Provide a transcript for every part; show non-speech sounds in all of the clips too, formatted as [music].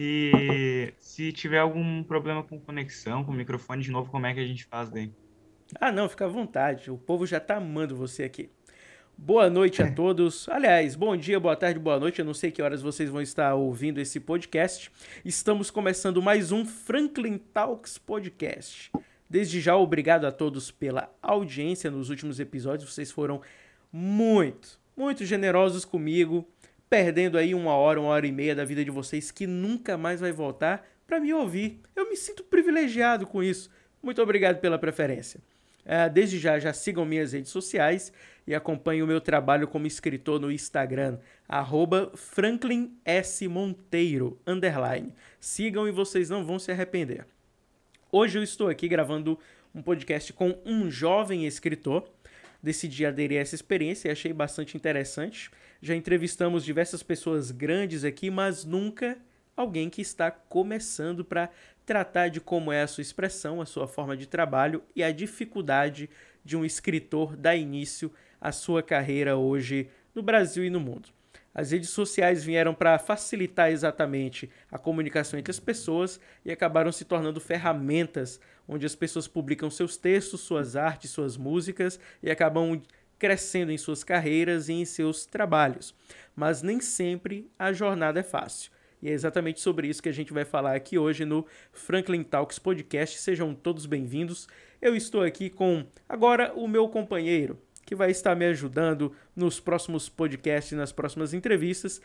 Se, se tiver algum problema com conexão, com o microfone de novo, como é que a gente faz daí? Ah, não, fica à vontade. O povo já tá amando você aqui. Boa noite a todos. Aliás, bom dia, boa tarde, boa noite. Eu não sei que horas vocês vão estar ouvindo esse podcast. Estamos começando mais um Franklin Talks Podcast. Desde já, obrigado a todos pela audiência nos últimos episódios. Vocês foram muito, muito generosos comigo perdendo aí uma hora, uma hora e meia da vida de vocês que nunca mais vai voltar para me ouvir. Eu me sinto privilegiado com isso. Muito obrigado pela preferência. Uh, desde já, já sigam minhas redes sociais e acompanhem o meu trabalho como escritor no Instagram, arroba Franklin S. Monteiro, underline. Sigam e vocês não vão se arrepender. Hoje eu estou aqui gravando um podcast com um jovem escritor. Decidi aderir a essa experiência e achei bastante interessante. Já entrevistamos diversas pessoas grandes aqui, mas nunca alguém que está começando para tratar de como é a sua expressão, a sua forma de trabalho e a dificuldade de um escritor dar início à sua carreira hoje no Brasil e no mundo. As redes sociais vieram para facilitar exatamente a comunicação entre as pessoas e acabaram se tornando ferramentas onde as pessoas publicam seus textos, suas artes, suas músicas e acabam crescendo em suas carreiras e em seus trabalhos. Mas nem sempre a jornada é fácil. E é exatamente sobre isso que a gente vai falar aqui hoje no Franklin Talks Podcast. Sejam todos bem-vindos. Eu estou aqui com agora o meu companheiro, que vai estar me ajudando nos próximos podcasts nas próximas entrevistas.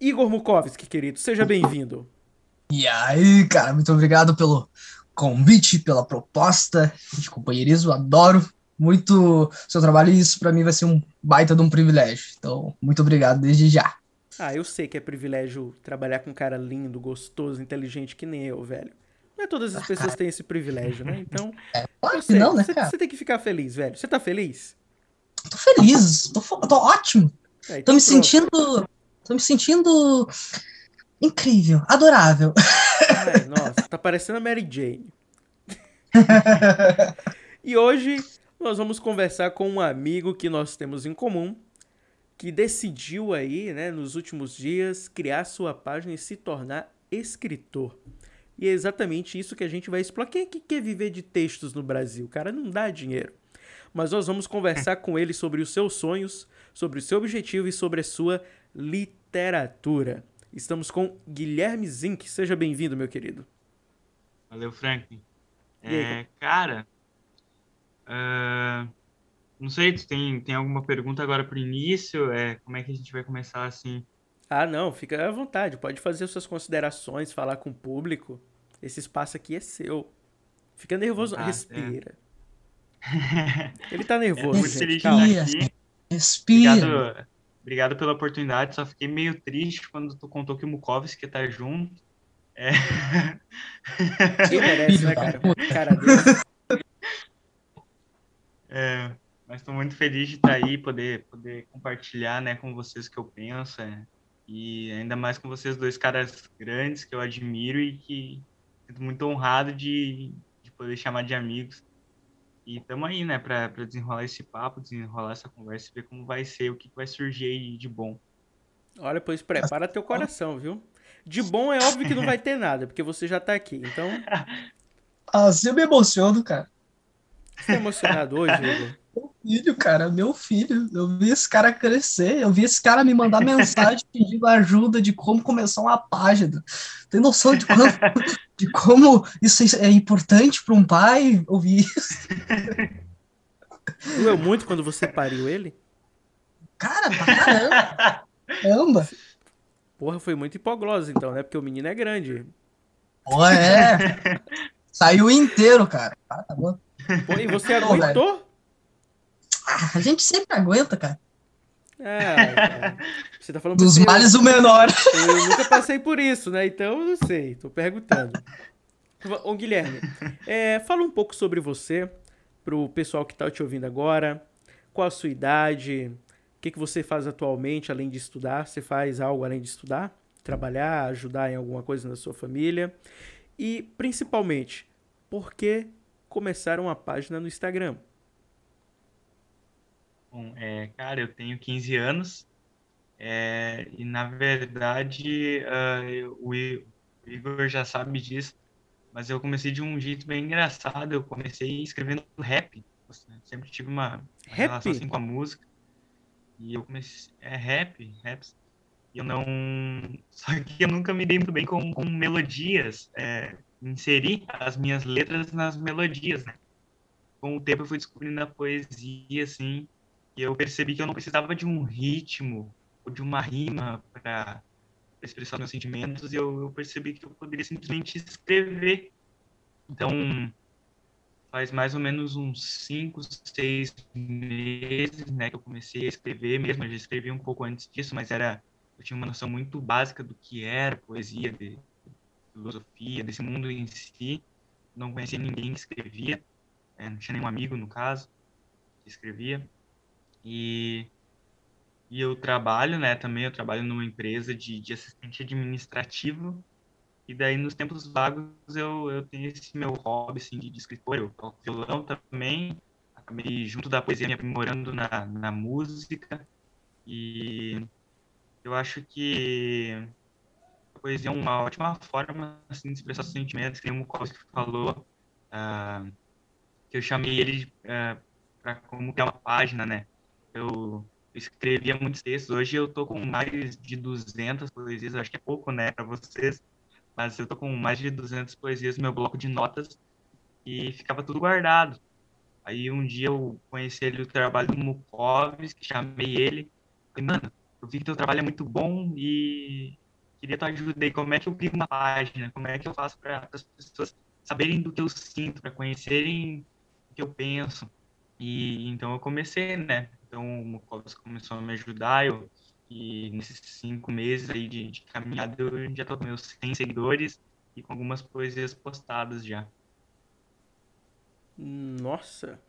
Igor Mukovski, querido, seja bem-vindo. E aí, cara, muito obrigado pelo convite, pela proposta de companheirismo, adoro muito seu trabalho e isso para mim vai ser um baita de um privilégio. Então, muito obrigado desde já. Ah, eu sei que é privilégio trabalhar com um cara lindo, gostoso, inteligente que nem eu, velho. Não é todas as ah, pessoas têm esse privilégio, né? Então, [laughs] é, claro que não, né, cara? Você tem que ficar feliz, velho. Você tá feliz? Tô feliz, tô, tô ótimo. É, então tô me pronto. sentindo, tô me sentindo incrível, adorável. Ai, nossa, tá parecendo a Mary Jane. [laughs] e hoje nós vamos conversar com um amigo que nós temos em comum, que decidiu aí, né, nos últimos dias, criar sua página e se tornar escritor. E é exatamente isso que a gente vai explorar. Quem é que quer viver de textos no Brasil? Cara não dá dinheiro. Mas nós vamos conversar com ele sobre os seus sonhos, sobre o seu objetivo e sobre a sua literatura. Estamos com Guilherme Zink. Seja bem-vindo, meu querido. Valeu, Franklin. É, cara, Uh, não sei, tu tem, tem alguma pergunta agora para o início? É, como é que a gente vai começar assim? Ah, não, fica à vontade. Pode fazer suas considerações, falar com o público. Esse espaço aqui é seu. Fica nervoso, ah, respira. É. Ele tá nervoso, é, gente. Respira. Aqui. Respira. Obrigado, obrigado pela oportunidade. Só fiquei meio triste quando tu contou que o Mukovski tá junto. É. Quem merece, né, cara? [laughs] Cara dele. É, mas estou muito feliz de estar aí, poder, poder compartilhar né, com vocês o que eu penso. É, e ainda mais com vocês dois caras grandes que eu admiro e que sinto muito honrado de, de poder chamar de amigos. E estamos aí, né, para desenrolar esse papo, desenrolar essa conversa e ver como vai ser, o que vai surgir aí de bom. Olha, pois prepara teu [laughs] coração, viu? De bom é óbvio que não vai ter nada, porque você já está aqui, então. [laughs] Ah, eu me emociono, cara. Você tá emocionado hoje, Igor? Meu filho, cara, meu filho. Eu vi esse cara crescer, eu vi esse cara me mandar mensagem [laughs] pedindo ajuda de como começar uma página. Tem noção de, quanto, [laughs] de como isso é importante para um pai ouvir isso? [laughs] Doeu muito quando você pariu ele? Cara, pra caramba. Caramba. Porra, foi muito hipoglose então, né? Porque o menino é grande. Pô, é. Saiu inteiro, cara. Ah, tá bom. Pô, e você aguentou? Ah, a gente sempre aguenta, cara. É, você tá falando Dos males o menor. Eu nunca passei por isso, né? Então eu não sei, tô perguntando. Ô Guilherme, é, fala um pouco sobre você, pro pessoal que tá te ouvindo agora. Qual a sua idade? O que, que você faz atualmente, além de estudar? Você faz algo além de estudar? Trabalhar, ajudar em alguma coisa na sua família? E, principalmente, por que começaram uma página no Instagram? Bom, é, cara, eu tenho 15 anos é, e, na verdade, uh, o Igor já sabe disso, mas eu comecei de um jeito bem engraçado. Eu comecei escrevendo rap. sempre tive uma rap? relação assim com a música. E eu comecei. É rap, raps. E eu não. [laughs] Só que eu nunca me dei muito bem com, com melodias. É, inserir as minhas letras nas melodias, né? Com o tempo eu fui descobrindo a poesia, assim, e eu percebi que eu não precisava de um ritmo ou de uma rima para expressar meus sentimentos, e eu, eu percebi que eu poderia simplesmente escrever. Então, faz mais ou menos uns cinco, seis meses, né, que eu comecei a escrever mesmo. Eu já escrevi um pouco antes disso, mas era eu tinha uma noção muito básica do que era poesia, de filosofia, desse mundo em si. Não conhecia ninguém que escrevia, é, não tinha nenhum amigo, no caso, que escrevia. E, e eu trabalho, né, também eu trabalho numa empresa de, de assistente administrativo. E daí, nos tempos vagos, eu, eu tenho esse meu hobby, assim, de, escritor. Eu toco violão também. Acabei, junto da poesia, me aprimorando na, na música. E eu acho que poesia é uma ótima forma assim, de expressar sentimentos. Tem um Bukowski falou uh, que eu chamei ele uh, ah, para como é uma página, né? Eu escrevia muitos textos. Hoje eu tô com mais de 200 poesias, acho que é pouco, né, para vocês. Mas eu tô com mais de 200 poesias no meu bloco de notas e ficava tudo guardado. Aí um dia eu conheci ele o trabalho do Mukovski, chamei ele. Falei, mano, eu vi que teu trabalho é muito bom e queria tua ajuda aí. Como é que eu crio uma página? Como é que eu faço para as pessoas saberem do que eu sinto, para conhecerem o que eu penso? E então eu comecei, né? Então o Mucovas começou a me ajudar. Eu, e nesses cinco meses aí de, de caminhada eu já tô com meus 100 seguidores e com algumas poesias postadas já. Nossa!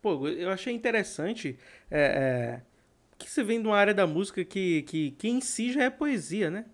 Pô, eu achei interessante é, é, que você vem de uma área da música que, que, que em si já é poesia, né?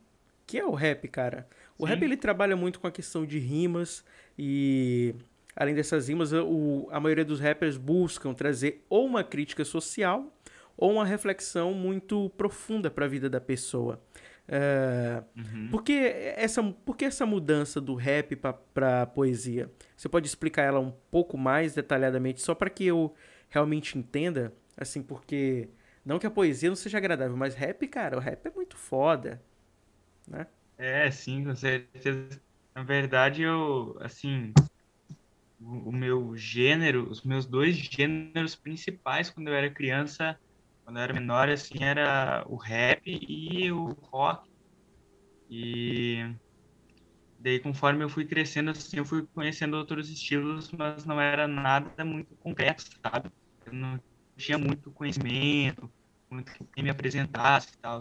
Que é o rap, cara. O Sim. rap ele trabalha muito com a questão de rimas e além dessas rimas, o, a maioria dos rappers buscam trazer ou uma crítica social ou uma reflexão muito profunda para a vida da pessoa. Uh, uhum. por, que essa, por que essa mudança do rap para poesia? Você pode explicar ela um pouco mais detalhadamente, só para que eu realmente entenda? Assim, porque. Não que a poesia não seja agradável, mas rap, cara, o rap é muito foda. Né? É, sim, com certeza. Na verdade, eu, assim, o, meu gênero, os meus dois gêneros principais quando eu era criança quando eu era menor, assim, era o rap e o rock. E daí, conforme eu fui crescendo, assim, eu fui conhecendo outros estilos, mas não era nada muito concreto, sabe? Eu não tinha muito conhecimento, muito que me apresentasse e tal.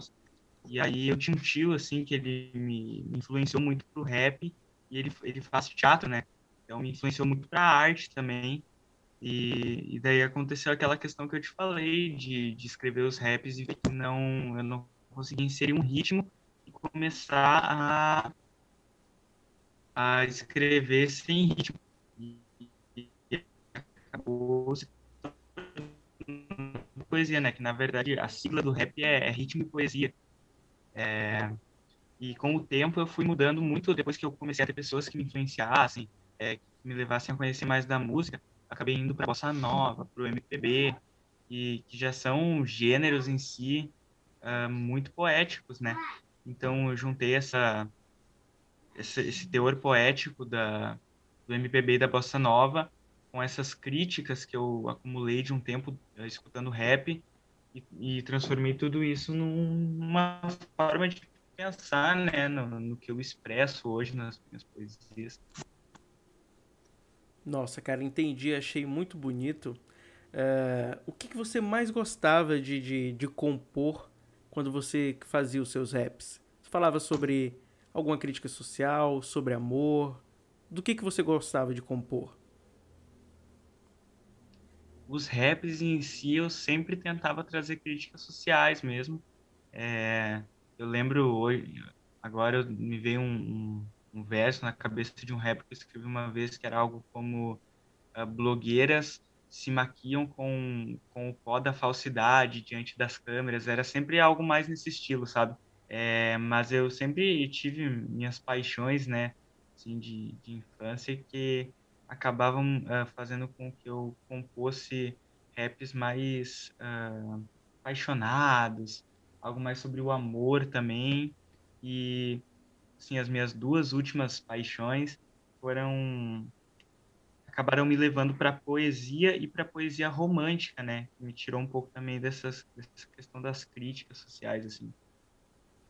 E aí eu tinha um tio, assim, que ele me, influenciou muito pro rap, e ele, ele faz teatro, né? Então me influenciou muito pra arte também. E, e daí aconteceu aquela questão que eu te falei de, de escrever os raps e que não, eu não conseguia inserir um ritmo e começar a, a escrever sem ritmo. E, e acabou poesia, né? Que na verdade a sigla do rap é, é ritmo e poesia. É, e com o tempo eu fui mudando muito depois que eu comecei a ter pessoas que me influenciassem, é, que me levassem a conhecer mais da música acabei indo para bossa nova, para o MPB, e que já são gêneros em si uh, muito poéticos, né? Então eu juntei essa, esse, esse teor poético da, do MPB e da bossa nova com essas críticas que eu acumulei de um tempo uh, escutando rap e, transformei tudo isso numa forma de pensar, né, no, no que eu expresso hoje nas minhas poesias. Nossa, cara, entendi, achei muito bonito. Uh, o que, que você mais gostava de, de, de compor quando você fazia os seus raps? Você falava sobre alguma crítica social, sobre amor? Do que, que você gostava de compor? Os raps em si eu sempre tentava trazer críticas sociais mesmo. É, eu lembro hoje, agora me veio um, um verso na cabeça de um rapper que eu escrevi uma vez que era algo como uh, blogueiras se maquiam com, com o pó da falsidade diante das câmeras. Era sempre algo mais nesse estilo, sabe? É, mas eu sempre tive minhas paixões, né, assim, de, de infância que acabavam uh, fazendo com que eu compôsse raps mais uh, apaixonados, algo mais sobre o amor também. E assim, as minhas duas últimas paixões foram acabaram me levando para poesia e para poesia romântica, né? Me tirou um pouco também dessas, dessa questão das críticas sociais assim.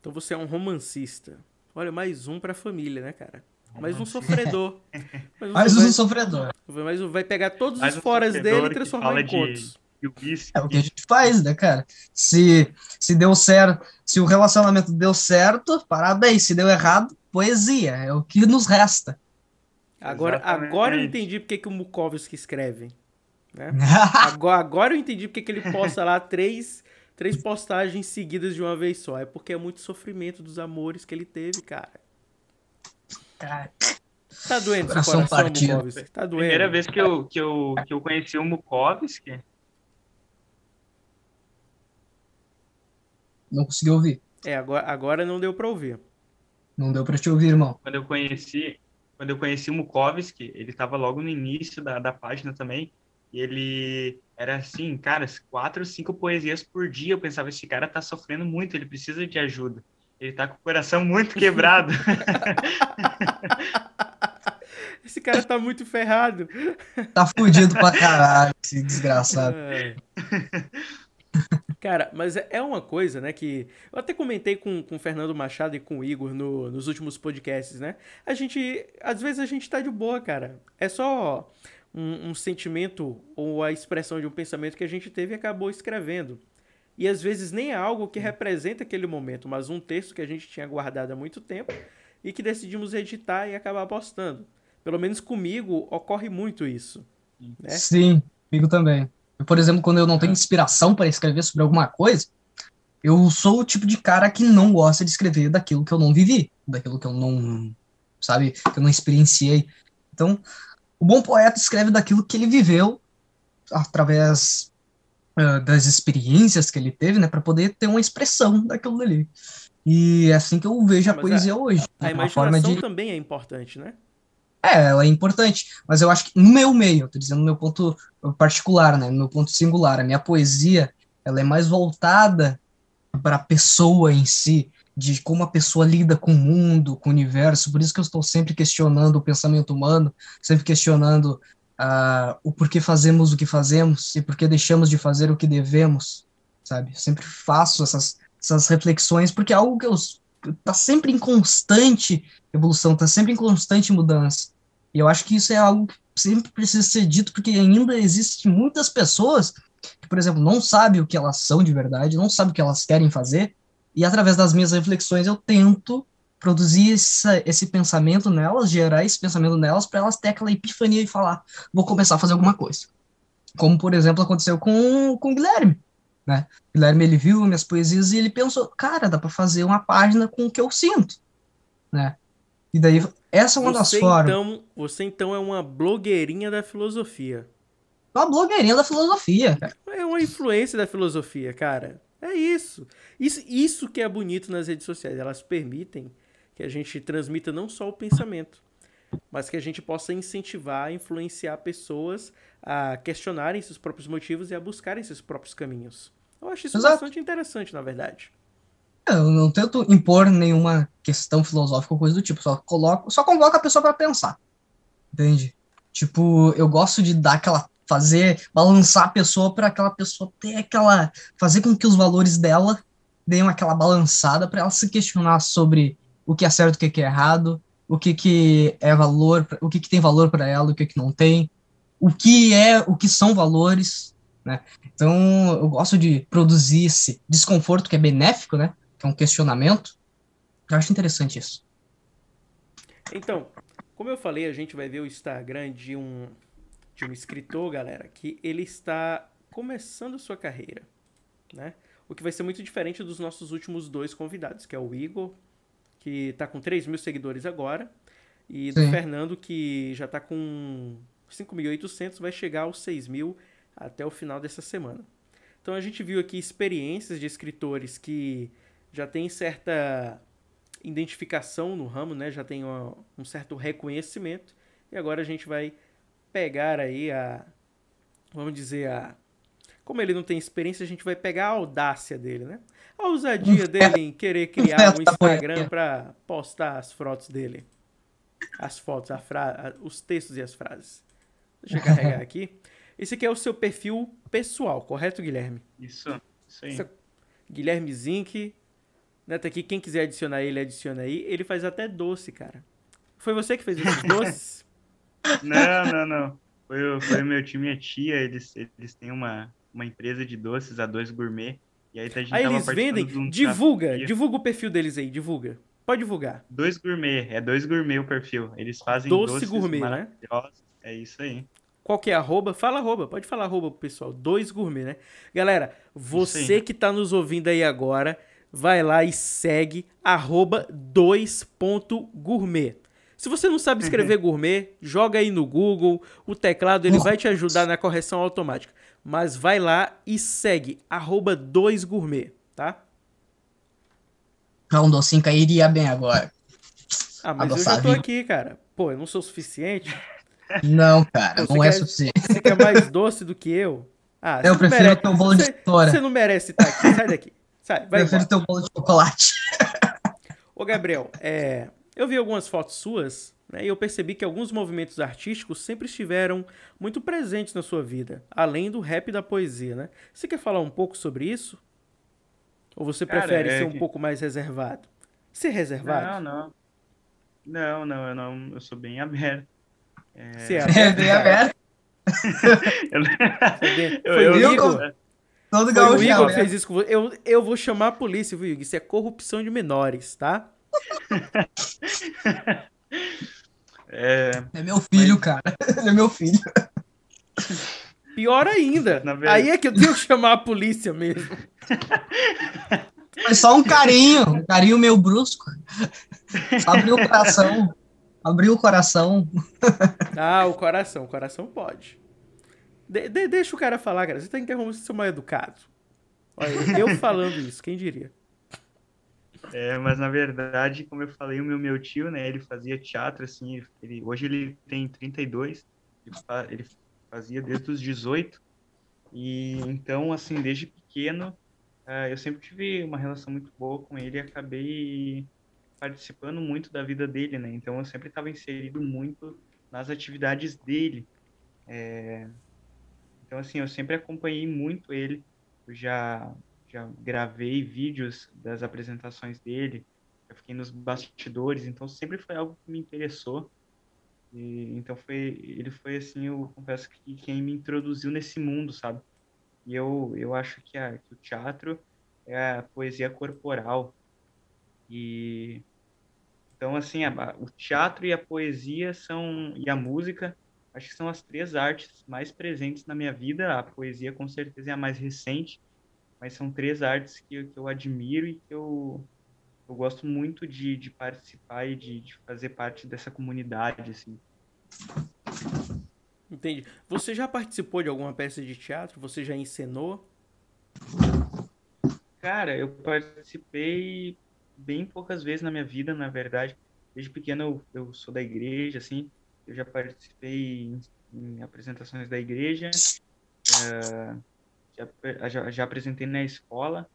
Então você é um romancista. Olha, mais um para a família, né, cara? Mais [laughs] um sofredor. Mais um, mais um sofredor. Mais um vai pegar todos mais os um foras dele e transformar em contos. É o que a gente faz, né, cara? Se, se deu certo, se o relacionamento deu certo, parabéns. Se deu errado, poesia. É o que nos resta. Agora, agora eu entendi porque que o Mukovski escreve. Né? [laughs] agora, agora eu entendi porque que ele posta lá três, três postagens seguidas de uma vez só. É porque é muito sofrimento dos amores que ele teve, cara. Cara. Tá doendo seu coração, Mukovski? Tá doendo. Primeira vez que eu, que eu, que eu conheci o Mukovski, Não consegui ouvir. É, agora, agora não deu para ouvir. Não deu para te ouvir, irmão. Quando eu conheci, quando eu conheci o Mukovski, ele estava logo no início da, da página também, e ele era assim, cara, quatro, cinco poesias por dia. Eu pensava, esse cara tá sofrendo muito, ele precisa de ajuda. Ele tá com o coração muito quebrado. [laughs] esse cara tá muito ferrado. Tá fudido pra caralho, esse desgraçado. É. Cara, mas é, é uma coisa, né, que eu até comentei com, com o Fernando Machado e com o Igor no, nos últimos podcasts, né? A gente, às vezes a gente tá de boa, cara. É só um, um sentimento ou a expressão de um pensamento que a gente teve e acabou escrevendo. E às vezes nem é algo que representa aquele momento, mas um texto que a gente tinha guardado há muito tempo e que decidimos editar e acabar postando. Pelo menos comigo ocorre muito isso. Né? Sim, comigo também. Por exemplo, quando eu não tenho inspiração para escrever sobre alguma coisa, eu sou o tipo de cara que não gosta de escrever daquilo que eu não vivi, daquilo que eu não, sabe, que eu não experienciei. Então, o bom poeta escreve daquilo que ele viveu através uh, das experiências que ele teve, né, para poder ter uma expressão daquilo dali. E é assim que eu vejo a poesia a, hoje. A imaginação de... também é importante, né? É, ela é importante, mas eu acho que no meu meio, eu tô dizendo no meu ponto particular, né, no meu ponto singular, a minha poesia, ela é mais voltada para a pessoa em si, de como a pessoa lida com o mundo, com o universo, por isso que eu estou sempre questionando o pensamento humano, sempre questionando uh, o porquê fazemos o que fazemos e porquê deixamos de fazer o que devemos, sabe? Eu sempre faço essas, essas reflexões porque é algo que eu tá sempre em constante evolução, tá sempre em constante mudança. E eu acho que isso é algo que sempre precisa ser dito, porque ainda existem muitas pessoas que, por exemplo, não sabem o que elas são de verdade, não sabem o que elas querem fazer, e através das minhas reflexões eu tento produzir essa, esse pensamento nelas, gerar esse pensamento nelas, para elas ter aquela epifania e falar, vou começar a fazer alguma coisa. Como, por exemplo, aconteceu com, com o Guilherme. Né? O Guilherme ele viu minhas poesias e ele pensou, cara, dá para fazer uma página com o que eu sinto, né? E daí essa é uma você das formas. Então, você então é uma blogueirinha da filosofia. Uma blogueirinha da filosofia, cara. É uma influência da filosofia, cara. É isso. Isso, isso que é bonito nas redes sociais. Elas permitem que a gente transmita não só o pensamento, mas que a gente possa incentivar, influenciar pessoas a questionarem seus próprios motivos e a buscarem seus próprios caminhos. Eu acho isso Exato. bastante interessante, na verdade. É, eu não tento impor nenhuma questão filosófica ou coisa do tipo, só coloco, só convoco a pessoa para pensar. Entende? Tipo, eu gosto de dar aquela fazer balançar a pessoa para aquela pessoa ter aquela fazer com que os valores dela deem aquela balançada para ela se questionar sobre o que é certo, o que é errado, o que que é valor, o que que tem valor para ela, o que que não tem, o que é, o que são valores, né? Então, eu gosto de produzir esse desconforto que é benéfico, né? Que é um questionamento. Eu acho interessante isso. Então, como eu falei, a gente vai ver o Instagram de um, de um escritor, galera, que ele está começando sua carreira, né? O que vai ser muito diferente dos nossos últimos dois convidados, que é o Igor, que está com 3 mil seguidores agora, e do Sim. Fernando, que já está com 5.800, vai chegar aos 6 mil até o final dessa semana. Então a gente viu aqui experiências de escritores que já tem certa identificação no ramo, né? Já tem uma, um certo reconhecimento. E agora a gente vai pegar aí a. Vamos dizer, a. Como ele não tem experiência, a gente vai pegar a audácia dele, né? A ousadia [laughs] dele em querer criar um Instagram para postar as fotos dele. As fotos, a fra... os textos e as frases. Deixa eu carregar aqui. [laughs] Esse aqui é o seu perfil pessoal, correto, Guilherme? Isso, isso aí. Guilherme Zink. Né, tá aqui, quem quiser adicionar ele, adiciona aí. Ele faz até doce, cara. Foi você que fez esses doces? [laughs] Não, não, não. Foi, foi meu time e minha tia. Eles, eles têm uma, uma empresa de doces, a Dois Gourmet. E aí, a gente aí eles vendem? Um divulga, desafio. divulga o perfil deles aí, divulga. Pode divulgar. Dois Gourmet, é Dois Gourmet o perfil. Eles fazem Doce doces Gourmet, né? É isso aí. Qual que é arroba? Fala arroba, pode falar arroba pro pessoal. Dois Gourmet, né? Galera, você que tá nos ouvindo aí agora, vai lá e segue arroba 2.gourmet. Se você não sabe escrever gourmet, joga aí no Google, o teclado ele vai te ajudar na correção automática. Mas vai lá e segue, arroba 2gourmet, tá? Um docinho cairia bem agora. Ah, mas eu já tô aqui, cara. Pô, eu não sou suficiente. Não, cara, Pô, não é quer, suficiente. Você quer mais doce do que eu? Ah, eu prefiro merece, teu bolo de história. Você não merece estar aqui, sai daqui. Sai, vai eu prefiro embora. teu bolo de chocolate. Ô, Gabriel, é, eu vi algumas fotos suas né, e eu percebi que alguns movimentos artísticos sempre estiveram muito presentes na sua vida, além do rap e da poesia, né? Você quer falar um pouco sobre isso? Ou você Cara, prefere é ser um que... pouco mais reservado? Ser reservado? Não, não. Não, não, eu não, eu sou bem aberto. É, Você é [laughs] aberto? [laughs] É bem aberto. eu, Foi eu, o Igor? Todo Foi o Igor que fez isso com você. Eu, eu vou chamar a polícia, viu, Igor? Isso é corrupção de menores, tá? [laughs] É, é meu filho, mas... cara. [laughs] É meu filho. Pior ainda. Aí é que eu tenho que chamar a polícia mesmo. Foi só um carinho, um carinho meio brusco. Abriu o coração. Abriu o coração. Ah, o coração. O coração pode. De, de, deixa o cara falar, cara. Você tá interrompendo ser mal educado. Olha, eu falando isso, quem diria? É, mas na verdade, como eu falei, o meu, meu tio, né, ele fazia teatro, assim, ele, hoje ele tem 32, ele, fa, ele fazia desde os 18, e então, assim, desde pequeno, uh, eu sempre tive uma relação muito boa com ele e acabei participando muito da vida dele, né, então eu sempre estava inserido muito nas atividades dele, é, então, assim, eu sempre acompanhei muito ele, eu já já gravei vídeos das apresentações dele, eu fiquei nos bastidores, então sempre foi algo que me interessou. E, então foi, ele foi assim, eu confesso que quem me introduziu nesse mundo, sabe? E eu, eu acho que, a, que o teatro é a poesia corporal. E então assim, a, o teatro e a poesia são e a música, acho que são as três artes mais presentes na minha vida. A poesia com certeza é a mais recente, mas são três artes que, que eu admiro e que eu, eu gosto muito de, de participar e de, de fazer parte dessa comunidade, assim. Entendi. Você já participou de alguma peça de teatro? Você já encenou? Cara, eu participei bem poucas vezes na minha vida, na verdade. Desde pequeno eu, eu sou da igreja, assim. Eu já participei em, em apresentações da igreja. Uh, já, já, já apresentei na escola,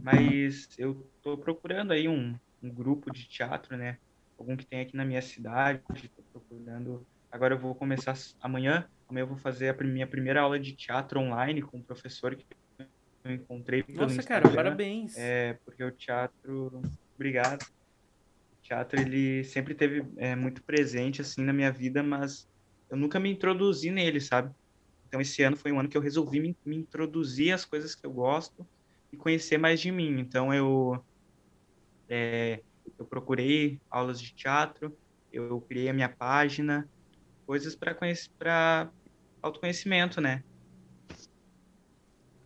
mas eu estou procurando aí um, um grupo de teatro, né? Algum que tem aqui na minha cidade, estou procurando. Agora eu vou começar amanhã, amanhã eu vou fazer a minha primeira aula de teatro online com um professor que eu encontrei pelo Nossa, Instagram. cara, parabéns. É, porque o teatro, obrigado. O teatro ele sempre teve é, muito presente assim na minha vida, mas eu nunca me introduzi nele, sabe? Então, esse ano foi um ano que eu resolvi me, me introduzir às coisas que eu gosto e conhecer mais de mim. Então, eu, é, eu procurei aulas de teatro, eu criei a minha página, coisas para autoconhecimento, né?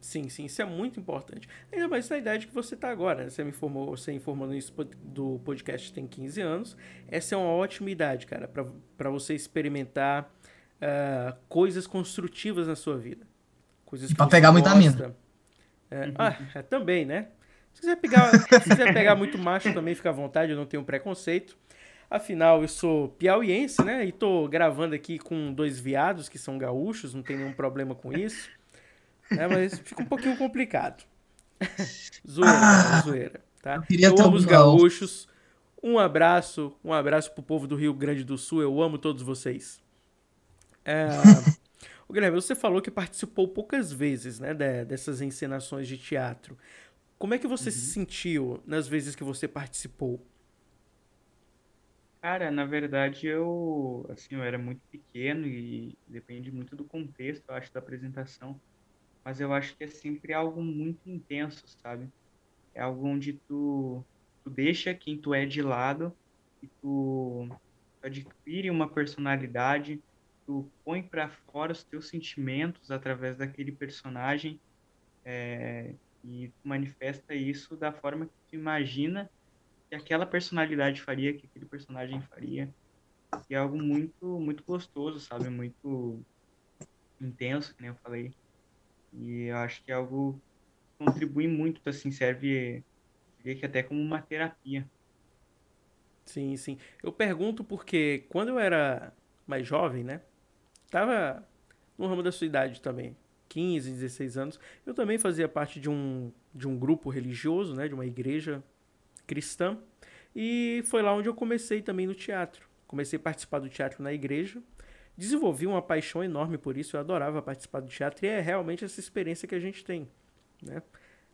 Sim, sim, isso é muito importante. Ainda mais na idade que você está agora. Né? Você me informou, você informou no do podcast tem 15 anos. Essa é uma ótima idade, cara, para você experimentar uh, coisas construtivas na sua vida. Coisas para pegar muita mina. É, uhum. ah, é, também, né? Se quiser pegar, se quiser pegar muito macho também, fica à vontade, eu não tenho preconceito. Afinal, eu sou piauiense, né? E tô gravando aqui com dois viados que são gaúchos, não tem nenhum problema com isso. Né? Mas fica um pouquinho complicado. [laughs] zoeira, ah, zoeira, tá? Eu, eu amo os gaúchos. Um abraço, um abraço pro povo do Rio Grande do Sul. Eu amo todos vocês. É... O Guilherme, você falou que participou poucas vezes, né, dessas encenações de teatro. Como é que você uhum. se sentiu nas vezes que você participou? Cara, na verdade eu, assim, eu era muito pequeno e depende muito do contexto, eu acho, da apresentação. Mas eu acho que é sempre algo muito intenso, sabe? É algo onde tu, tu deixa quem tu é de lado e tu, tu adquire uma personalidade, tu põe para fora os teus sentimentos através daquele personagem é, e manifesta isso da forma que tu imagina que aquela personalidade faria, que aquele personagem faria. E é algo muito, muito gostoso, sabe? Muito intenso, que nem eu falei. E eu acho que é algo que contribui muito, assim, serve, diria que até como uma terapia. Sim, sim. Eu pergunto porque quando eu era mais jovem, né? Tava no ramo da sua idade também, 15, 16 anos. Eu também fazia parte de um, de um grupo religioso, né, de uma igreja cristã. E foi lá onde eu comecei também no teatro. Comecei a participar do teatro na igreja. Desenvolvi uma paixão enorme por isso. Eu adorava participar do teatro. E é realmente essa experiência que a gente tem, né?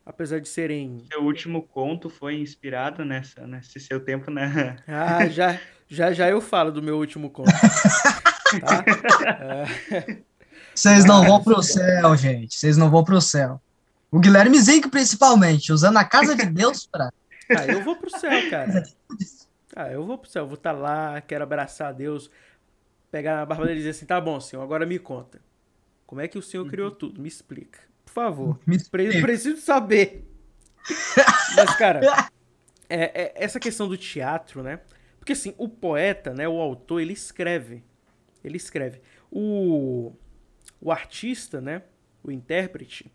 Apesar de serem... Seu último conto foi inspirado nessa, nesse seu tempo, né? Ah, já, já, já eu falo do meu último conto. [laughs] Tá? Vocês não vão pro céu, gente. Vocês não vão pro céu. O Guilherme Zinco, principalmente, usando a casa de Deus pra. Ah, eu vou pro céu, cara. Ah, eu vou pro céu. vou estar tá lá, quero abraçar a Deus, pegar na barba dele e dizer assim: tá bom, senhor, agora me conta. Como é que o senhor criou uhum. tudo? Me explica. Por favor. Me explica. Preciso saber. Mas, cara, é, é, essa questão do teatro, né? Porque assim, o poeta, né, o autor, ele escreve. Ele escreve. O, o artista, né, o intérprete,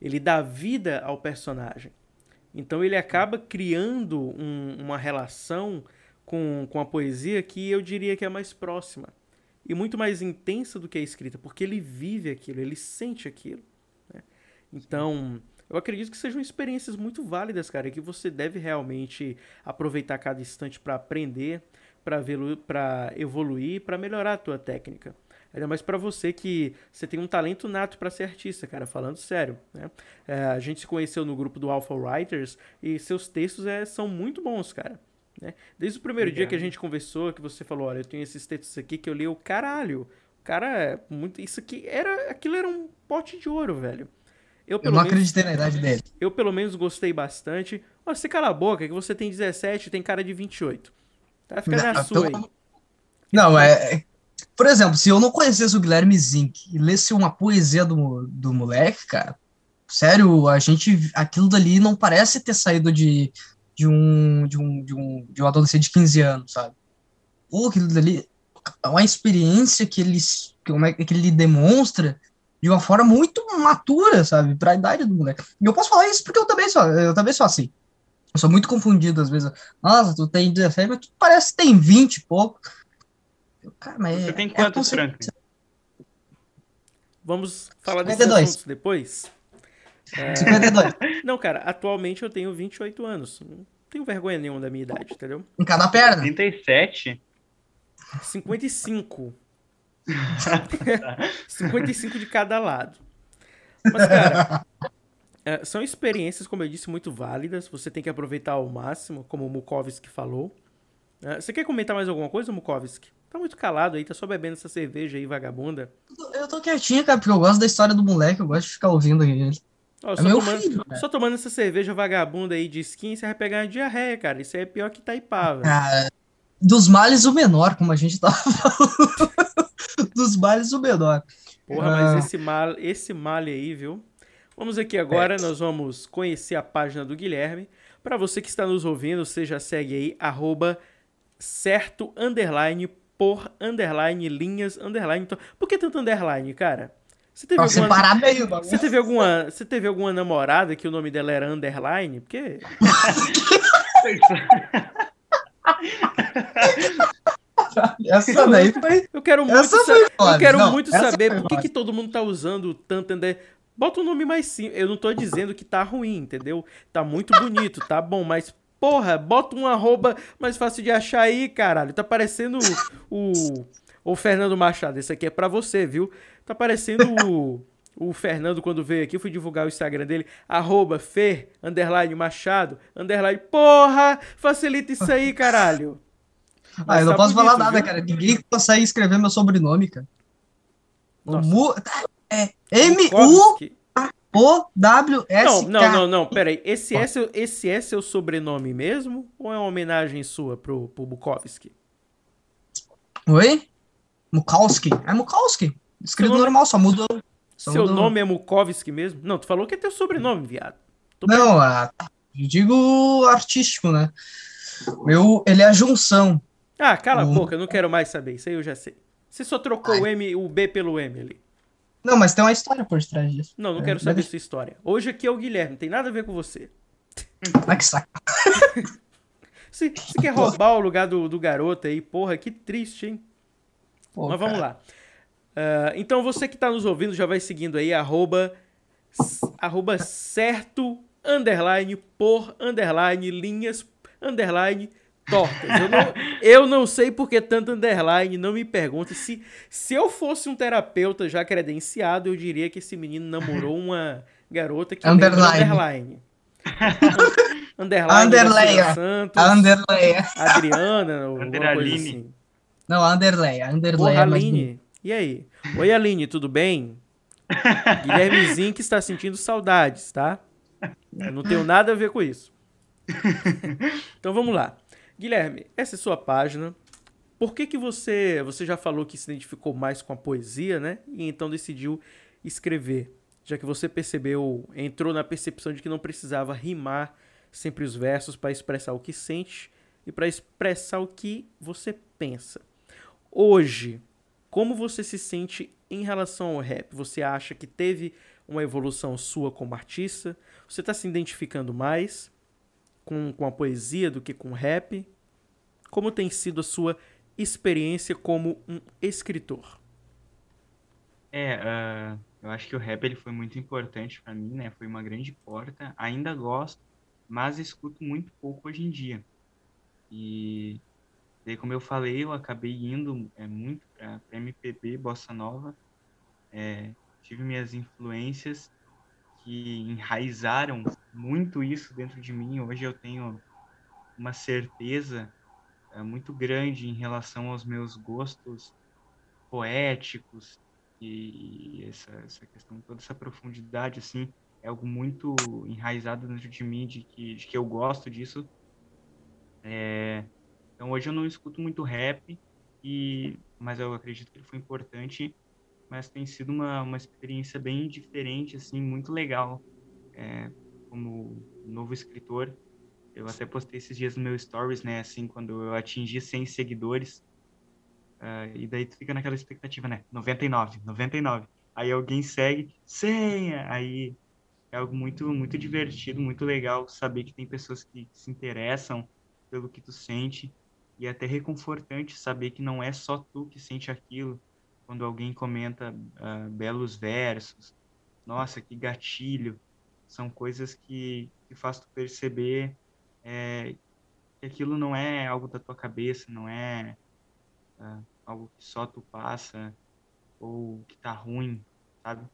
ele dá vida ao personagem. Então ele acaba criando um, uma relação com, com a poesia que eu diria que é mais próxima e muito mais intensa do que a escrita, porque ele vive aquilo, ele sente aquilo. Né? Então, eu acredito que sejam experiências muito válidas, cara, que você deve realmente aproveitar cada instante para aprender, para evoluir, para melhorar a tua técnica. Ainda mais para você que você tem um talento nato para ser artista, cara, falando sério. Né? É, a gente se conheceu no grupo do Alpha Writers e seus textos é, são muito bons, cara. Né? Desde o primeiro Obrigado. dia que a gente conversou, que você falou, olha, eu tenho esses textos aqui que eu li, o caralho, cara, é muito, isso aqui era, aquilo era um pote de ouro, velho. Eu, eu não menos, acreditei na idade dele. Eu, pelo menos, gostei bastante. Ó, você cala a boca, que você tem 17 tem cara de 28. Tá? Fica não, sua aí. Não, é, é... Por exemplo, se eu não conhecesse o Guilherme Zink e lesse uma poesia do, do moleque, cara, sério, a gente. Aquilo dali não parece ter saído de, de, um, de, um, de, um, de um adolescente de 15 anos, sabe? Pô, aquilo dali é uma experiência que ele, que ele demonstra de uma forma muito matura, sabe? Pra idade do moleque. E eu posso falar isso porque eu também sou, eu também sou assim. Eu sou muito confundido às vezes. Nossa, tu tem 17, mas tu parece que tem 20 e pouco. Cara, mas Você é, tem é quantos, é Franklin? Vamos falar desses assuntos depois? É... 52. [laughs] Não, cara, atualmente eu tenho 28 anos. Não tenho vergonha nenhuma da minha idade, entendeu? Em cada perna? 37? 55. 55 de cada lado. Mas, cara, [laughs] é, são experiências, como eu disse, muito válidas. Você tem que aproveitar ao máximo, como o Mukovski falou. É, você quer comentar mais alguma coisa, Mukovski? Tá muito calado aí, tá só bebendo essa cerveja aí, vagabunda. Eu tô quietinho, cara, porque eu gosto da história do moleque, eu gosto de ficar ouvindo ele. Ó, é só, tomando, filho, só tomando essa cerveja vagabunda aí de skin, você vai pegar uma diarreia, cara. Isso aí é pior que Taipava. Ah, dos males o menor, como a gente tava [laughs] falando. dos males o menor. Porra, ah. mas esse mal, esse male aí, viu? Vamos aqui agora, nós vamos conhecer a página do Guilherme. Para você que está nos ouvindo, você já segue aí, arroba certo, underline, por, underline, linhas, underline. Então, por que tanto underline, cara? Você teve, Tá alguma, separado aí o bagulho. você, teve alguma, você teve alguma namorada que o nome dela era Underline? Porque. [laughs] Essa daí foi. Eu quero muito, sa- eu quero Não, muito saber por que, que todo mundo tá usando tanto Under. Bota um nome mais simples. Eu não tô dizendo que tá ruim, entendeu? Tá muito bonito, tá bom, mas. Porra, bota um arroba mais fácil de achar aí, caralho. Tá parecendo o. O, o Fernando Machado. Esse aqui é pra você, viu? Tá parecendo o. O Fernando, quando veio aqui, eu fui divulgar o Instagram dele, arroba Fer, underline Machado, underline, porra, facilita isso aí, caralho. Ah, Mas eu não tá posso falar bonito, nada, viu? cara. Ninguém consegue escrever meu sobrenome, cara. O. Mu... É M-U-O-W-S-K. Não, não, não, não, peraí. Esse é, seu, esse é seu sobrenome mesmo? Ou é uma homenagem sua pro, pro Bukowski? Oi? Mukowski. É Mukowski. Escrito nome- normal, só mudou. Só Seu mudou. nome é Mukovski mesmo? Não, tu falou que é teu sobrenome, viado. Tô Não, ah, eu digo artístico, né? Meu, ele é a junção. Ah, cala a Hum. boca, eu não quero mais saber. Isso aí eu já sei. Você só trocou o M, o B pelo M ali. Não, mas tem uma história por trás disso. Não, não É, quero saber sua história. Hoje aqui é o Guilherme, não tem nada a ver com você. Ah, que saco. [laughs] Você, você quer roubar o lugar do, do garoto aí? Porra, que triste, hein? Pô, Mas vamos cara. lá. Ah, então você que tá nos ouvindo já vai seguindo aí, arroba, arroba certo, underline, por, underline, linhas, underline, tortas. Eu não, eu não sei por que tanto underline, não me pergunte. Se, se eu fosse um terapeuta já credenciado, eu diria que esse menino namorou uma garota que Underline. underline. [laughs] underline, Underleia. Santos, A Anderleia. Adriana, Underline. assim. Não, a Anderleia. A Anderleia Porra, é. Aline. E aí? Oi, Aline, tudo bem? [laughs] Guilhermezinho que está sentindo saudades, tá? Eu não tenho nada a ver com isso. [laughs] Então vamos lá. Guilherme, essa é sua página. Por que que você, você já falou que se identificou mais com a poesia, né? E então decidiu escrever, já que você percebeu, entrou na percepção de que não precisava rimar sempre os versos para expressar o que sente e para expressar o que você pensa. Hoje, como você se sente em relação ao rap? Você acha que teve uma evolução sua como artista? Você está se identificando mais com, com a poesia do que com rap? Como tem sido a sua experiência como um escritor? É, ah, eu acho que o rap ele foi muito importante para mim, né? Foi uma grande porta. Ainda gosto, mas escuto muito pouco hoje em dia. E como eu falei, eu acabei indo é, muito para MPB, bossa nova. É, tive minhas influências que enraizaram muito isso dentro de mim. Hoje eu tenho uma certeza é, muito grande em relação aos meus gostos poéticos e essa, essa questão, toda essa profundidade, assim, é algo muito enraizado dentro de mim, de que, de que eu gosto disso. É, então hoje eu não escuto muito rap, e, mas eu acredito que ele foi importante, mas tem sido uma, uma experiência bem diferente, assim, muito legal. É, como novo escritor, eu até postei esses dias no meu stories, né, assim, quando eu atingi 100 seguidores, ah, e daí tu fica naquela expectativa, né? 99, 99. Aí alguém segue, senha! Aí é algo muito, muito divertido, muito legal saber que tem pessoas que se interessam pelo que tu sente. E é até reconfortante saber que não é só tu que sente aquilo. Quando alguém comenta ah, belos versos, nossa, que gatilho. São coisas que, que faz tu perceber é, que aquilo não é algo da tua cabeça, não é ah, algo que só tu passa ou que tá ruim, sabe?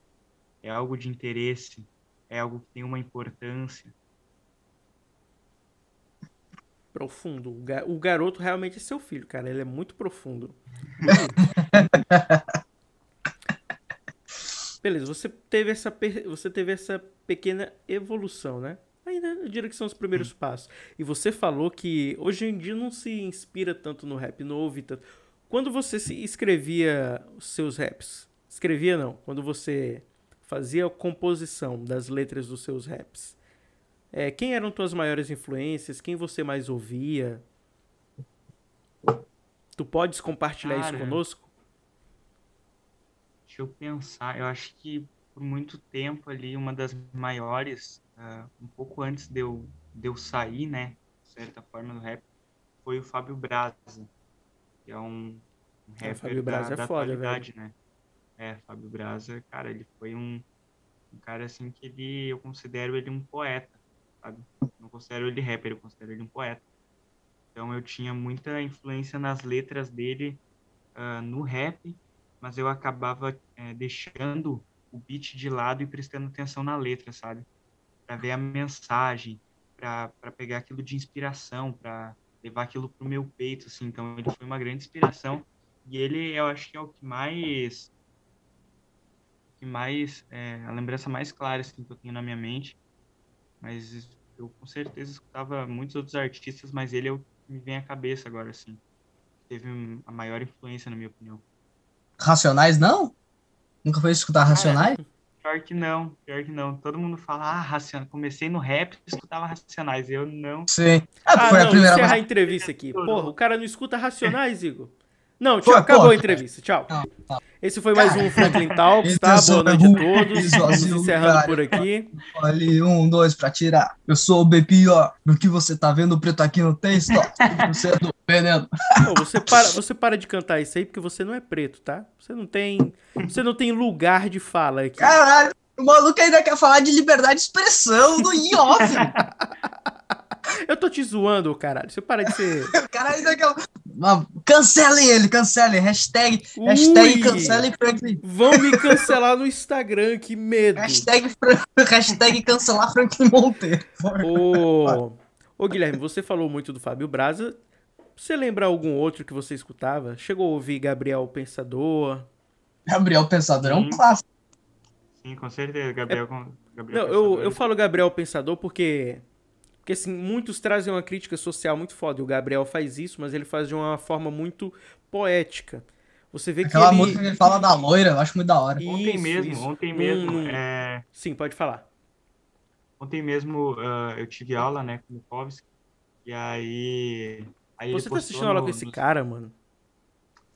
É algo de interesse, é algo que tem uma importância. Profundo. O garoto realmente é seu filho, cara. Ele é muito profundo. [laughs] [laughs] Beleza, você teve essa, você teve essa pequena evolução, né? Aí, né, eu diria que são os primeiros passos. E você falou que hoje em dia não se inspira tanto no rap, não ouve tanto. Quando você se escrevia os seus raps, escrevia não, quando você fazia a composição das letras dos seus raps, é, quem eram tuas maiores influências? Quem você mais ouvia? Tu podes compartilhar isso Cara. conosco? Deixa eu pensar. Eu acho que por muito tempo ali, uma das maiores, uh, um pouco antes de eu, de eu sair, né, de certa forma, do rap, foi o Fábio Braza, que é um, um É, rapper Fábio Braza da, é da foda, atualidade, né? É, Fábio Braza, cara, ele foi um, um cara assim que ele, eu considero ele um poeta, sabe? Não considero ele rapper, eu considero ele um poeta. Então eu tinha muita influência nas letras dele uh, no rap, mas eu acabava é, deixando o beat de lado e prestando atenção na letra, sabe? Para ver a mensagem, para pegar aquilo de inspiração, para levar aquilo pro meu peito, assim. Então ele foi uma grande inspiração e ele, eu acho que é o que mais que mais é, a lembrança mais clara assim, que eu tenho na minha mente. Mas eu com certeza escutava muitos outros artistas, mas ele é o que me vem à cabeça agora, assim. Teve a maior influência, na minha opinião. Racionais, não? Nunca foi escutar Racionais? Pior que não, pior que não. Todo mundo fala, ah, Racionais. Comecei no rap e escutava Racionais. Eu não. Sim. Ah, foi não, a primeira encerrar a entrevista aqui. Porra, o cara não escuta Racionais, Igor? Não, Pô, tchau, acabou pô. a entrevista. Tchau. Não, não. Esse foi mais um Franklin Talks, tá? Boa noite a todos. Vamos encerrando cara. por aqui. Ali, um, dois pra tirar. Eu sou o B pior do que você tá vendo. O preto aqui não tem stop. Você é do veneno. Pô, você, para, você para de cantar isso aí porque você não é preto, tá? Você não tem, você não tem lugar de fala aqui. Caralho, o maluco ainda quer falar de liberdade de expressão do in-off. [laughs] Eu tô te zoando, caralho. Você para de ser. [laughs] o cara ainda quer. Não, Cancelem ele, cancelem. Hashtag, hashtag Ui, cancelem Franklin. Vão me cancelar no Instagram, que medo. Hashtag, Fran- [laughs] hashtag cancelar Franklin Monteiro. Ô, ô Guilherme, você falou muito do Fábio Braza. Você lembra algum outro que você escutava? Chegou a ouvir Gabriel Pensador? Gabriel Pensador é um clássico. Sim, com certeza. Gabriel. com- Gabriel Não, eu, Pensador. eu falo Gabriel Pensador porque. Porque, assim, muitos trazem uma crítica social muito foda. E o Gabriel faz isso, mas ele faz de uma forma muito poética. Você vê Aquela que ele. música que ele fala da loira, eu acho muito da hora. Ontem Isso, mesmo, isso. ontem mesmo. num- é, Sim, pode falar. Ontem mesmo ah, eu tive aula, né, com o Bukowski. E aí. aí ele Você tá assistindo aula no- com esse no- cara, mano?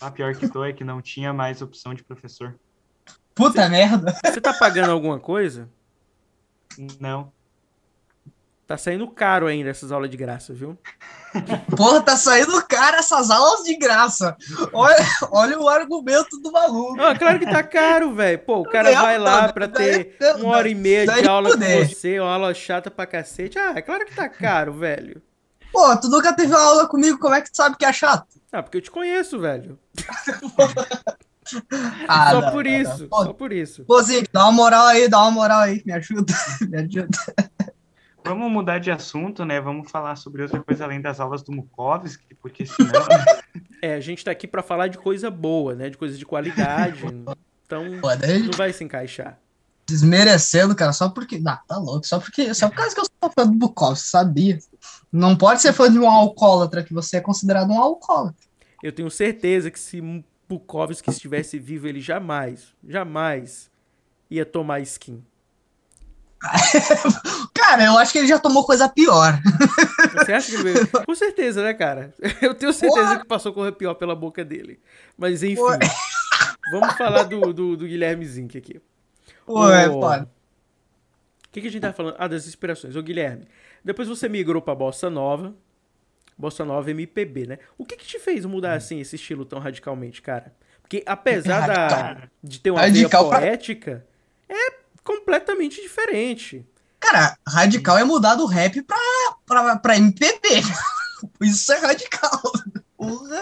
Ah, pior que tô é que não tinha mais opção de professor. Puta merda. Você tá pagando alguma coisa? Não. Tá saindo caro ainda essas aulas de graça, viu? [laughs] Porra, tá saindo cara essas aulas de graça. Olha, olha o argumento do maluco. Ah, claro que tá caro, velho. Pô, o cara vai lá pra ter uma hora e meia de aula com você, uma aula chata pra cacete. Ah, é claro que tá caro, velho. Pô, tu nunca teve uma aula comigo, como é que tu sabe que é chato? Ah, porque eu te conheço, velho. [laughs] Ah, só não, por não, não. isso, Pô, só por isso. Pô, Zico, dá uma moral aí, dá uma moral aí, me ajuda, [laughs] me ajuda. Vamos mudar de assunto, né? Vamos falar sobre outra coisa além das aulas do Mukovski, porque senão. [laughs] É, a gente tá aqui pra falar de coisa boa, né? De coisa de qualidade. Então, Pô, não vai se encaixar. desmerecendo, cara, só porque. Ah, tá louco, só porque. Só por causa que eu sou fã do Bukowski, sabia? Não pode ser fã de um alcoólatra, que você é considerado um alcoólatra. Eu tenho certeza que se Bukowski estivesse vivo, ele jamais, jamais ia tomar skin. [laughs] Cara, eu acho que ele já tomou coisa pior. Você acha que ele? [laughs] Com certeza, né, cara? [laughs] Eu tenho certeza que passou coisa pior pela boca dele. Mas enfim, Porra. vamos falar do, do, do Guilherme Zink aqui. Pô, é Ô, foda. O que, que a gente tá falando? Ah, das inspirações. Ô, Guilherme, depois você migrou pra Bossa Nova. Bossa Nova MPB, né? O que que te fez mudar, assim, esse estilo tão radicalmente, cara? Porque apesar da, de ter uma Radical veia pra- poética, é completamente diferente. Cara, radical é mudar do rap pra, pra, pra MPB. [laughs] Isso é radical.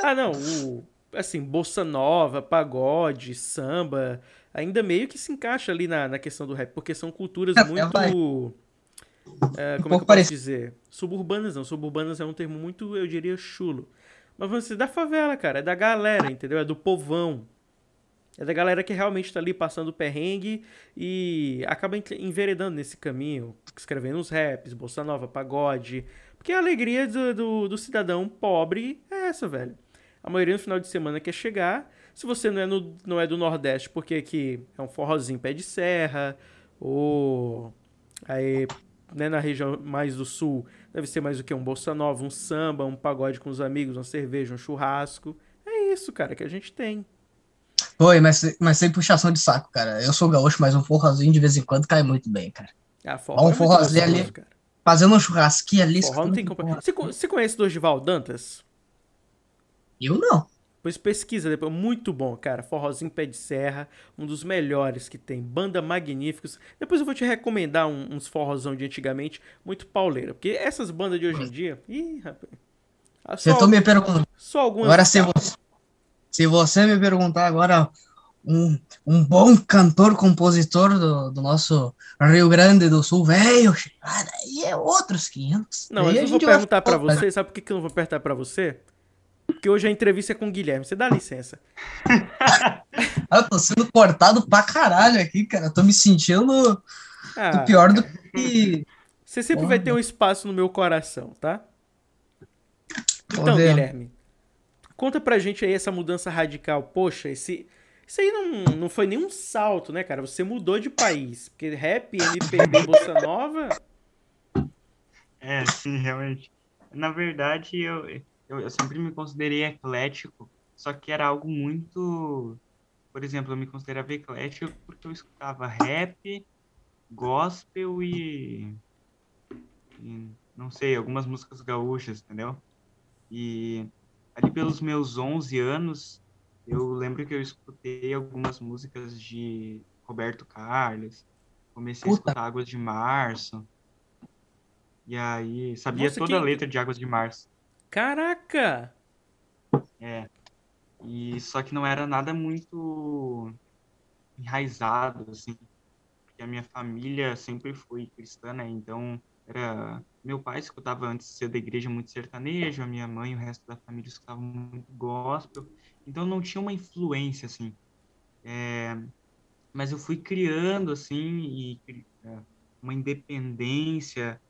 Ah, não, o, assim, bossa nova, pagode, samba, ainda meio que se encaixa ali na, na questão do rap, porque são culturas É, muito... é, como é que eu posso dizer? Suburbanas não, suburbanas é um termo muito, eu diria, chulo. Mas você da favela, cara, é da galera, entendeu? É do povão. É da galera que realmente tá ali passando perrengue e acaba en- enveredando nesse caminho, escrevendo uns raps, bossa nova, pagode. Porque a alegria do, do, do cidadão pobre é essa, velho. A maioria no final de semana quer chegar. Se você não é, no, não é do Nordeste, porque aqui é um forrozinho pé de serra, ou aí, né, na região mais do sul, deve ser mais o que? Um bossa nova, um samba, um pagode com os amigos, uma cerveja, um churrasco. É isso, cara, que a gente tem. Foi, mas, mas sem puxação de saco, cara. Eu sou gaúcho, mas um forrozinho de vez em quando cai muito bem, cara. Ah, um é forrozinho ali. cara. Fazendo um churrasquinho ali. Forró não tem compra... você, você conhece o Dorival Dantas? Eu não. Pois pesquisa depois. Muito bom, cara. Forrozinho Pé de Serra, um dos melhores que tem. Banda magníficos. Depois eu vou te recomendar um- uns forrozão de antigamente, muito pauleira. Porque essas bandas de hoje em dia. Ih, rapaz. Ah, Você Só, tô me perguntando. só algumas. Agora, você, se você me perguntar agora, um, um bom cantor, compositor do, do nosso Rio Grande do Sul, velho, cara, aí é outros 500. Não, Aí eu vou vai perguntar pra falar, você. Sabe por que que eu não vou perguntar pra você? Porque hoje a entrevista é com o Guilherme. Você dá licença. [laughs] Ah, Eu tô sendo cortado pra caralho aqui, cara. Eu tô me sentindo Ah, pior do que. Você sempre Porra. vai ter um espaço no meu coração, tá? Então. Guilherme, conta pra gente aí essa mudança radical. Poxa, esse, isso aí não, não foi nenhum salto, né, cara? Você mudou de país. Porque rap, MPB, [laughs] Bossa Nova. É, sim, realmente. Na verdade, eu, eu, eu sempre me considerei eclético, só que era algo muito. Por exemplo, eu me considerava eclético porque eu escutava rap, gospel e. e não sei, algumas músicas gaúchas, entendeu? E ali pelos meus 11 anos, eu lembro que eu escutei algumas músicas de Roberto Carlos, comecei a Puta. escutar Águas de Março. E aí, sabia Nossa, toda a que- letra de Águas de Março. Caraca! É. E só que não era nada muito enraizado, assim. Porque a minha família sempre foi cristã, né? Então, era... Meu pai escutava antes de ser da igreja muito sertanejo, a minha mãe e o resto da família escutava muito gospel. Então, não tinha uma influência, assim. É, Mas eu fui criando, assim, e é, uma independência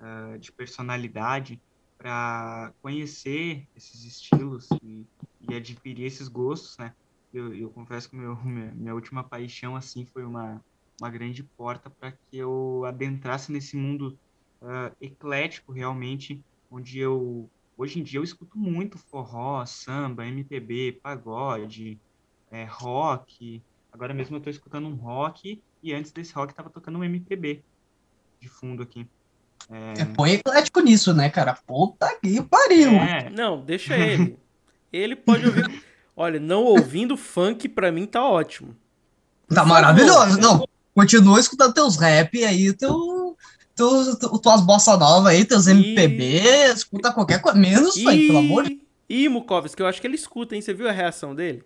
ah, de personalidade para conhecer esses estilos e, e adquirir esses gostos, né? Eu, eu confesso que meu, [laughs] minha, minha última paixão assim foi uma, uma grande porta para que eu adentrasse nesse mundo ah, eclético realmente, onde eu hoje em dia eu escuto muito forró, samba, MPB, pagode, eh, rock. Agora mesmo eu estou escutando um rock e antes desse rock estava tocando um MPB de fundo aqui. É, põe eclético nisso, né, cara? Puta que pariu. É, Não, deixa ele. Ele pode ouvir. Olha, não ouvindo funk pra mim tá ótimo. Tá maravilhoso. Não, continua escutando teus rap aí, teu, teus, tu- tuas bossa nova aí, teus MPB, escuta qualquer coisa, menos isso aí, pelo amor de Ih, Ih, Mukovski, eu acho que ele escuta, hein? Você viu a reação dele?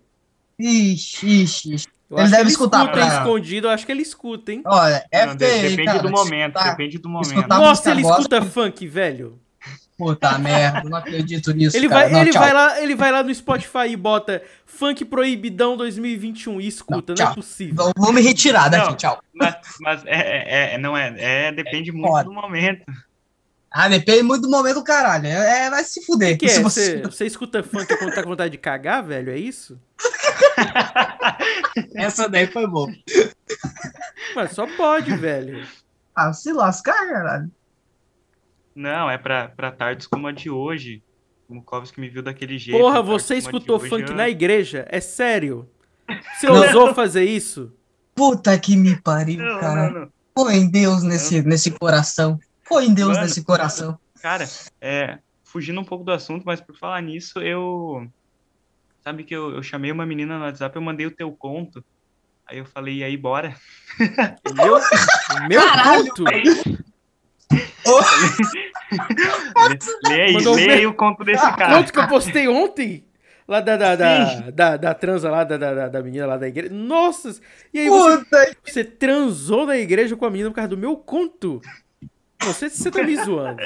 Ixi, ixi, ixi. Eu Ele acho que deve escutar escuta, pra- escondido, eu acho que ele escuta, hein? Olha, é Não, feio, depende cara, do momento, escutar- depende do momento. Nossa, ele escuta funk, velho. Puta [laughs] merda, não acredito nisso, Ele cara. vai, Não, ele tchau. vai lá, ele vai lá no Spotify e bota Funk Proibidão 2021 e escuta, Não, não, é possível. Vou- Vou me retirar daqui, Não. tchau. Mas, mas é, é, é- não é, é depende muito foda. do momento. Ah, depende muito do momento do caralho. É, é, vai se fuder. O que é? Se Você, você... você [laughs] escuta funk quando tá com vontade de cagar, velho? É isso? [laughs] Essa daí foi boa. Mas só pode, velho. Ah, se lascar, caralho. Não, é pra, pra tardes como a de hoje. O Mukovski me viu daquele jeito. Porra, você como escutou hoje, funk eu- na igreja? É sério? [laughs] Você Não. ousou fazer isso? Puta que me pariu, Não, cara. não. Foi em Deus nesse, nesse coração. Foi em Deus Mano. nesse coração. Cara, é, fugindo um pouco do assunto, mas por falar nisso, eu. Sabe que eu, eu chamei uma menina no WhatsApp, eu mandei o teu conto. Aí eu falei, e aí, bora? [laughs] Meu, meu Caralho. conto? Aí, Ver- aí o conto desse cara. Conto que eu postei ontem? Lá da, da, da, da, da transa lá, da, da, da menina lá da igreja. Nossa! E aí você, você transou na igreja com a menina por causa do meu conto? Você, você tá me zoando.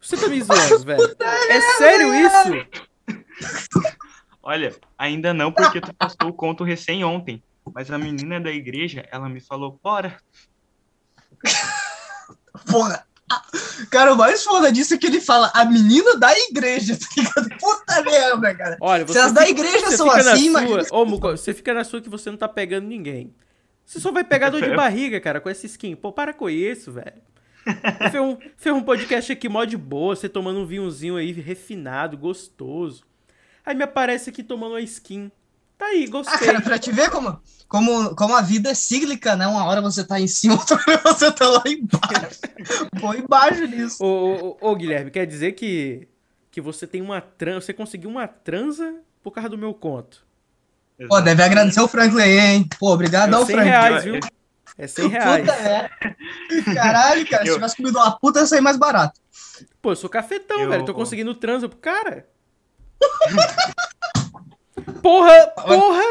Você tá me zoando, velho. É sério isso? Olha, ainda não, porque tu postou o conto recém ontem. Mas a menina da igreja, ela me falou, bora. [laughs] porra. Cara, o mais foda disso é que ele fala a menina da igreja, [laughs] tá ligado? Puta merda, cara. Olha, Se você as da fica- igreja você são assim, sua, imagina. Ô, Muco, você fica na sua que você não tá pegando ninguém. Você só vai pegar dor de [laughs] barriga, cara, com essa skin. Pô, para com isso, velho. Fez um, fez um podcast aqui mó de boa, você tomando um vinhozinho aí refinado, gostoso. Aí me aparece aqui tomando uma skin. Tá aí, Ah, gostei. cara, pra te ver como, como, como a vida é cíclica, né? Uma hora você tá em cima, [laughs] outra hora você tá lá embaixo. Vou embaixo nisso. Ô, ô, ô, Guilherme, quer dizer que, que você tem uma transa. Você conseguiu uma transa por causa do meu conto. Pô, deve agradecer o Franklin aí, hein? Pô, obrigado É ao 100 Franklin. reais, viu? É 100 reais. Puta, é. Caralho, cara, se Eu- tivesse comido uma puta, ia sair mais barato. Pô, eu sou cafetão, Eu- velho. Tô conseguindo transa pro cara. [laughs] porra, porra!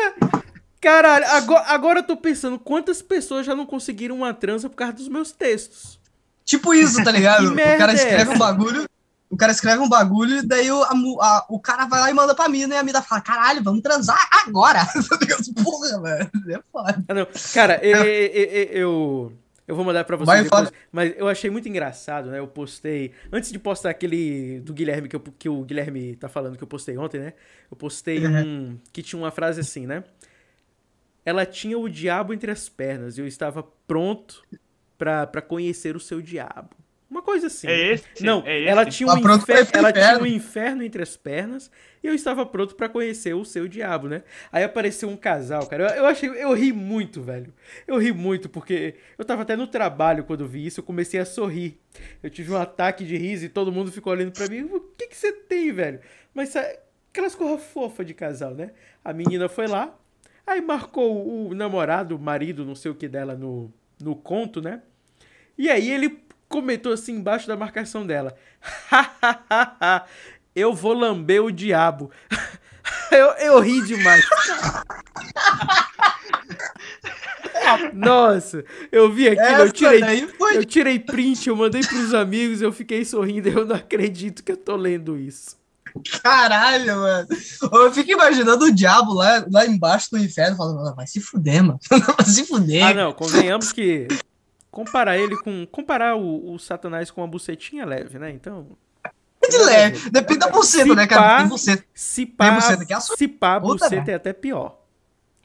Caralho, agora, agora eu tô pensando quantas pessoas já não conseguiram uma transa por causa dos meus textos. Tipo isso, tá ligado? [laughs] O cara é escreve um bagulho, o cara escreve um bagulho, e daí o, a a- o cara vai lá e manda pra mina, e a mina fala, caralho, vamos transar agora. [laughs] Tá? Porra, velho, é foda. Ah. Cara, eu, eu, eu, eu vou mandar pra vocês depois, fala. mas eu achei muito engraçado, né? Eu postei, antes de postar aquele do Guilherme, que, eu- que o Guilherme tá falando que eu postei ontem, né? Eu postei Uhum. um que tinha uma frase assim, né? Ela tinha o diabo entre as pernas e eu estava pronto pra, pra conhecer o seu diabo. Uma coisa assim. É esse? Não, é esse? ela, tinha um Tá infer... ela tinha inferno. um inferno entre as pernas eu estava pronto pra conhecer o seu diabo, né? Aí apareceu um casal, cara. Eu, eu achei, eu ri muito, velho. Eu ri muito porque eu tava até no trabalho quando vi isso, eu comecei a sorrir. Eu tive um ataque de riso e todo mundo ficou olhando pra mim. O que que você tem, velho? Mas aquelas coisas fofas de casal, né? A menina foi lá, aí marcou o namorado, o marido, não sei o que dela no, no conto, né? E aí ele comentou assim embaixo da marcação dela: [laughs] Eu vou lamber o diabo. [laughs] eu, eu ri demais. [laughs] Nossa, eu vi aquilo, eu tirei, foi eu tirei print, eu mandei pros amigos, eu fiquei sorrindo, eu não acredito que eu tô lendo isso. caralho, mano. Eu fico imaginando o diabo lá, lá embaixo do inferno, falando, "Ah, vai se fuder, mano. [laughs] Vai se fuder. Ah, não, convenhamos que comparar ele com comparar o, o Satanás com uma bucetinha é leve, né? Então, de leve. Depende da buceta, né, cara? Tem buceta. se Tem pá, buceta que é assusta. se pá, Puta, buceta é até pior.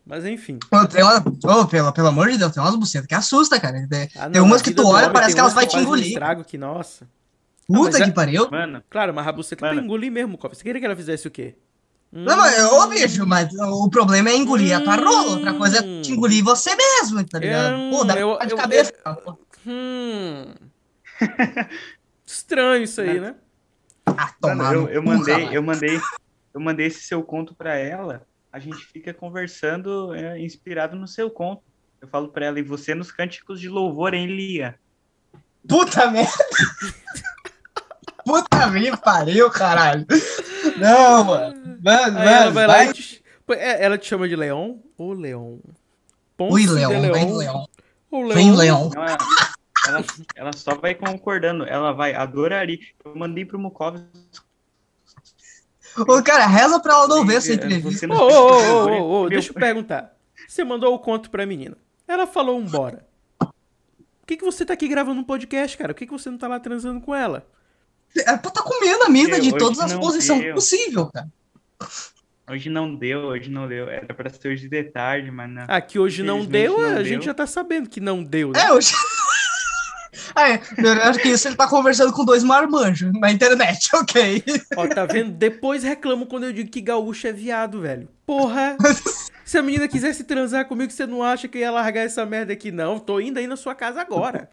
Mas enfim. Tem uma, oh, pelo, pelo amor de Deus, tem umas bucetas que assusta, cara. Tem, Ah, tem não, umas na que tu olha, homem parece tem que elas umas vai te fazem um engolir. estrago que, nossa. Puta mas é- que pariu. Mano, Claro, mas a buceta é pra Mano. engolir mesmo, Copa. Você queria que ela fizesse o quê? Não, mas, ô, bicho, mas o problema é engolir a tua Hum. rola. Outra coisa é te engolir você mesmo, tá ligado? Hum, Pô, dá eu- pra de eu- cabeça. Hum. Estranho isso aí, né? Ah, mano, tomar eu, eu mandei, eu mandei, eu mandei esse seu conto pra ela. A gente fica conversando é, inspirado no seu conto. Eu falo pra ela, e você nos cânticos de louvor, hein, Lia? Puta merda. Puta merda, pariu, caralho. Não, mano. Mano, Aí ela mano, vai lá vai. e te... É, ela te chama de Leon ou Leon? Ponce Ui, de Leão, vem, Leon Leão. ou Vem, Leão. Não, ela, ela, ela só vai concordando. Ela vai, adoraria. Eu mandei pro Mukov. Ô, cara, reza pra ela não ver essa É, entrevista. você Ô, ô, ô, ô, deixa eu perguntar. Você mandou o conto pra menina. Ela falou um bora. Por que, que você tá aqui gravando um podcast, cara? Por que, que você não tá lá transando com ela? É pra tá comendo a mina de todas as posições possíveis, cara. Hoje não deu, hoje não deu. Era pra ser hoje de tarde, mas não. Ah, que hoje não deu, não a deu. gente já tá sabendo que não deu, né? É, hoje. Ah, é. Melhor que isso, ele tá conversando com dois marmanjos na internet, [laughs] ok. Ó, tá vendo? Depois reclamo quando eu digo que gaúcho é viado, velho. Porra! Se a menina quisesse transar comigo, você não acha que eu ia largar essa merda aqui, não? Tô indo aí na sua casa agora.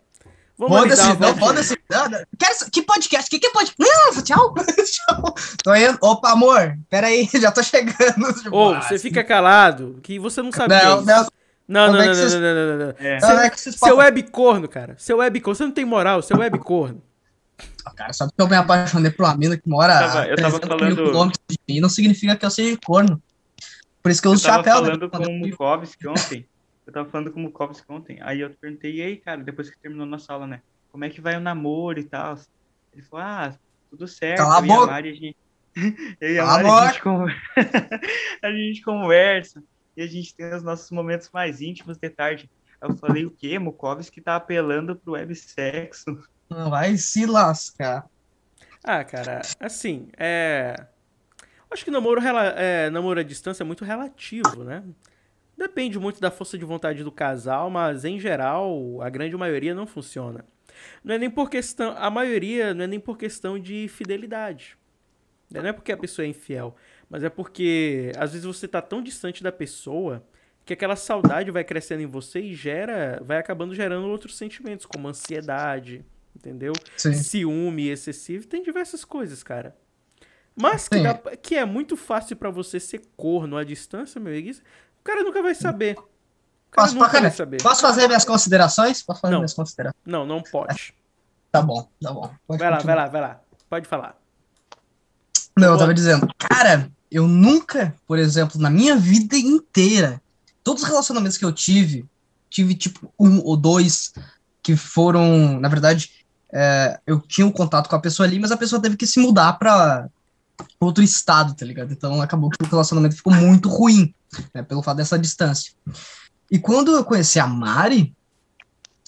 Vamos Foda-se, uma não, voltinha. foda-se. Não, Que podcast? Que, que podcast? Não, tchau. [laughs] tchau. Tô indo. Opa, amor, peraí, [laughs] já tô chegando. Ô, ah, você fica calado, que você não sabe é Não, isso. não, Não, não, Como é não, não, vocês- não, não, não, não. É. não, é Seu papos- web corno, cara. Seu web corno. Você não tem moral, seu web corno. Cara, só porque eu me apaixonei por uma mina que mora Eu tava- a eu tava 300 falando- mil quilômetros de mim, não significa que eu seja corno. Por isso que eu Eu uso tava chapéu. né? falando com Quando o eu- Mukovski ontem. Eu tava falando com o Mukovski ontem. Aí eu perguntei, e aí, cara, depois que terminou nossa aula, né? Como é que vai o namoro e tal? Ele falou, ah, tudo certo. Cala a eu e a boca. Mari, a gente... [laughs] eu e a Cala a Mari, a gente, conver- [laughs] a gente conversa. E a gente tem os nossos momentos mais íntimos de tarde. Eu falei, o quê? Mukovski tá apelando pro websexo. Não vai se lascar. Ah, cara, assim, é. Acho que namoro, rela- é, namoro à distância é muito relativo, né? Depende muito da força de vontade do casal, mas em geral, a grande maioria não funciona. Não é nem por questão. A maioria não é nem por questão de fidelidade. Não é porque a pessoa é infiel. Mas é porque às vezes você tá tão distante da pessoa que aquela saudade vai crescendo em você e gera, vai acabando gerando outros sentimentos, como ansiedade, entendeu? Sim. Ciúme excessivo, tem diversas coisas, cara. Mas que, dá- que é muito fácil pra você ser corno à distância, meu amigo, o cara nunca vai saber. O cara Posso, nunca vai saber. posso fazer minhas considerações? Posso fazer Não. minhas considerações? Não, não pode. Tá bom, tá bom. Pode Vai lá, continuar. vai lá, vai lá. Pode falar. Não, eu tava dizendo, cara, eu nunca, por exemplo, na minha vida inteira, todos os relacionamentos que eu tive, tive tipo um ou dois que foram, na verdade, é, eu tinha um contato com a pessoa ali, mas a pessoa teve que se mudar pra outro estado, tá ligado? Então acabou que o relacionamento ficou muito ruim, né, pelo fato dessa distância. E quando eu conheci a Mari,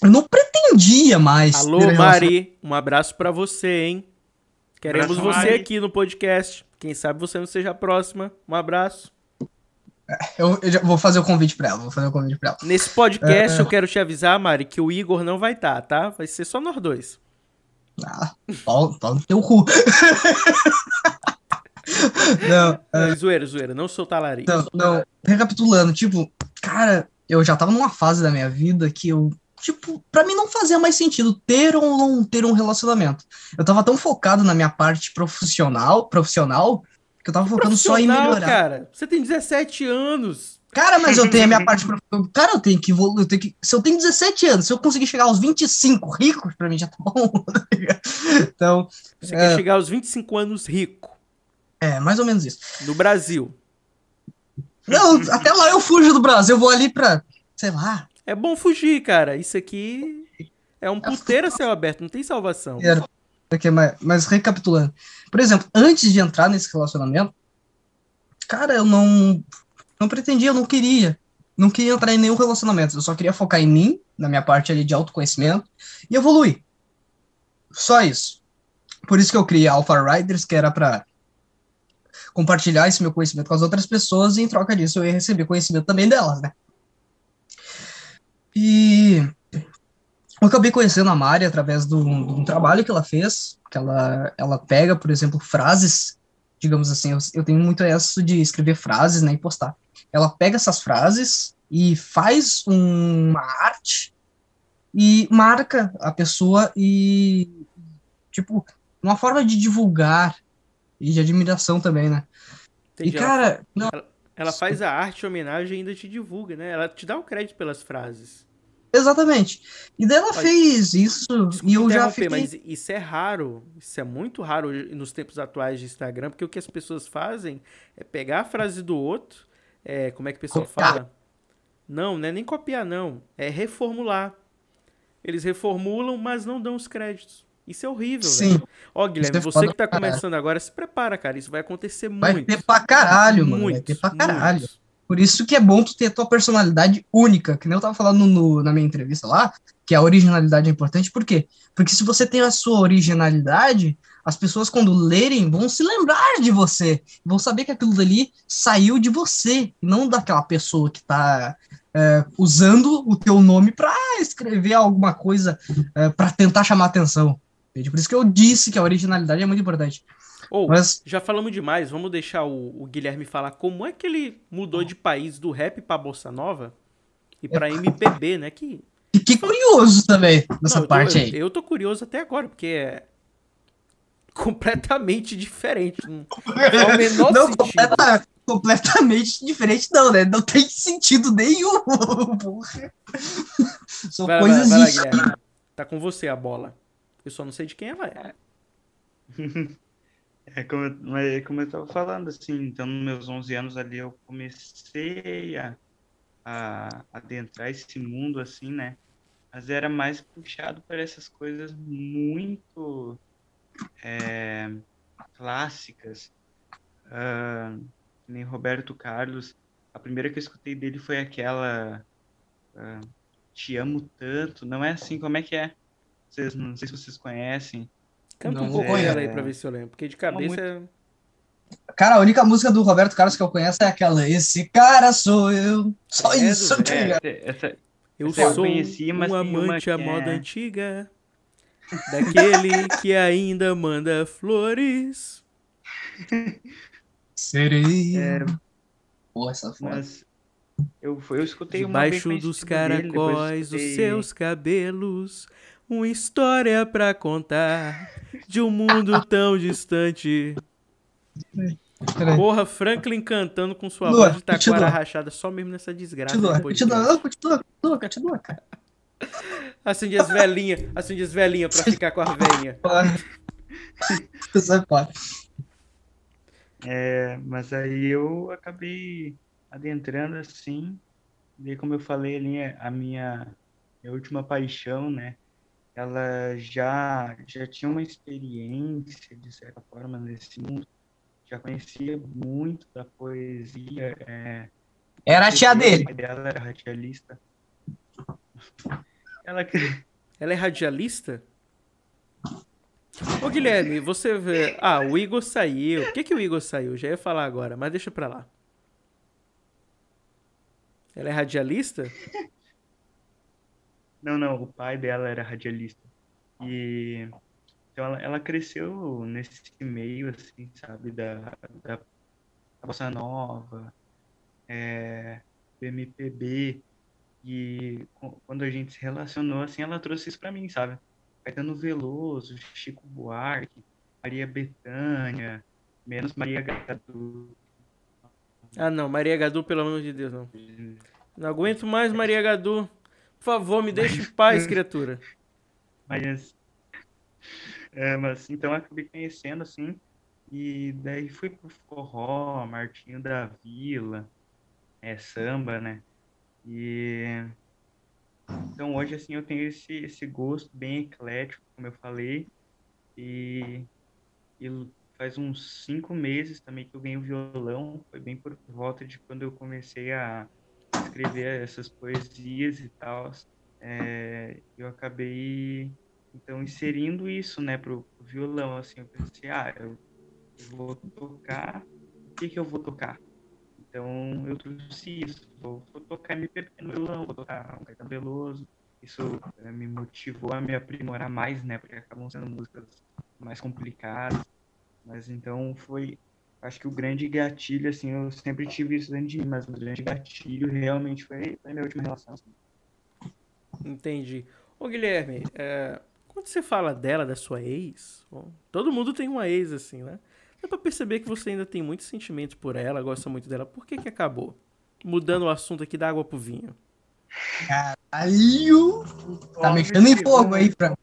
eu não pretendia mais. Alô, Mari, um abraço pra você, hein? Queremos Abraço, você Mari. aqui no podcast. Quem sabe você não seja a próxima. Um abraço. Eu, eu já vou fazer o convite pra ela, vou fazer o convite pra ela. Nesse podcast, eu quero te avisar, Mari, que o Igor não vai estar, tá? Vai ser só nós dois. Ah, pau, pau no teu cu. [laughs] não, É, zoeira, zoeira. Não sou talarico. não, não. Recapitulando, tipo, cara, eu já tava numa fase da minha vida que eu, tipo, pra mim não fazia mais sentido ter ou não ter um relacionamento. Eu tava tão focado na minha parte profissional, profissional, que eu tava focando só em melhorar. cara. Você tem 17 anos. Cara, mas eu tenho a minha parte profissional. Cara, eu tenho que. Eu tenho que... Se eu tenho 17 anos, se eu conseguir chegar aos 25 ricos, pra mim já tá bom. [laughs] tá então, Você É. quer chegar aos 25 anos rico. é mais ou menos isso. No Brasil. Não, até lá eu fujo do Brasil, eu vou ali pra, sei lá, É bom fugir, cara. Isso aqui é um puteiro a céu aberto. Não tem salvação. Aqui, mas, mas recapitulando. Por exemplo, antes de entrar nesse relacionamento, cara, eu não, não pretendia, eu não queria. Não queria entrar em nenhum relacionamento. Eu só queria focar em mim, na minha parte ali de autoconhecimento, e evoluir. Só isso. Por isso que eu criei a Alpha Riders, que era pra compartilhar esse meu conhecimento com as outras pessoas, e em troca disso eu ia receber conhecimento também delas, né? E eu acabei conhecendo a Mari através de um trabalho que ela fez, que ela, ela pega, por exemplo, frases, digamos assim, eu, eu tenho muito isso de escrever frases, né, e postar. Ela pega essas frases e faz uma arte e marca a pessoa e, tipo, uma forma de divulgar e de admiração também, né? Entendi. E, Ela- cara, não, Ela faz a arte em homenagem e ainda te divulga, né? Ela te dá o crédito pelas frases. exatamente. E daí ela fez isso e eu já fiquei... mas isso é raro. Isso é muito raro nos tempos atuais de Instagram, porque o que as pessoas fazem é pegar a frase do outro, é, como é que o pessoal Copiar. fala? Não, não é nem copiar, não. É reformular. Eles reformulam, mas não dão os créditos. Isso é horrível, Sim, velho. Ó, Guilherme, é você foda que tá começando agora, se prepara, cara. Isso vai acontecer vai muito. ter pra caralho, mano. Vai Muito, ter pra caralho. muito. Por isso que é bom tu ter a tua personalidade única, que nem eu tava falando no- na minha entrevista lá, que a originalidade é importante, por quê? Porque se você tem a sua originalidade, as pessoas quando lerem vão se lembrar de você, vão saber que aquilo dali saiu de você, não daquela pessoa que tá é, usando o teu nome pra escrever alguma coisa é, pra tentar chamar atenção. Entende? Por isso que eu disse que a originalidade é muito importante. Ou, Mas já falamos demais, vamos deixar o, o Guilherme falar como é que ele mudou de país do rap pra bossa nova e pra MPB, né? Que fiquei curioso também nessa Não, eu tô- parte eu, aí. Eu tô curioso até agora, porque é completamente diferente. Não Não, completa- completamente diferente, não, né? Não tem sentido nenhum. [laughs] São Vai lá, coisas vai lá, distintas. Guilherme. Tá com você a bola. Eu só não sei de quem ela é. É [laughs] como, eu- mas como eu tava falando, assim, então nos meus 11 anos ali eu comecei a, a adentrar esse mundo, assim, né? Mas era mais puxado por essas coisas muito é, clássicas. Que nem Roberto Carlos. A primeira que eu escutei dele foi aquela ah, Te Amo Tanto. Não é assim, como é que é? Vocês, não sei se vocês conhecem. Canta um Não, pouco é- ela aí pra ver se eu lembro. Porque de cabeça. Cara, a única música do Roberto Carlos que eu conheço é aquela Esse cara sou eu. Só Credo, isso, tá É, ligado? essa, Eu Essa eu sou conheci, mas um uma amante à moda é- antiga. Daquele [laughs] que ainda manda flores. [laughs] Sereia. É, Porra, essa mas eu, eu escutei uma bem Debaixo dos conhecida dele, eu caracóis dos seus cabelos, uma história pra contar de um mundo tão distante. Peraí. Porra, Franklin cantando com sua Continua, voz de taquara continua. rachada só mesmo nessa desgraça. Continua, continua, continua, continua, continua, cara. Acende as velhinhas, acende as velhinhas pra ficar com a velhinha. [laughs] Você pode. É, mas aí eu acabei adentrando assim, e como eu falei ali, a minha, minha última paixão, né? Ela já, já tinha uma experiência, de certa forma, nesse mundo, já conhecia muito da poesia. É, Era a tia dele. O pai dela era radialista. [laughs] Ela Ela é radialista? Ô Guilherme, você vê. Ah, o Igor saiu. O que, que o Igor saiu? Já ia falar agora, mas deixa pra lá. Ela é radialista? [laughs] Não, não, o pai dela era radialista. E então ela, ela cresceu nesse meio, assim, sabe, da, da bossa nova, é, do MPB. E quando a gente se relacionou, assim, ela trouxe isso pra mim, sabe? Caetano Veloso, Chico Buarque, Maria Bethânia, menos Maria Gadu. Ah, não, Maria Gadu, pelo amor de Deus, não. Não aguento mais Maria Gadu. Por favor, me deixe em paz, criatura. Mas, é, mas então eu acabei conhecendo assim, e daí fui pro forró, Martinho da Vila, é samba, né? E então hoje assim eu tenho esse, esse gosto bem eclético, como eu falei, e, e faz uns cinco meses também que eu ganhei o violão, foi bem por volta de quando eu comecei a escrever essas poesias e tal é, eu acabei então inserindo isso né pro, pro violão assim eu pensei ah eu, vou tocar o que que eu vou tocar? Então eu trouxe isso vou, vou tocar MPB no violão vou tocar um Caetano Veloso isso eh, me motivou a me aprimorar mais né porque acabam sendo músicas mais complicadas mas então foi acho que o grande gatilho assim eu sempre tive isso dentro de mim mas o grande gatilho realmente foi, foi a minha última relação assim. Entendi. Ô Guilherme, é, quando você fala dela, da sua ex, bom, todo mundo tem uma ex assim, né? Dá pra perceber que você ainda tem muitos sentimentos por ela, gosta muito dela. Por que que acabou? Mudando o assunto aqui da água pro vinho. Caralho! Tá mexendo em fogo aí, Frank.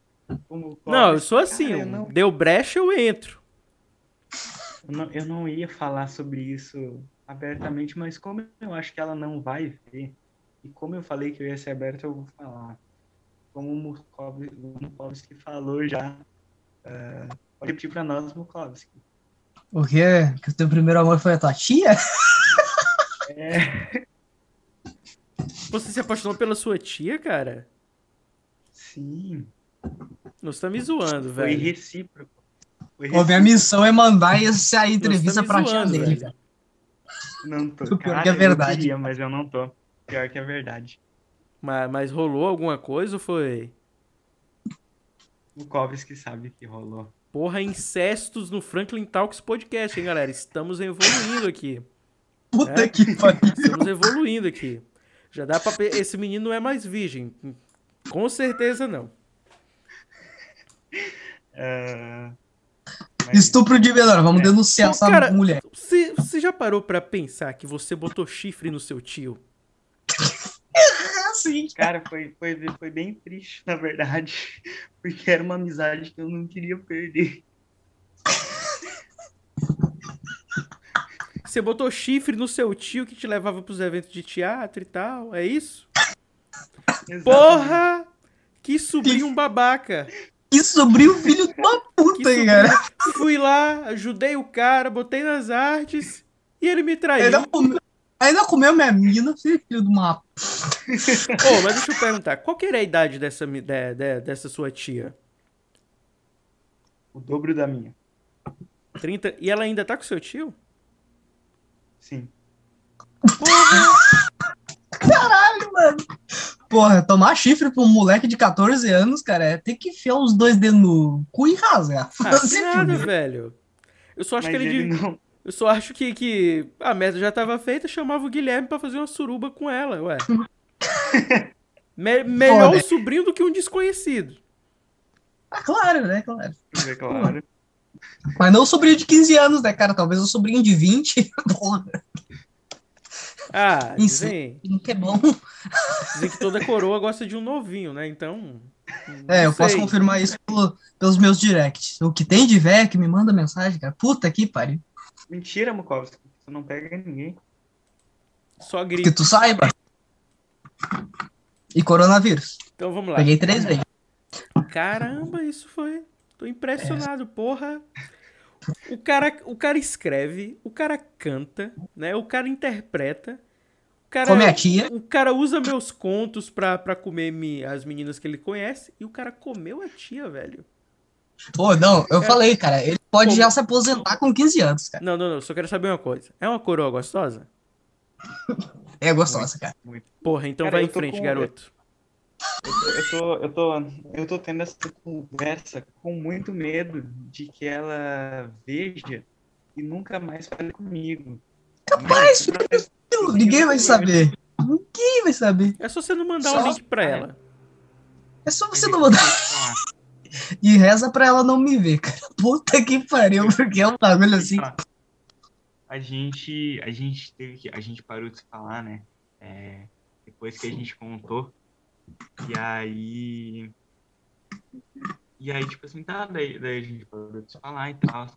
Como Não, eu sou assim, cara, eu não, deu brecha, eu entro. Eu não, eu não ia falar sobre isso abertamente, mas como eu acho que ela não vai ver, e como eu falei que eu ia ser aberto, eu vou falar. Como o Mukovski falou já, eh, pode repetir pra nós, Mukovski. O quê? Que o teu primeiro amor foi a tua tia? É, Você se apaixonou pela sua tia, cara? sim, Não você tá me zoando, foi velho. recíproco. Foi Ô, minha missão é mandar essa entrevista tá pra me tia dele, velho. Não tô. [laughs] Pior Cara, que é eu verdade. queria, mas eu não tô. Pior que é verdade. Mas, mas rolou alguma coisa ou foi? O Mukovski sabe que rolou. Porra, incestos no Franklin Talks Podcast, hein, galera? Estamos evoluindo aqui. Puta É? que pariu. Estamos evoluindo aqui. Já dá pra. Esse menino não é mais virgem. Com certeza não. Ah, mas- [laughs] Estupro de menor, vamos É. denunciar Pô, essa cara, mulher. Você, você já parou pra pensar que você botou chifre no seu tio? [laughs] Assim. Cara, foi, foi, foi bem triste, na verdade, [laughs] porque era uma amizade que eu não queria perder. [laughs] Você botou chifre no seu tio que te levava pros eventos de teatro e tal? É isso? Exatamente. Porra! Que sobrinho babaca! Que sobrinho filho de uma Que puta, hein, cara. Fui lá, ajudei o cara, botei nas artes e ele me traiu. Ainda comeu, ainda comeu minha mina, filho de uma Ô, mas deixa eu perguntar, qual que era a idade dessa, de- de- dessa sua tia? O dobro da minha. 30? E ela ainda tá com seu tio? Sim. Porra, tomar chifre pra um moleque de 14 anos, cara, é ter que enfiar os dois dedos no cu e rasgar. Ah, nada, velho. Eu só acho Mas que ele, ele de- não. Eu só acho que, que a merda já tava feita, chamava o Guilherme pra fazer uma suruba com ela, ué. [laughs] Me- melhor o sobrinho do que um desconhecido. Ah, claro, né? Claro. É claro. Mas não o sobrinho de 15 anos, né, cara? Talvez o sobrinho de 20. [laughs] Ah, Isso. dizem, que é bom. dizem que toda coroa gosta de um novinho, né? Então. É, eu posso confirmar isso pelo- pelos meus directs. O que tem de véia que me manda mensagem, cara. Puta que pariu. Mentira, Mukovski. Você não pega ninguém. Só Que gripe. tu saiba. E coronavírus. Então vamos lá. Peguei três vezes. Caramba, isso foi. Tô impressionado, porra. O cara, o cara escreve, o cara canta, né? O cara interpreta. O cara, Come a tia. o cara usa meus contos pra, pra comer me- as meninas que ele conhece e o cara comeu a tia, velho. Pô, não, eu É. falei, cara. Ele pode Como? já se aposentar com 15 anos, cara. Não, não, não, só quero saber uma coisa. É uma coroa gostosa? É gostosa, cara. Porra, então Cara, vai em frente, com- garoto. Eu tô, eu tô, eu tô tendo essa conversa com muito medo de que ela veja e nunca mais fale comigo. Capaz, Mas- Ninguém vai saber. Ninguém vai saber. É só você não mandar Só- o link pra ela. É só você não mandar. Ah, [laughs] E reza pra ela não me ver, cara. Puta que pariu, porque é um bagulho assim. A gente, a gente teve que, a gente parou de se falar, né? É, depois que a gente contou. E aí, e aí tipo assim, tá, daí, daí a gente parou de falar e tal.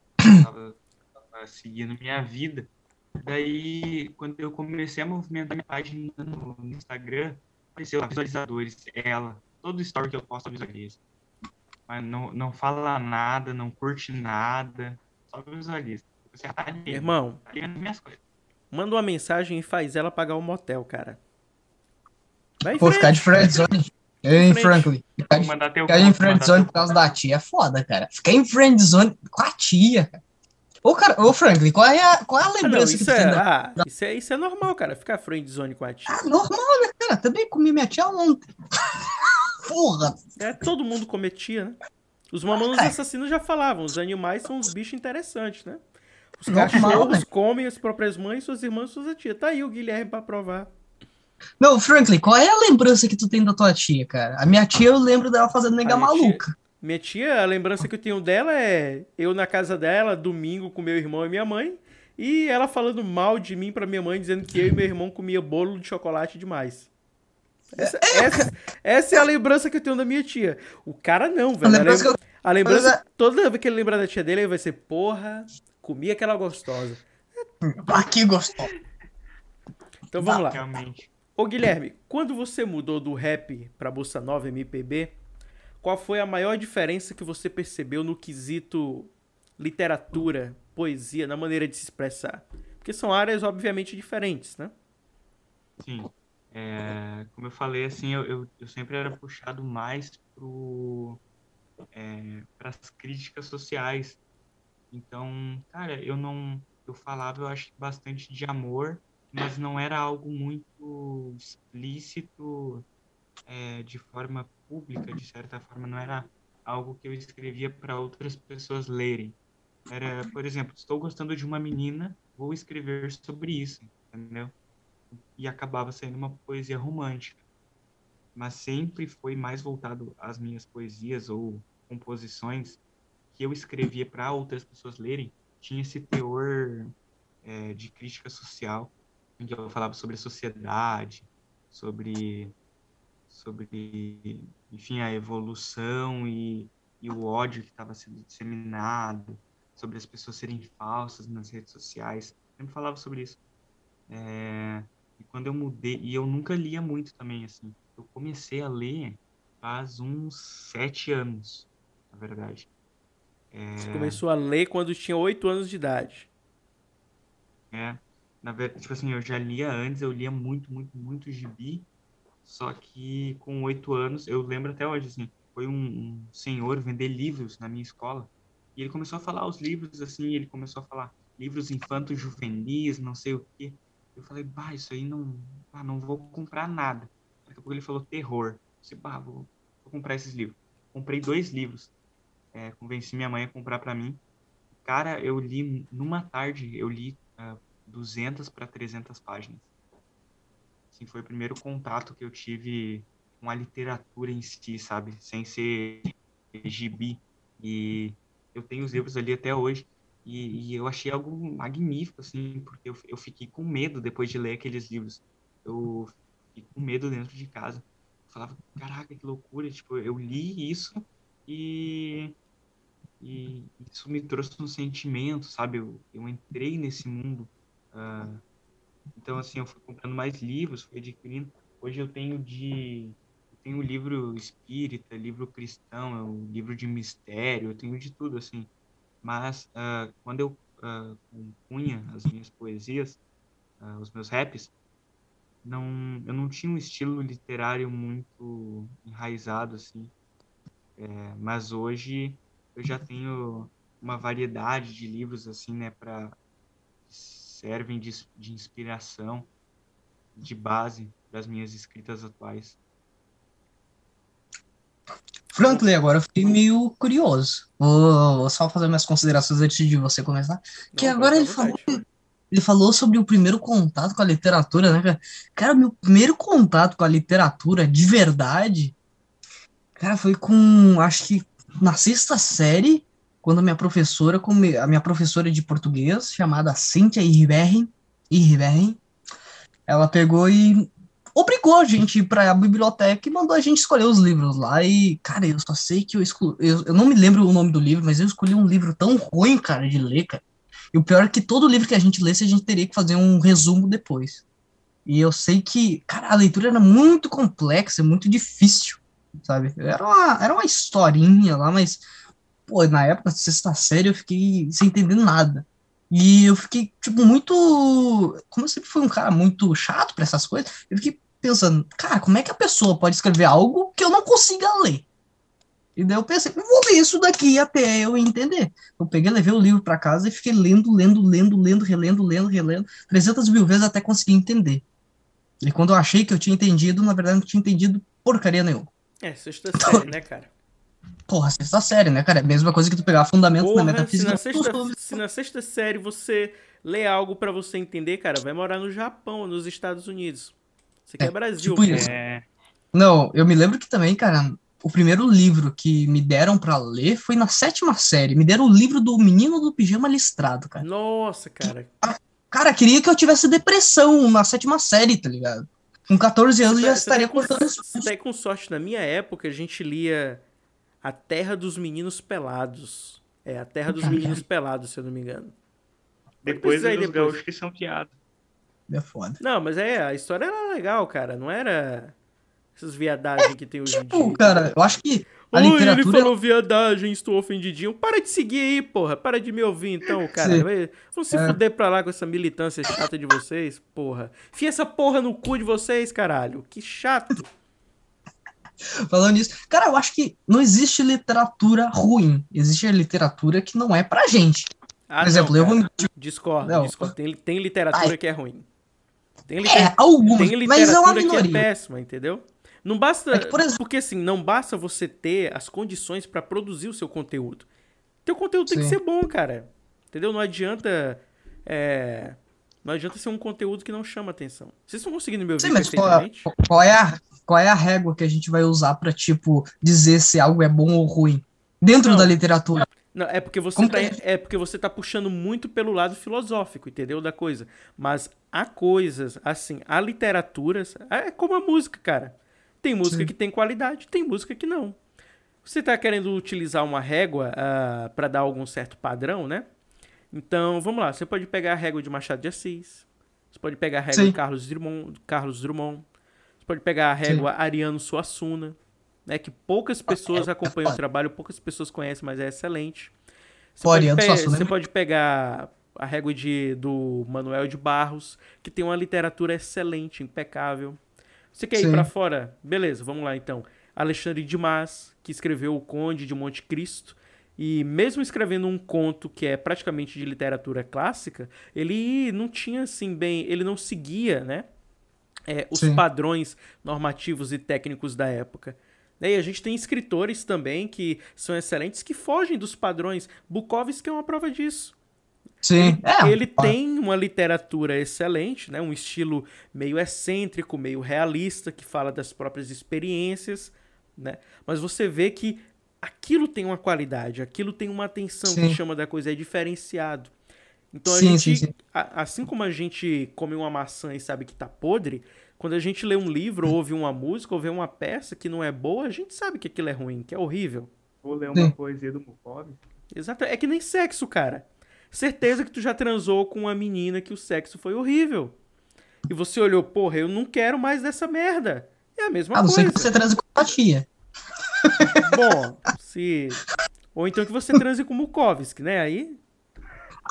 Tava, tava seguindo minha vida. Daí, quando eu comecei a movimentar minha página no, no Instagram, apareceu lá, visualizadores, ela. Todo story que eu posto visualiza. Mas não, não fala nada, não curte nada, só visualiza. Você tá ali, Irmão, tá minhas coisas. manda uma mensagem e faz ela pagar o motel, cara. Vai em Pô, ficar de friendzone. Frente. Franklin? Ficar, de, ficar em conto, mandar friendzone por causa da tia é foda, cara. Ficar em friendzone com a tia, cara. Ô, cara, ô, Franklin, qual é a, qual é a Ah, não, lembrança que é, da... ah, isso é, isso é normal, cara. Ficar friend zone com a tia. Ah, normal, né, cara? Também comi minha tia ontem. [laughs] Porra. É, todo mundo cometia, né? Os mamonos É. assassinos já falavam, os animais são uns bichos interessantes, né? Os Normal, cachorros né? comem as próprias mães, suas irmãs, suas tias. Tá aí o Guilherme pra provar. Não, Franklin, qual é a lembrança que tu tem da tua tia, cara? A minha tia, eu lembro dela fazendo nega minha tia- maluca. Minha tia, a lembrança que eu tenho dela é eu na casa dela, domingo, com meu irmão e minha mãe, e ela falando mal de mim pra minha mãe, dizendo que eu e meu irmão comia bolo de chocolate demais. Essa, essa- essa é a lembrança que eu tenho da minha tia. O cara não, velho. A lembrança eu... A lembrança, toda vez que ele lembrar da tia dele, ele vai ser, porra, comi aquela gostosa. [laughs] Ah, que gostou. Então vamos lá. Realmente. Ô Guilherme, quando você mudou do rap pra bossa nova MPB, qual foi a maior diferença que você percebeu no quesito literatura, poesia, na maneira de se expressar? Porque são áreas obviamente diferentes, né? Sim. É, como eu falei, assim, eu, eu, eu sempre era puxado mais pro para as críticas sociais. Então, cara, eu não eu falava, eu acho bastante de amor, mas não era algo muito explícito é, de forma pública, de certa forma, não era algo que eu escrevia para outras pessoas lerem. Era, por exemplo, estou gostando de uma menina, vou escrever sobre isso, entendeu? e acabava sendo uma poesia romântica. Mas sempre foi mais voltado às minhas poesias ou composições que eu escrevia para outras pessoas lerem, tinha esse teor é, de crítica social, em que eu falava sobre a sociedade, sobre, sobre enfim, a evolução e, e o ódio que estava sendo disseminado, sobre as pessoas serem falsas nas redes sociais. Eu sempre falava sobre isso. É, e quando eu mudei, e eu nunca lia muito também, assim. Eu comecei a ler faz uns sete anos, na verdade. É, Você começou a ler quando tinha 8 anos de idade. é, na verdade, tipo assim, eu já lia antes, eu lia muito, muito, muito gibi. Só que com oito anos, eu lembro até hoje, assim, foi um, um senhor vender livros na minha escola. E ele começou a falar os livros, assim, ele começou a falar livros infantos juvenis, não sei o quê. Eu falei, bah, isso aí não, bah, não vou comprar nada. Daqui a pouco ele falou terror. Eu bah, vou, vou comprar esses livros. Comprei dois livros. É, convenci minha mãe a comprar para mim. Cara, eu li numa tarde, eu li uh, 200 para 300 páginas. Assim, foi o primeiro contato que eu tive com a literatura em si, sabe? Sem ser gibi. E eu tenho os livros ali até hoje. E, e eu achei algo magnífico, assim, porque eu, eu fiquei com medo depois de ler aqueles livros. Eu fiquei com medo dentro de casa. Eu falava, caraca, que loucura. Tipo, eu li isso e, e isso me trouxe um sentimento, sabe? Eu, eu entrei nesse mundo. Uh, então, assim, eu fui comprando mais livros, fui adquirindo. Hoje eu tenho de tenho livro espírita, livro cristão, livro de mistério, eu tenho de tudo, assim. Mas uh, quando eu uh, compunha as minhas poesias, uh, os meus raps, não, eu não tinha um estilo literário muito enraizado, assim. É, mas hoje eu já tenho uma variedade de livros, assim, né, para servem de, de inspiração, de base das minhas escritas atuais. Franklin, agora eu fiquei meio curioso. Vou, só fazer minhas considerações antes de você começar. Não, que agora ele falou, ele falou sobre o primeiro contato com a literatura, né, cara? Cara, meu primeiro contato com a literatura de verdade, cara, foi com, acho que na sexta série, quando minha professora, a minha professora de português, chamada Cíntia Irberren, ela pegou e obrigou a gente ir para a biblioteca e mandou a gente escolher os livros lá. E, cara, eu só sei que eu escolhi. Eu, eu não me lembro o nome do livro, mas eu escolhi um livro tão ruim, cara, de ler, cara. E o pior é que todo livro que a gente lesse, a gente teria que fazer um resumo depois. E eu sei que, cara, a leitura era muito complexa, muito difícil, sabe? Era uma, era uma historinha lá, mas, pô, na época sexta série eu fiquei sem entender nada. E eu fiquei, tipo, muito. Como eu sempre fui um cara muito chato para essas coisas, eu fiquei pensando, cara, como é que a pessoa pode escrever algo que eu não consiga ler? E daí eu pensei, vou ler isso daqui até eu entender. Eu peguei, levei o livro para casa e fiquei lendo, lendo, lendo, lendo, relendo, lendo, relendo, 300 mil vezes até conseguir entender. E quando eu achei que eu tinha entendido, na verdade não tinha entendido porcaria nenhuma. É, sexta série, né, cara? Porra, sexta série, né, cara? É a mesma coisa que tu pegar fundamentos Porra, na metafísica. Se na, sexta, se na sexta série você lê algo para você entender, cara, vai morar no Japão, nos Estados Unidos. Você quer é, Brasil, tipo isso. É... Não, eu me lembro que também, cara, o primeiro livro que me deram para ler foi na sétima série. Me deram o livro do Menino do Pijama Listrado, cara. Nossa, cara. Cara, queria que eu tivesse depressão na sétima série, tá ligado? Com 14 anos tá, já estaria tá cortando Você tá com sorte. Na minha época, a gente lia a Terra dos Meninos Pelados. É, a Terra dos Meninos Pelados, se eu não me engano. Depois aí, dos depois. gaúchos que são piada. É foda. Não, mas é, a história era legal, cara. Não era essas viadagens que tem hoje tipo, em dia. cara, eu acho que a Oi, literatura... ele falou viadagem, estou ofendidinho. Para de seguir aí, porra. Para de me ouvir, então, cara. Vão se é. fuder pra lá com essa militância chata de vocês, porra. Fia essa porra no cu de vocês, caralho. Que chato. Falando nisso, cara, eu acho que não existe literatura ruim. Existe a literatura que não é pra gente. Ah, Por exemplo, não, eu vou. Discordo, não. discordo. Tem, tem literatura Ai. que é ruim. Tem, liter... é, algumas, tem literatura mas é uma minoria. que é péssima, entendeu? Não basta. É que, por exemplo... Porque assim, não basta você ter as condições para produzir o seu conteúdo. Teu conteúdo Sim. tem que ser bom, cara. Entendeu? Não adianta. É... Não adianta ser um conteúdo que não chama atenção. Vocês estão conseguindo me ouvir Sim, mas? Qual, qual, é a, qual é a régua que a gente vai usar para tipo, dizer se algo é bom ou ruim? Dentro não, da literatura. Não, é porque você tá, é porque você tá puxando muito pelo lado filosófico, entendeu? Da coisa. Mas há coisas, assim, há literaturas. É como a música, cara. Tem música Sim. que tem qualidade, tem música que não. Você está querendo utilizar uma régua uh, ah, para dar algum certo padrão, né? Então, vamos lá. Você pode pegar a régua de Machado de Assis. Você pode pegar a régua Sim. de Carlos Drummond, Carlos Drummond. Pode pegar a régua Sim. Ariano Suassuna, né? Que poucas pessoas acompanham o trabalho, poucas pessoas conhecem, mas é excelente. Você, pode, Suassuna, você pode pegar a régua de, do Manuel de Barros, que tem uma literatura excelente, impecável. Você quer Sim. ir para fora? Beleza, vamos lá então. Alexandre Dumas, que escreveu O Conde de Monte Cristo, e mesmo escrevendo um conto que é praticamente de literatura clássica, ele não tinha assim bem, ele não seguia, né, é, os Sim. padrões normativos e técnicos da época. E a gente tem escritores também que são excelentes, que fogem dos padrões. Bukowski é uma prova disso. Sim. Ele, é, ele tem uma literatura excelente, né? um estilo meio excêntrico, meio realista, que fala das próprias experiências, né? mas você vê que aquilo tem uma qualidade, aquilo tem uma atenção sim. que chama da coisa, é diferenciado. Então a sim, gente, sim, assim como a gente come uma maçã e sabe que tá podre, quando a gente lê um livro, ouve uma música, ou vê uma peça que não é boa, a gente sabe que aquilo é ruim, que é horrível. Ou ler uma poesia do Bukowski. Exato, é que nem sexo, cara. Certeza que tu já transou com uma menina que o sexo foi horrível. E você olhou, porra, eu não quero mais dessa merda. É a mesma coisa. A não ser que você transe com a tia. Bom, se. Ou então que você transe com o Mukovski, né? Aí.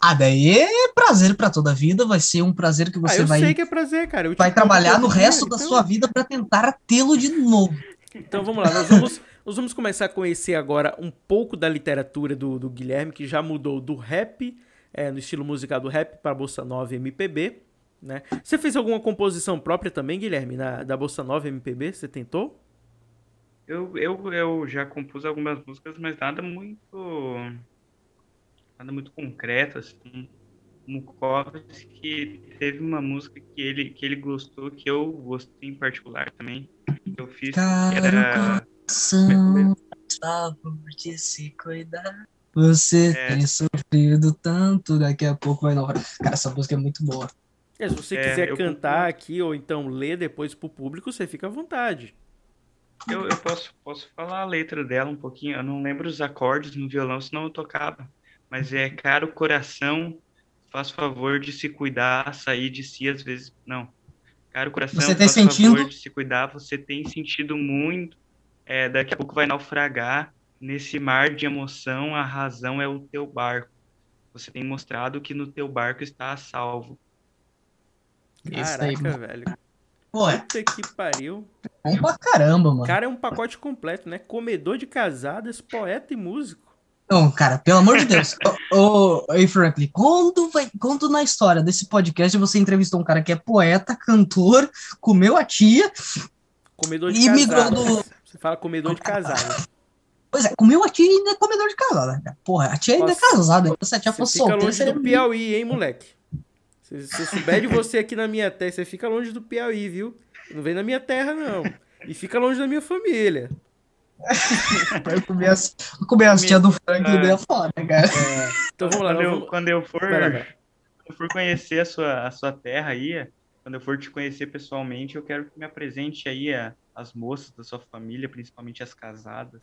Ah, daí é prazer para toda a vida, vai ser um prazer que você ah, eu vai. Eu sei que é prazer, cara. Eu vai trabalhar no resto da então... sua vida para tentar tê-lo de novo. Então vamos lá, nós vamos, nós vamos começar a conhecer agora um pouco da literatura do, do Guilherme, que já mudou do rap, é, no estilo musical do rap, para Bossa Nova MPB. Né? Você fez alguma composição própria também, Guilherme, na, da Bossa Nova MPB? Você tentou? Eu, eu, eu já compus algumas músicas, mas nada muito. Nada muito concreto, assim. Mukovski que teve uma música que ele, que ele gostou, que eu gostei em particular também. Que eu fiz, que era. Coração, favor de se cuidar. Você é. tem sofrido tanto, daqui a pouco vai inovar. Cara, essa música é muito boa. É, se você é, quiser cantar aqui ou então ler depois pro público, você fica à vontade. Eu, eu posso, posso falar a letra dela um pouquinho. Eu não lembro os acordes no violão, senão eu tocava. Mas é caro coração, faz favor de se cuidar, sair de si às vezes. Não. Caro coração, você faz sentindo? favor de se cuidar. Você tem sentido muito. É, daqui a pouco vai naufragar. Nesse mar de emoção, a razão é o teu barco. Você tem mostrado que no teu barco está a salvo. Caraca, aí, velho. Pô, Puta que pariu. Bom pra caramba, mano. Cara, é um pacote completo, né? Comedor de casadas, poeta e músico. Não, cara, pelo amor de Deus. [laughs] Ô, ô, Franklin, quando, vai, quando na história desse podcast você entrevistou um cara que é poeta, cantor, comeu a tia. Comedor de e casadas. Do... Você fala comedor de casadas. Pois é, comeu a tia e ainda é comedor de casada. Porra, a tia ainda é casada. Se a tia fosse solteira. Fica longe do Piauí, hein, moleque? Se você souber de você aqui na minha terra, você fica longe do Piauí, viu? Não vem na minha terra, não. E fica longe da minha família. [laughs] Vai comer as, comer as tia do Frank e é fora, cara. É. Então vamos lá. Quando, eu, quando eu for, quando eu for conhecer a sua, a sua terra aí, quando eu for te conhecer pessoalmente, eu quero que me apresente aí a, as moças da sua família, principalmente as casadas.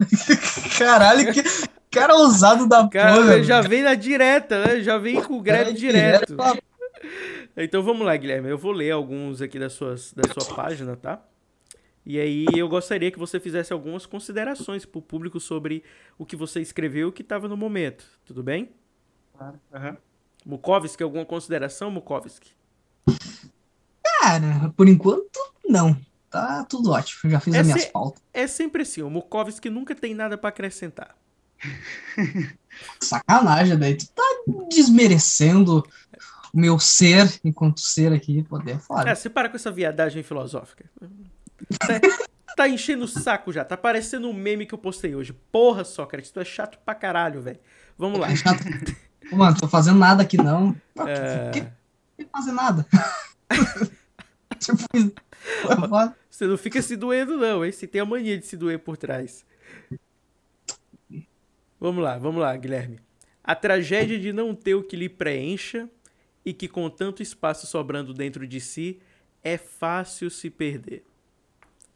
[laughs] Caralho, que cara ousado da cara, porra. Já vem na direta, né? Já vem com o greve é direto. direto. Então vamos lá, Guilherme. Eu vou ler alguns aqui das suas, da sua página, tá? E aí eu gostaria que você fizesse algumas considerações para o público sobre o que você escreveu e o que estava no momento. Tudo bem? Claro. Uhum. Mukovski, alguma consideração, Mukovski? Cara, por enquanto, não. Tá tudo ótimo. Já fiz é as minhas pautas. É sempre assim. O Mukovski nunca tem nada para acrescentar. [laughs] Sacanagem, daí tu tá desmerecendo o meu ser enquanto ser aqui, poder falar. É, você para com essa viadagem filosófica. Tá, tá, enchendo o saco já. Tá parecendo um meme que eu postei hoje. Porra, Sócrates, tu é chato pra caralho, velho. Vamos lá. É chato. Mano, tô fazendo nada aqui não. É... Que, que fazer nada. [laughs] tipo, você não fica se doendo, não, hein? Você tem a mania de se doer por trás. Vamos lá, vamos lá, Guilherme. A tragédia de não ter o que lhe preencha e que com tanto espaço sobrando dentro de si é fácil se perder.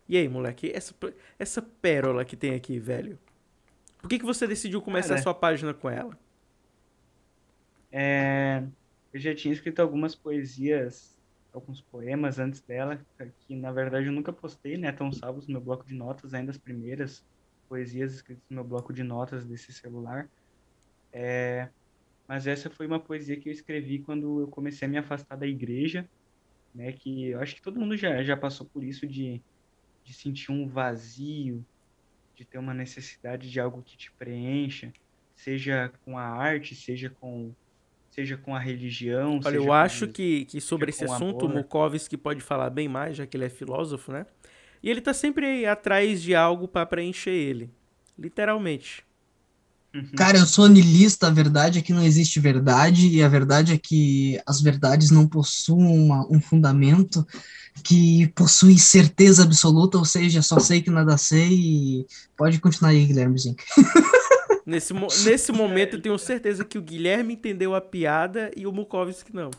E aí, moleque, essa, essa pérola que tem aqui, velho. Por que, que você decidiu começar Cara, a sua página com ela? É, eu já tinha escrito algumas poesias, alguns poemas antes dela, que na verdade eu nunca postei, né? Estão salvos no meu bloco de notas, ainda as primeiras poesias escritas no meu bloco de notas desse celular. É, mas essa foi uma poesia que eu escrevi quando eu comecei a me afastar da igreja, né? Que eu acho que todo mundo já, já passou por isso de de sentir um vazio, de ter uma necessidade de algo que te preencha, seja com a arte, seja com seja com a religião. Olha, eu acho que, que sobre esse assunto amor. o Mukovski pode falar bem mais, já que ele é filósofo, né? E ele tá sempre atrás de algo para preencher ele. Literalmente. Cara, eu sou niilista, a verdade é que não existe verdade, e a verdade é que as verdades não possuem uma, um fundamento que possui certeza absoluta, ou seja, só sei que nada sei e pode continuar aí, Guilherme Zink. [laughs] Nesse, nesse momento eu tenho certeza que o Guilherme entendeu a piada e o Mukovski não.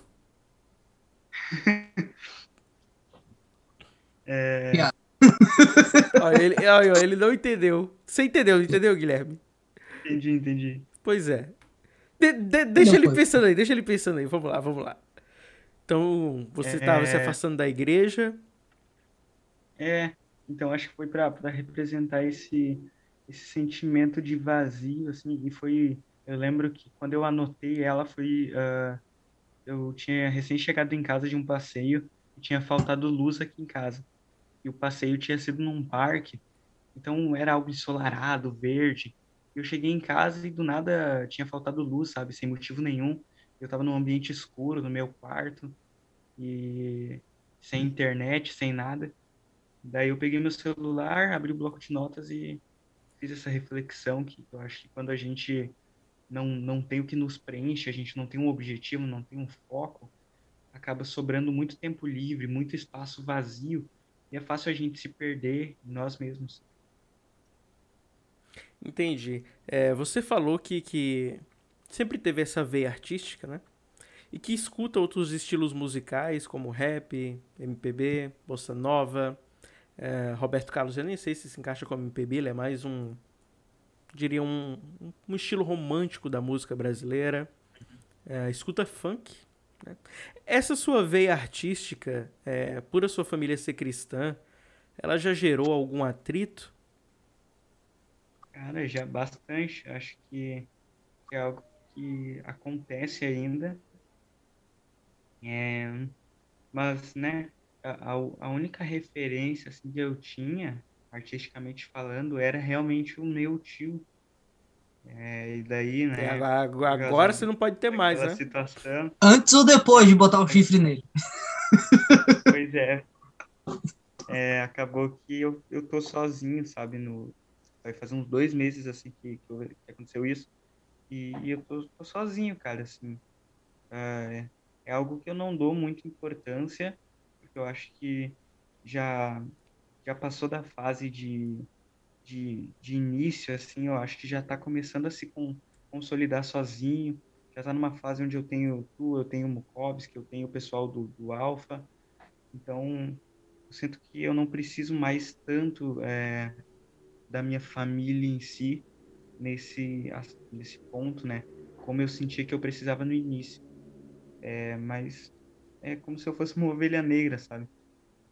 [laughs] É... olha, ele, olha, ele não entendeu. Você entendeu, entendeu, Guilherme? Entendi, entendi. Pois é. De, de, deixa não ele foi. pensando aí, deixa ele pensando aí. Vamos lá, vamos lá. Então, você estava é... se afastando da igreja. É, então acho que foi para representar esse, esse sentimento de vazio, assim, e foi. Eu lembro que quando eu anotei ela, foi. Uh, eu tinha recém chegado em casa de um passeio e tinha faltado luz aqui em casa. E o passeio tinha sido num parque, então era algo ensolarado, verde. Eu cheguei em casa e do nada tinha faltado luz, sabe, sem motivo nenhum. Eu estava num ambiente escuro no meu quarto e sem internet, sem nada. Daí eu peguei meu celular, abri o bloco de notas e fiz essa reflexão que eu acho que quando a gente não, não tem o que nos preenche, a gente não tem um objetivo, não tem um foco, acaba sobrando muito tempo livre, muito espaço vazio, e é fácil a gente se perder em nós mesmos. Entendi. É, você falou que, que sempre teve essa veia artística, né? E que escuta outros estilos musicais, como rap, MPB, bossa nova, é, Roberto Carlos, eu nem sei se se encaixa como MPB, ele é mais um, diria, um, um estilo romântico da música brasileira. É, escuta funk. Né? Essa sua veia artística, é, por a sua família ser cristã, ela já gerou algum atrito? Cara, já bastante. Acho que é algo que acontece ainda. É, mas, né, a, a única referência assim, que eu tinha, artisticamente falando, era realmente o meu tio. É, e daí, né? É, agora, agora você não pode ter mais, né? Situação. Antes ou depois de botar o chifre nele? Pois é. é acabou que eu, eu tô sozinho, sabe? No, vai fazer uns dois meses assim que, que, aconteceu isso. E, e eu tô, tô, sozinho, cara, assim. É, é algo que eu não dou muita importância, eu acho que já já passou da fase de, de, de início, assim, eu acho que já está começando a se consolidar sozinho, já está numa fase onde eu tenho tu, eu tenho o Mukovski, eu tenho o pessoal do, do Alpha, então eu sinto que eu não preciso mais tanto é, da minha família em si, nesse, nesse ponto, né, como eu sentia que eu precisava no início. É, mas é como se eu fosse uma ovelha negra, sabe?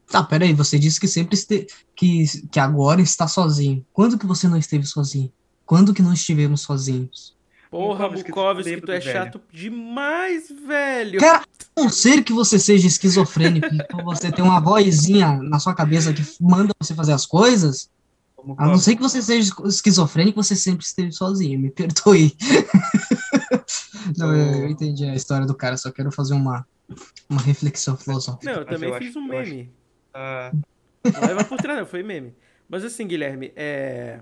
Tá, peraí, você disse que sempre este... que, que agora está sozinho. Quando que você não esteve sozinho? Quando que não estivemos sozinhos? Porra, Bukovski, tu é velho. chato demais, velho. Cara, a não ser que você seja esquizofrênico [laughs] e você tem uma vozinha na sua cabeça que manda você fazer as coisas, a não ser que você seja esquizofrênico, você sempre esteve sozinho, me perdoe. [laughs] não, eu, eu entendi a história do cara, só quero fazer uma, uma reflexão filosófica. Não, eu também eu fiz acho, um meme. Acho, uh... Não leva por trás, não, foi meme. Mas assim, Guilherme, é...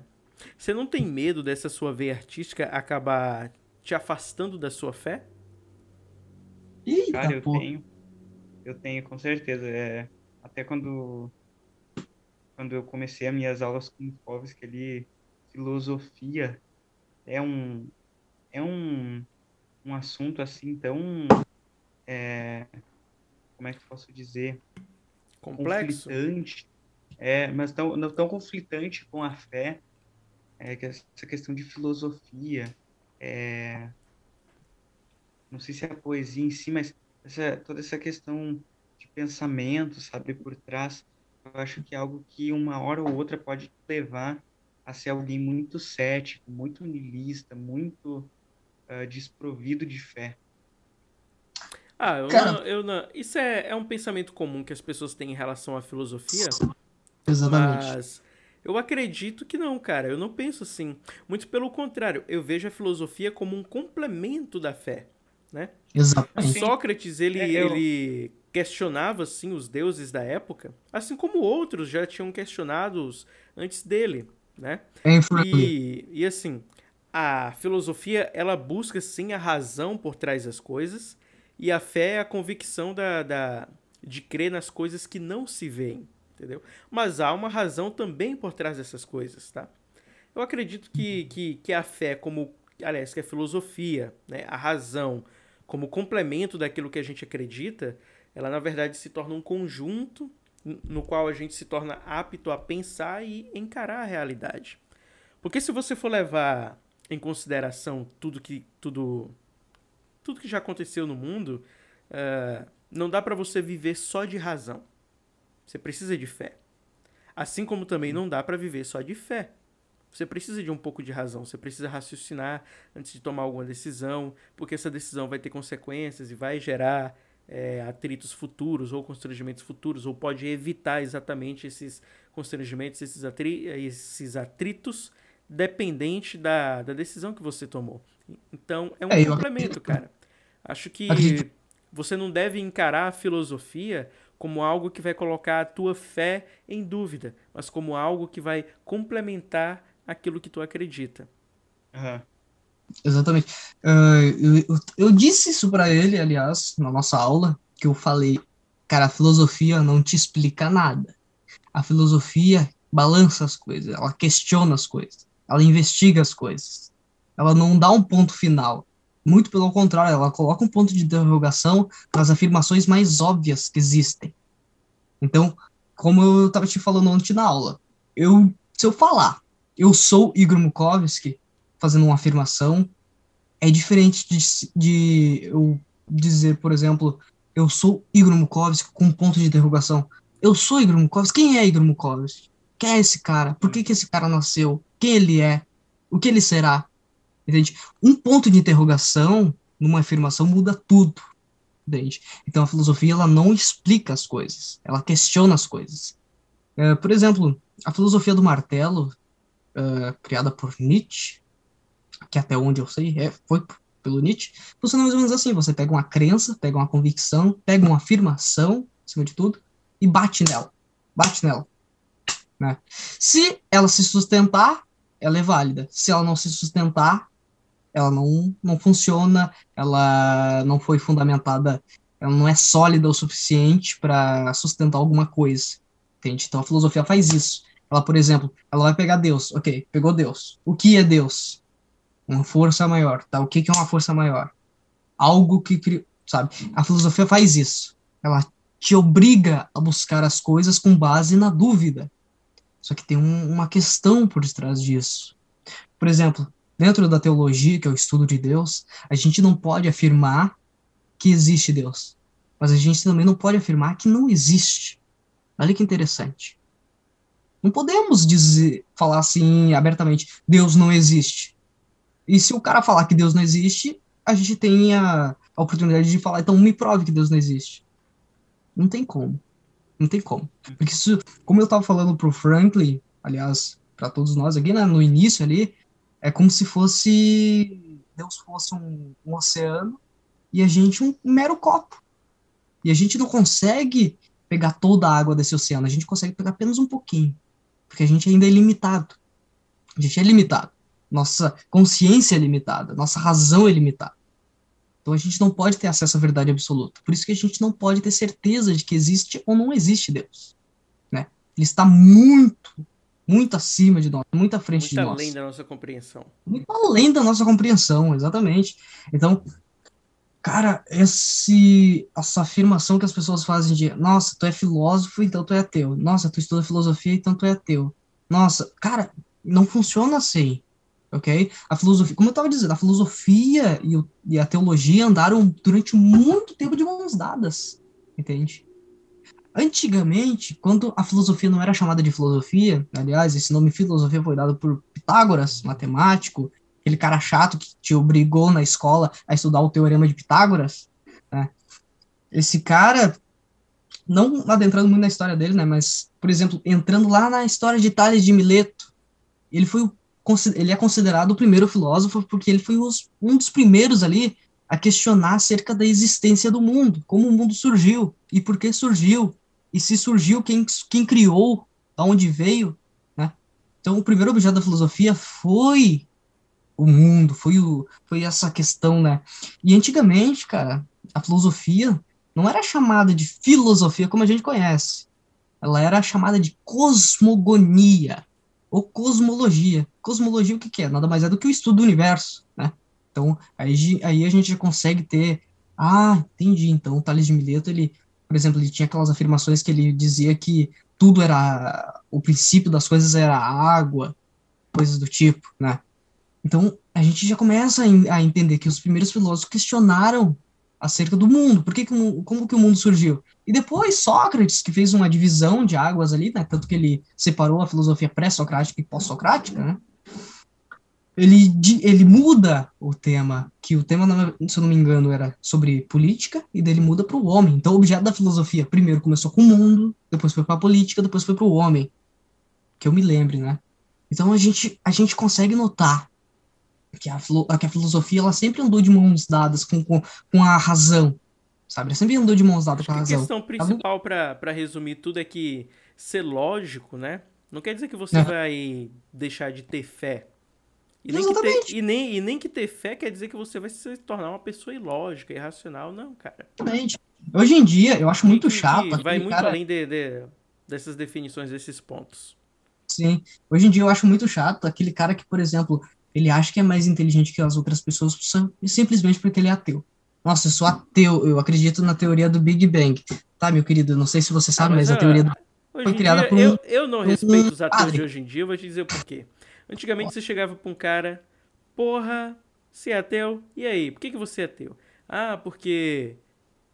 você não tem medo dessa sua veia artística acabar te afastando da sua fé? Eita, Cara, eu pô. tenho. Eu tenho, com certeza. É... Até quando quando eu comecei as minhas aulas com o que ali, filosofia é um é um, um assunto assim tão é, como é que eu posso dizer? Complexo. Conflitante. É, mas tão, não tão conflitante com a fé. É, que essa questão de filosofia. É, não sei se é a poesia em si, mas essa, toda essa questão de pensamento, sabe, por trás, acho que é algo que uma hora ou outra pode levar a ser alguém muito cético, muito niilista, muito uh, desprovido de fé. Ah, eu, não, eu não. Isso é, é um pensamento comum que as pessoas têm em relação à filosofia. Exatamente. Mas eu acredito que não, cara. Eu não penso assim. Muito pelo contrário, eu vejo a filosofia como um complemento da fé, né? Exatamente. Sócrates, ele, é, eu... ele questionava assim os deuses da época, assim como outros já tinham questionados antes dele, né? E, e assim, a filosofia ela busca sim a razão por trás das coisas e a fé é a convicção da, da de crer nas coisas que não se veem, entendeu? Mas há uma razão também por trás dessas coisas, tá? Eu acredito que, que, que a fé, como, aliás, que a filosofia, né, a razão, como complemento daquilo que a gente acredita, ela na verdade se torna um conjunto no qual a gente se torna apto a pensar e encarar a realidade. Porque se você for levar em consideração tudo que tudo tudo que já aconteceu no mundo, uh, não dá para você viver só de razão. Você precisa de fé. Assim como também não dá para viver só de fé. Você precisa de um pouco de razão, você precisa raciocinar antes de tomar alguma decisão, porque essa decisão vai ter consequências e vai gerar é, atritos futuros ou constrangimentos futuros, ou pode evitar exatamente esses constrangimentos, esses, atri esses atritos, dependente da, da decisão que você tomou. Então, é um é, complemento, cara. Acho que você não deve encarar a filosofia como algo que vai colocar a tua fé em dúvida, mas como algo que vai complementar aquilo que tu acredita. Uhum. Exatamente. Uh, eu, eu, disse isso para ele, aliás, na nossa aula, que eu falei, cara, a filosofia não te explica nada. A filosofia balança as coisas, ela questiona as coisas, ela investiga as coisas. Ela não dá um ponto final. Muito pelo contrário, ela coloca um ponto de interrogação nas afirmações mais óbvias que existem. Então, como eu estava te falando ontem na aula, eu, se eu falar, eu sou Igor Mukovski, fazendo uma afirmação, é diferente de, de eu dizer, por exemplo, eu sou Igor Mukovski com um ponto de interrogação. Eu sou Igor Mukovski? Quem é Igor Mukovski? Quem é esse cara? Por que, que esse cara nasceu? Quem ele é? O que ele será? Entende? Um ponto de interrogação numa afirmação muda tudo. Entende? Então a filosofia ela não explica as coisas, ela questiona as coisas. É, por exemplo, a filosofia do martelo, uh, criada por Nietzsche, que até onde eu sei é, foi pelo Nietzsche, funciona mais ou menos assim: você pega uma crença, pega uma convicção, pega uma afirmação, acima de tudo, e bate nela. Bate nela. Né? Se ela se sustentar, ela é válida. Se ela não se sustentar, ela não, não funciona, ela não foi fundamentada, ela não é sólida o suficiente para sustentar alguma coisa. Entende? Então a filosofia faz isso. Ela, por exemplo, ela vai pegar Deus. Ok, pegou Deus. O que é Deus? Uma força maior, tá? O que, é uma força maior? Algo que criou, sabe? A filosofia faz isso. Ela te obriga a buscar as coisas com base na dúvida. Só que tem um, uma questão por detrás disso. Por exemplo, Dentro da teologia, que é o estudo de Deus, a gente não pode afirmar que existe Deus, mas a gente também não pode afirmar que não existe. Olha que interessante. Não podemos dizer, falar assim abertamente, Deus não existe. E se o cara falar que Deus não existe, a gente tem a, a oportunidade de falar, então me prove que Deus não existe. Não tem como. Não tem como. Porque isso, como eu estava falando pro Franklin, aliás, para todos nós aqui, né, no início ali, é como se fosse Deus fosse um, um oceano e a gente um, um mero copo. E a gente não consegue pegar toda a água desse oceano, a gente consegue pegar apenas um pouquinho, porque a gente ainda é limitado. A gente é limitado. Nossa consciência é limitada, nossa razão é limitada. Então a gente não pode ter acesso à verdade absoluta. Por isso que a gente não pode ter certeza de que existe ou não existe Deus. Né? Ele está muito, muito acima de nós, muito à frente muito de nós. Muito além da nossa compreensão. Muito além da nossa compreensão, exatamente. Então, cara, esse, essa afirmação que as pessoas fazem de, nossa, tu é filósofo, então tu é ateu. Nossa, tu estuda filosofia, então tu é ateu. Nossa, cara, não funciona assim, ok? A filosofia, como eu estava dizendo, a filosofia e, o, e a teologia andaram durante muito tempo de mãos dadas, entende? Antigamente, quando a filosofia não era chamada de filosofia, aliás, esse nome filosofia foi dado por Pitágoras, matemático, aquele cara chato que te obrigou na escola a estudar o teorema de Pitágoras. Né? Esse cara, não adentrando muito na história dele, né, mas, por exemplo, entrando lá na história de Tales de Mileto, ele foi ele é considerado o primeiro filósofo porque ele foi os, um dos primeiros ali a questionar acerca da existência do mundo, como o mundo surgiu e por que surgiu, e se surgiu, quem, quem criou, aonde veio, né? Então, o primeiro objeto da filosofia foi o mundo, foi, o, foi essa questão, né? E antigamente, cara, a filosofia não era chamada de filosofia como a gente conhece. Ela era chamada de cosmogonia ou cosmologia. Cosmologia o que, que é? Nada mais é do que o estudo do universo, né? Então, aí, aí a gente já consegue ter... Ah, entendi. Então, o Tales de Mileto, ele, por exemplo, ele tinha aquelas afirmações que ele dizia que tudo era... O princípio das coisas era água, coisas do tipo, né? Então, a gente já começa a, entender que os primeiros filósofos questionaram acerca do mundo, por que, como que o mundo surgiu. E depois Sócrates, que fez uma divisão de águas ali, né, tanto que ele separou a filosofia pré-socrática e pós-socrática, né, ele, ele muda o tema, que o tema, se eu não me engano, era sobre política, e dele muda para o homem. Então, o objeto da filosofia, primeiro começou com o mundo, depois foi para a política, depois foi para o homem. Que eu me lembre, né? Então, a gente, a gente consegue notar que a, que a filosofia ela sempre andou de mãos dadas com, com, com a razão, sabe? Ela sempre andou de mãos dadas com a razão. A questão principal, para resumir tudo, é que ser lógico, né? Não quer dizer que você é. vai deixar de ter fé. E nem, ter, e, nem, e nem que ter fé quer dizer que você vai se tornar uma pessoa ilógica, irracional, não, cara. Exatamente. Hoje em dia, eu acho muito chato. Vai muito cara... além de, de, dessas definições, desses pontos. Sim. Hoje em dia eu acho muito chato aquele cara que, por exemplo, ele acha que é mais inteligente que as outras pessoas simplesmente porque ele é ateu. Nossa, eu sou ateu, eu acredito na teoria do Big Bang. Tá, meu querido, não sei se você sabe, ah, mas, mas, a teoria do... foi criada dia, por um... Eu, eu não respeito os ateus de hoje em dia, eu vou te dizer o porquê. Antigamente você chegava pra um cara, porra, você é ateu? E aí, por que, que você é ateu? Ah, porque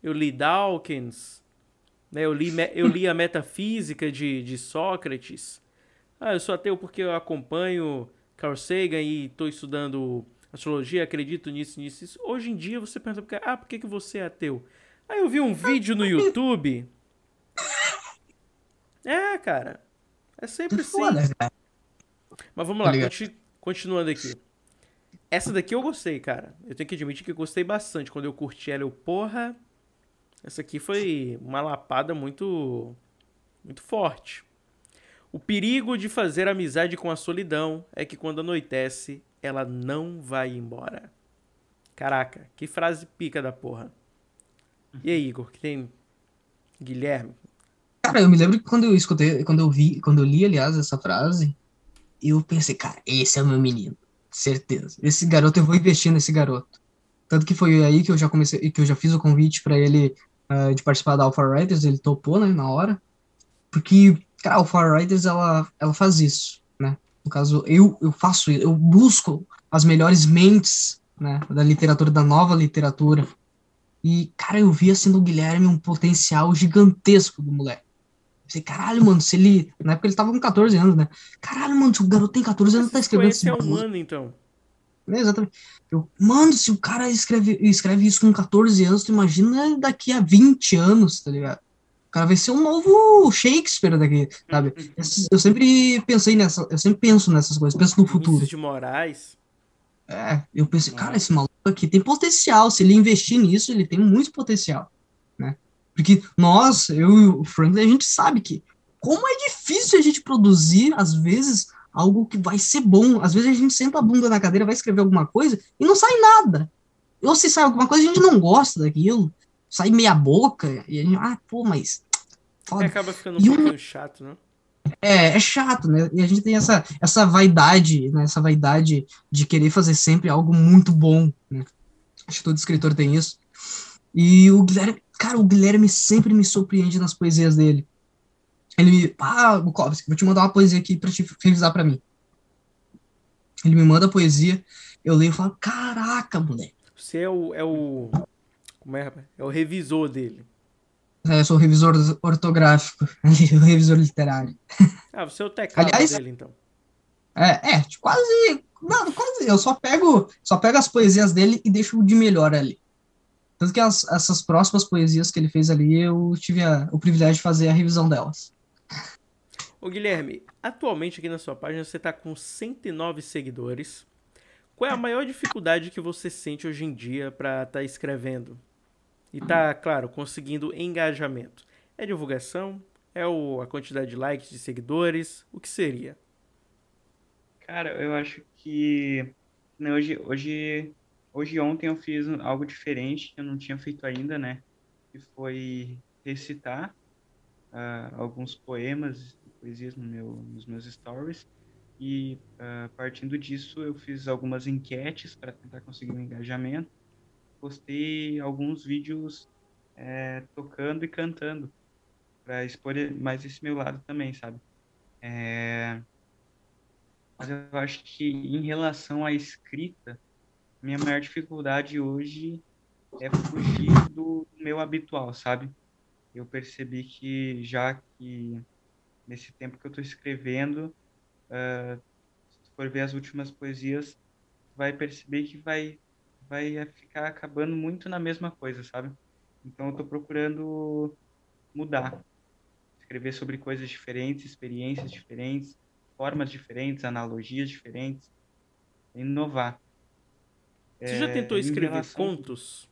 eu li Dawkins, né, eu, li, eu li a metafísica de, de Sócrates. Ah, eu sou ateu porque eu acompanho Carl Sagan e estou estudando astrologia, acredito nisso, nisso, isso. Hoje em dia você pensa, ah, por que, que você é ateu? Aí eu vi um vídeo no YouTube. É, cara. É sempre assim. Mas vamos lá, continu continuando aqui. Essa daqui eu gostei, cara. Eu tenho que admitir que eu gostei bastante. Quando eu curti ela, eu, porra. Essa aqui foi uma lapada muito. Muito forte. O perigo de fazer amizade com a solidão é que quando anoitece, ela não vai embora. Caraca, que frase pica da porra. E aí, Igor, que tem Guilherme? Cara, eu me lembro que quando eu escutei, quando eu vi, quando eu li, aliás, essa frase, eu pensei, cara, esse é o meu menino. Certeza. Esse garoto, eu vou investir nesse garoto. Tanto que foi aí que eu já comecei, que eu já fiz o convite para ele uh, de participar da Alpha Writers, ele topou, né, na hora. Porque Cara, o Far Riders, ela, ela faz isso, né? No caso, eu, eu faço eu busco as melhores mentes, né, da literatura, da nova literatura. E, cara, eu vi, assim, no Guilherme um potencial gigantesco do moleque. Eu pensei, caralho, mano, se ele... Na época ele tava com 14 anos, né? Caralho, mano, se o garoto tem 14 anos, tá escrevendo esse é um ano, então. É, exatamente. Eu, mano, se o cara escreve, escreve isso com 14 anos, tu imagina daqui a 20 anos, tá ligado? Cara vai ser um novo Shakespeare daqui, sabe? Eu sempre pensei nessa, eu sempre penso nessas coisas, penso no futuro. de Moraes. É, eu pensei, cara, esse maluco aqui tem potencial, se ele investir nisso, ele tem muito potencial, né? Porque nós, eu e o Franklin, a gente sabe que como é difícil a gente produzir, às vezes, algo que vai ser bom. Às vezes a gente senta a bunda na cadeira, vai escrever alguma coisa e não sai nada. Ou se sai alguma coisa, a gente não gosta daquilo sai meia boca, e a gente, ah, pô, mas. Foda. acaba ficando um e pouquinho um... chato, né? É, é chato, né? E a gente tem essa, essa vaidade, né? Essa vaidade de querer fazer sempre algo muito bom, né? Acho que todo escritor tem isso. E o Guilherme, cara, o Guilherme sempre me surpreende nas poesias dele. Ele me, ah, Bukowski, vou te mandar uma poesia aqui pra te revisar pra mim. Ele me manda a poesia, eu leio e falo, caraca, moleque. Você é o, é o como é, É o revisor dele. É, eu sou o revisor ortográfico, [laughs] o revisor literário. [laughs] Ah, você é o teclado Aliás, dele, então. É, é, quase. Não, quase. Eu só pego, só pego as poesias dele e deixo de melhor ali. Tanto que as, essas próximas poesias que ele fez ali, eu tive a, o privilégio de fazer a revisão delas. Ô Guilherme, atualmente aqui na sua página você está com 109 seguidores, qual é a maior dificuldade que você sente hoje em dia para estar tá escrevendo? E tá, claro, conseguindo engajamento. É divulgação? É o, a quantidade de likes, de seguidores? O que seria? Cara, eu acho que né, hoje, hoje, hoje ontem eu fiz algo diferente que eu não tinha feito ainda, né? Que foi recitar uh, alguns poemas, poesias no meu, nos meus stories. E uh, partindo disso, eu fiz algumas enquetes para tentar conseguir um engajamento. Postei alguns vídeos é, tocando e cantando para expor mais esse meu lado também, sabe? É... Mas eu acho que em relação à escrita, minha maior dificuldade hoje é fugir do meu habitual, sabe? Eu percebi que já que nesse tempo que eu estou escrevendo, uh, se for ver as últimas poesias, vai perceber que vai vai ficar acabando muito na mesma coisa, sabe? Então eu estou procurando mudar, escrever sobre coisas diferentes, experiências diferentes, formas diferentes, analogias diferentes, inovar. Você é, já tentou escrever relação... contos?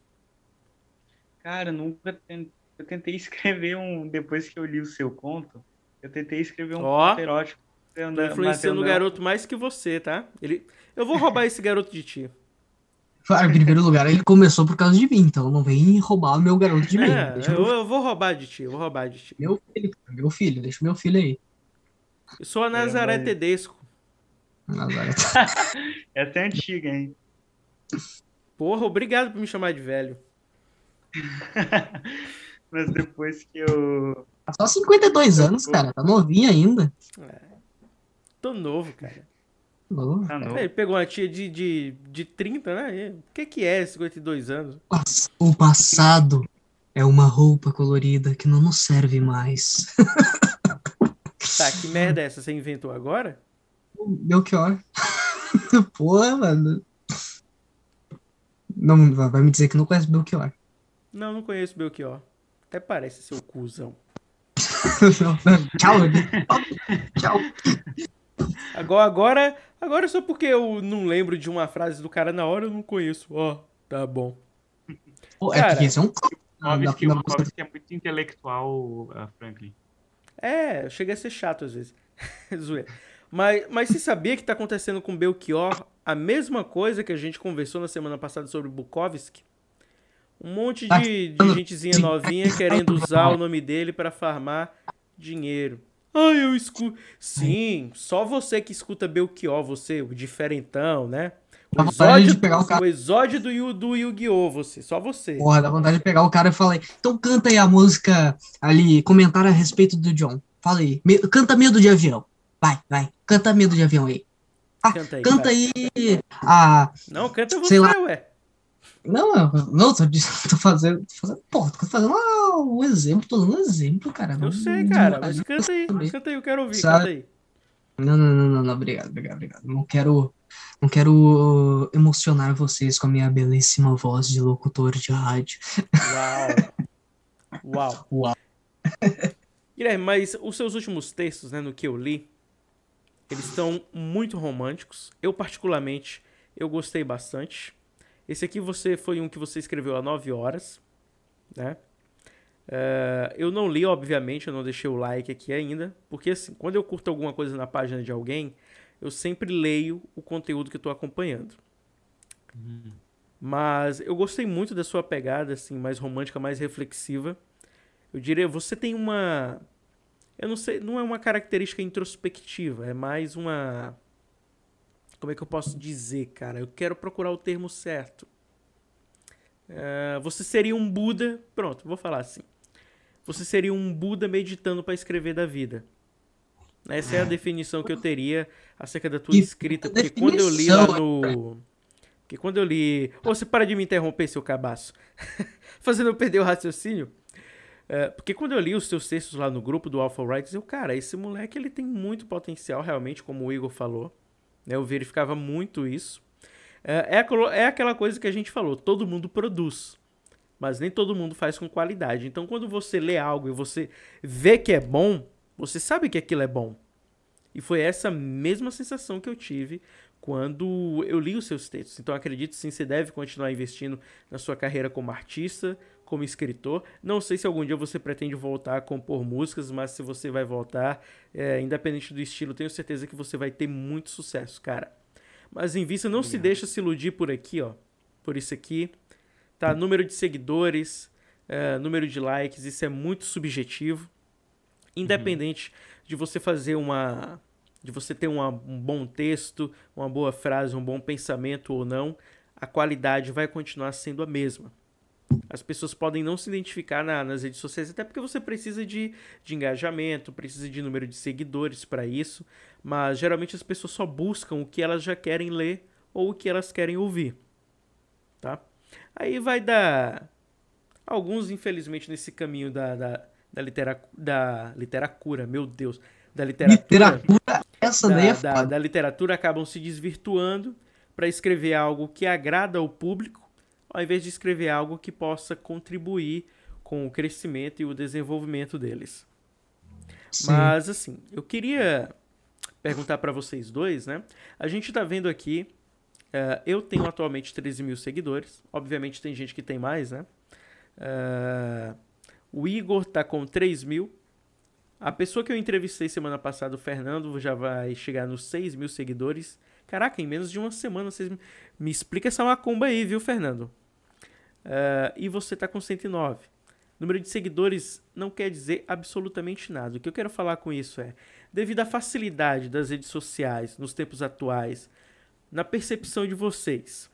Cara, nunca tentei. Eu tentei [laughs] escrever um. Depois que eu li o seu conto, eu tentei escrever um oh, conto erótico. Tô influenciando o garoto mais que você, tá? Ele... Eu vou roubar [laughs] esse garoto de ti. Claro, em primeiro lugar, ele começou por causa de mim, então não vem roubar o meu garoto de mim. É, eu, eu, vou roubar de ti, eu vou roubar de ti. Meu filho, meu filho, deixa meu filho aí. Eu sou a Nazaré é, mas... Tedesco. Nazaré. [laughs] É antiga, hein? Porra, obrigado por me chamar de velho. [laughs] mas depois que eu. Só 52 anos, cara. Tá novinho ainda. É. Tô novo, cara. Novo. Tá novo. Ele pegou uma tia de, de, de 30, né? O que, que é 52 anos? O passado é uma roupa colorida que não nos serve mais. [laughs] Tá, que merda é essa? Você inventou agora? Belchior. [laughs] Porra, mano. Não, vai me dizer que não conhece Belchior. Não, não conheço Belchior. Até parece seu cuzão. [laughs] Tchau, Tchau. Agora, agora, agora só porque eu não lembro de uma frase do cara na hora, eu não conheço. Ó, oh, tá bom. Pô, é porque esse é um... Novski, que é muito intelectual, uh, Franklin. É, chega a ser chato às vezes. [laughs] Zoeira. Mas, mas você sabia que está acontecendo com Belchior a mesma coisa que a gente conversou na semana passada sobre Bukowski? Um monte de, de gentezinha novinha querendo usar o nome dele para farmar dinheiro. Ah, eu escuto. Sim, só você que escuta Belchior, você, o diferentão, né? O exódio, de pegar o, cara... o exódio do, do Yu-Gi-Oh! Você, só você. Porra, dá vontade de pegar o cara e falar, então canta aí a música ali, comentário a respeito do John. Fala aí, me, canta medo de avião. Vai, vai, canta medo de avião aí. Ah, canta aí, canta aí a. Não, canta você, sei lá. ué. Não, não, tô, tô fazendo. Tô fazendo pô, tô fazendo um exemplo, tô dando um exemplo, cara. Eu sei, cara, mas canta aí, canta aí, eu quero ouvir, Sabe? canta aí. Não, não, não, não, não, obrigado, obrigado, obrigado. Não quero não quero emocionar vocês com a minha belíssima voz de locutor de rádio. Uau! Uau! [laughs] Uau! Guilherme, mas os seus últimos textos, né, no que eu li, eles estão muito românticos. Eu, particularmente, eu gostei bastante. Esse aqui você foi um que você escreveu há 9 horas, né? Uh, eu não li, obviamente, eu não deixei o like aqui ainda, porque assim, quando eu curto alguma coisa na página de alguém, eu sempre leio o conteúdo que estou acompanhando. Uhum. Mas eu gostei muito da sua pegada, assim, mais romântica, mais reflexiva. Eu diria, você tem uma. Eu não sei, não é uma característica introspectiva, é mais uma. Como é que eu posso dizer, cara? Eu quero procurar o termo certo. Uh, você seria um Buda. Pronto, vou falar assim. Você seria um Buda meditando para escrever da vida. Essa é a definição que eu teria acerca da tua escrita. Porque quando eu li lá no. Porque quando eu li. Ô, você para de me interromper, seu cabaço. [laughs] Fazendo eu perder o raciocínio. É, porque quando eu li os teus textos lá no grupo do Alpha Writers, eu, cara, esse moleque ele tem muito potencial, realmente, como o Igor falou. Né, eu verificava muito isso. É, é, é aquela coisa que a gente falou: todo mundo produz. Mas nem todo mundo faz com qualidade. Então, quando você lê algo e você vê que é bom, você sabe que aquilo é bom. E foi essa mesma sensação que eu tive quando eu li os seus textos. Então acredito sim, você deve continuar investindo na sua carreira como artista, como escritor. Não sei se algum dia você pretende voltar a compor músicas, mas se você vai voltar, é, independente do estilo, tenho certeza que você vai ter muito sucesso, cara. Mas em vista, não Obrigado. se deixa se iludir por aqui, ó. Por isso aqui. Tá? Número de seguidores, é, número de likes, isso é muito subjetivo. Independente uhum. de você fazer uma. de você ter uma, um bom texto, uma boa frase, um bom pensamento ou não, a qualidade vai continuar sendo a mesma. As pessoas podem não se identificar na, nas redes sociais, até porque você precisa de, de engajamento, precisa de número de seguidores para isso, mas geralmente as pessoas só buscam o que elas já querem ler ou o que elas querem ouvir. Tá? Aí vai dar. Alguns, infelizmente, nesse caminho da, da, da, litera, da literatura, meu Deus, da literatura. Literatura, essa da, daí é da, da literatura acabam se desvirtuando para escrever algo que agrada ao público ao invés de escrever algo que possa contribuir com o crescimento e o desenvolvimento deles. Sim. Mas assim, eu queria perguntar para vocês dois, né? A gente está vendo aqui, uh, eu tenho atualmente 13 mil seguidores, obviamente tem gente que tem mais, né? Uh, o Igor tá com 3 mil. A pessoa que eu entrevistei semana passada, o Fernando, já vai chegar nos 6 mil seguidores. Caraca, em menos de uma semana vocês me explica essa macumba aí, viu, Fernando? Uh, e você está com 109. Número de seguidores não quer dizer absolutamente nada. O que eu quero falar com isso é, devido à facilidade das redes sociais nos tempos atuais, na percepção de vocês,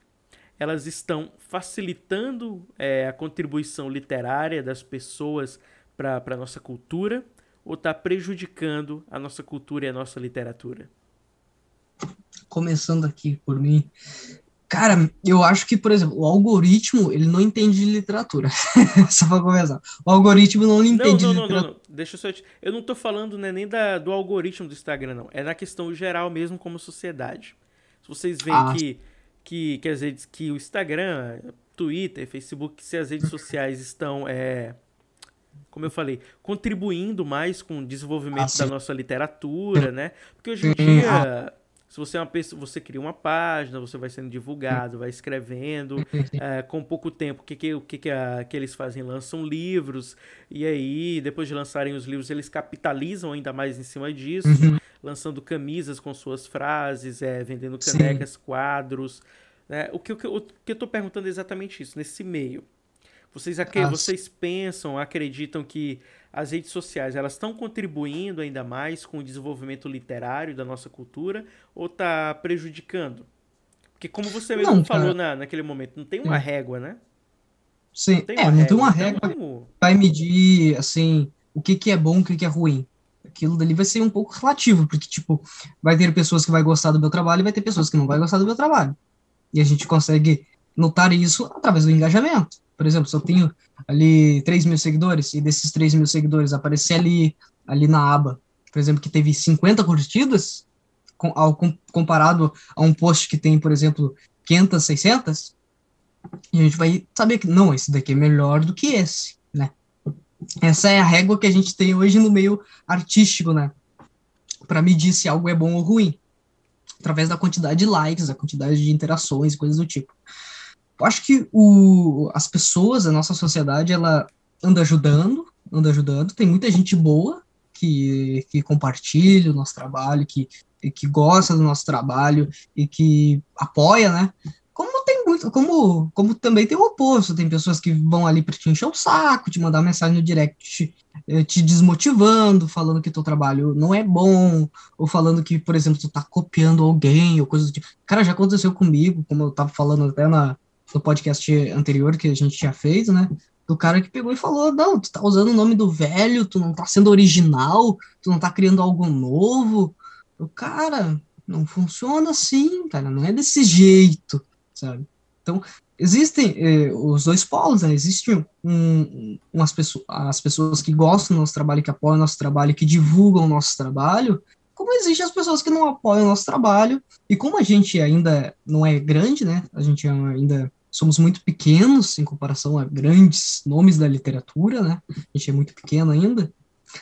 elas estão facilitando é, a contribuição literária das pessoas para a nossa cultura ou está prejudicando a nossa cultura e a nossa literatura? Começando aqui por mim, Cara, eu acho que, por exemplo, o algoritmo, ele não entende de literatura. [laughs] só pra começar. O algoritmo não entende não, não, de literatura. Não, não, não. Deixa eu só... Te... Eu não tô falando né, nem da, do algoritmo do Instagram, não. É na questão geral mesmo como sociedade. Se vocês veem ah. que, que, que, as redes, que o Instagram, Twitter, Facebook, se as redes sociais estão... É, como eu falei, contribuindo mais com o desenvolvimento ah, da nossa literatura, né? Porque hoje em dia se você é uma pessoa, você cria uma página, você vai sendo divulgado, vai escrevendo, é, [laughs] com pouco tempo, o que, que, o que, que, a, que eles fazem? Lançam livros, e aí, depois de lançarem os livros, eles capitalizam ainda mais em cima disso, uhum. lançando camisas com suas frases, é, vendendo canecas, Sim. quadros. Né? O, que, o, que, o que eu estou perguntando é exatamente isso, nesse meio. Vocês, vocês pensam, acreditam que as redes sociais elas estão contribuindo ainda mais com o desenvolvimento literário da nossa cultura ou está prejudicando? Porque como você mesmo não, falou na, naquele momento, não tem uma régua, né? Sim, não tem é, não régua, tem uma régua então... vai medir, assim, o que, que é bom, o que, que é ruim. Aquilo dali vai ser um pouco relativo, porque, tipo, vai ter pessoas que vai gostar do meu trabalho e vai ter pessoas que não vai gostar do meu trabalho. E a gente consegue notar isso através do engajamento. Por exemplo, se eu tenho ali 3 mil seguidores, e desses 3 mil seguidores aparecer ali, ali na aba, por exemplo, que teve 50 curtidas, com, ao, com, comparado a um post que tem, por exemplo, 500, 600, e a gente vai saber que, não, esse daqui é melhor do que esse, né? Essa é a régua que a gente tem hoje no meio artístico, né? Para medir se algo é bom ou ruim. Através da quantidade de likes, a quantidade de interações, coisas do tipo. Eu acho que o, as pessoas, a nossa sociedade, ela anda ajudando, anda ajudando. Tem muita gente boa que, que compartilha o nosso trabalho, que, que gosta do nosso trabalho e que apoia, né? Como tem muito, como, como também tem o oposto, tem pessoas que vão ali para te encher o saco, te mandar mensagem no direct te, te desmotivando, falando que teu trabalho não é bom, ou falando que, por exemplo, tu tá copiando alguém, ou coisa do tipo. Cara, já aconteceu comigo, como eu tava falando até na, no podcast anterior que a gente tinha feito, né? Do cara que pegou e falou: Não, tu tá usando o nome do velho, tu não tá sendo original, tu não tá criando algo novo. O cara, não funciona assim, cara, não é desse jeito, sabe? Então, existem eh, os dois polos, né? Existem um, umas pessoas, as pessoas que gostam do nosso trabalho, que apoiam o nosso trabalho, que divulgam o nosso trabalho, como existem as pessoas que não apoiam o nosso trabalho, e como a gente ainda não é grande, né? A gente ainda somos muito pequenos em comparação a grandes nomes da literatura, né? A gente é muito pequeno ainda.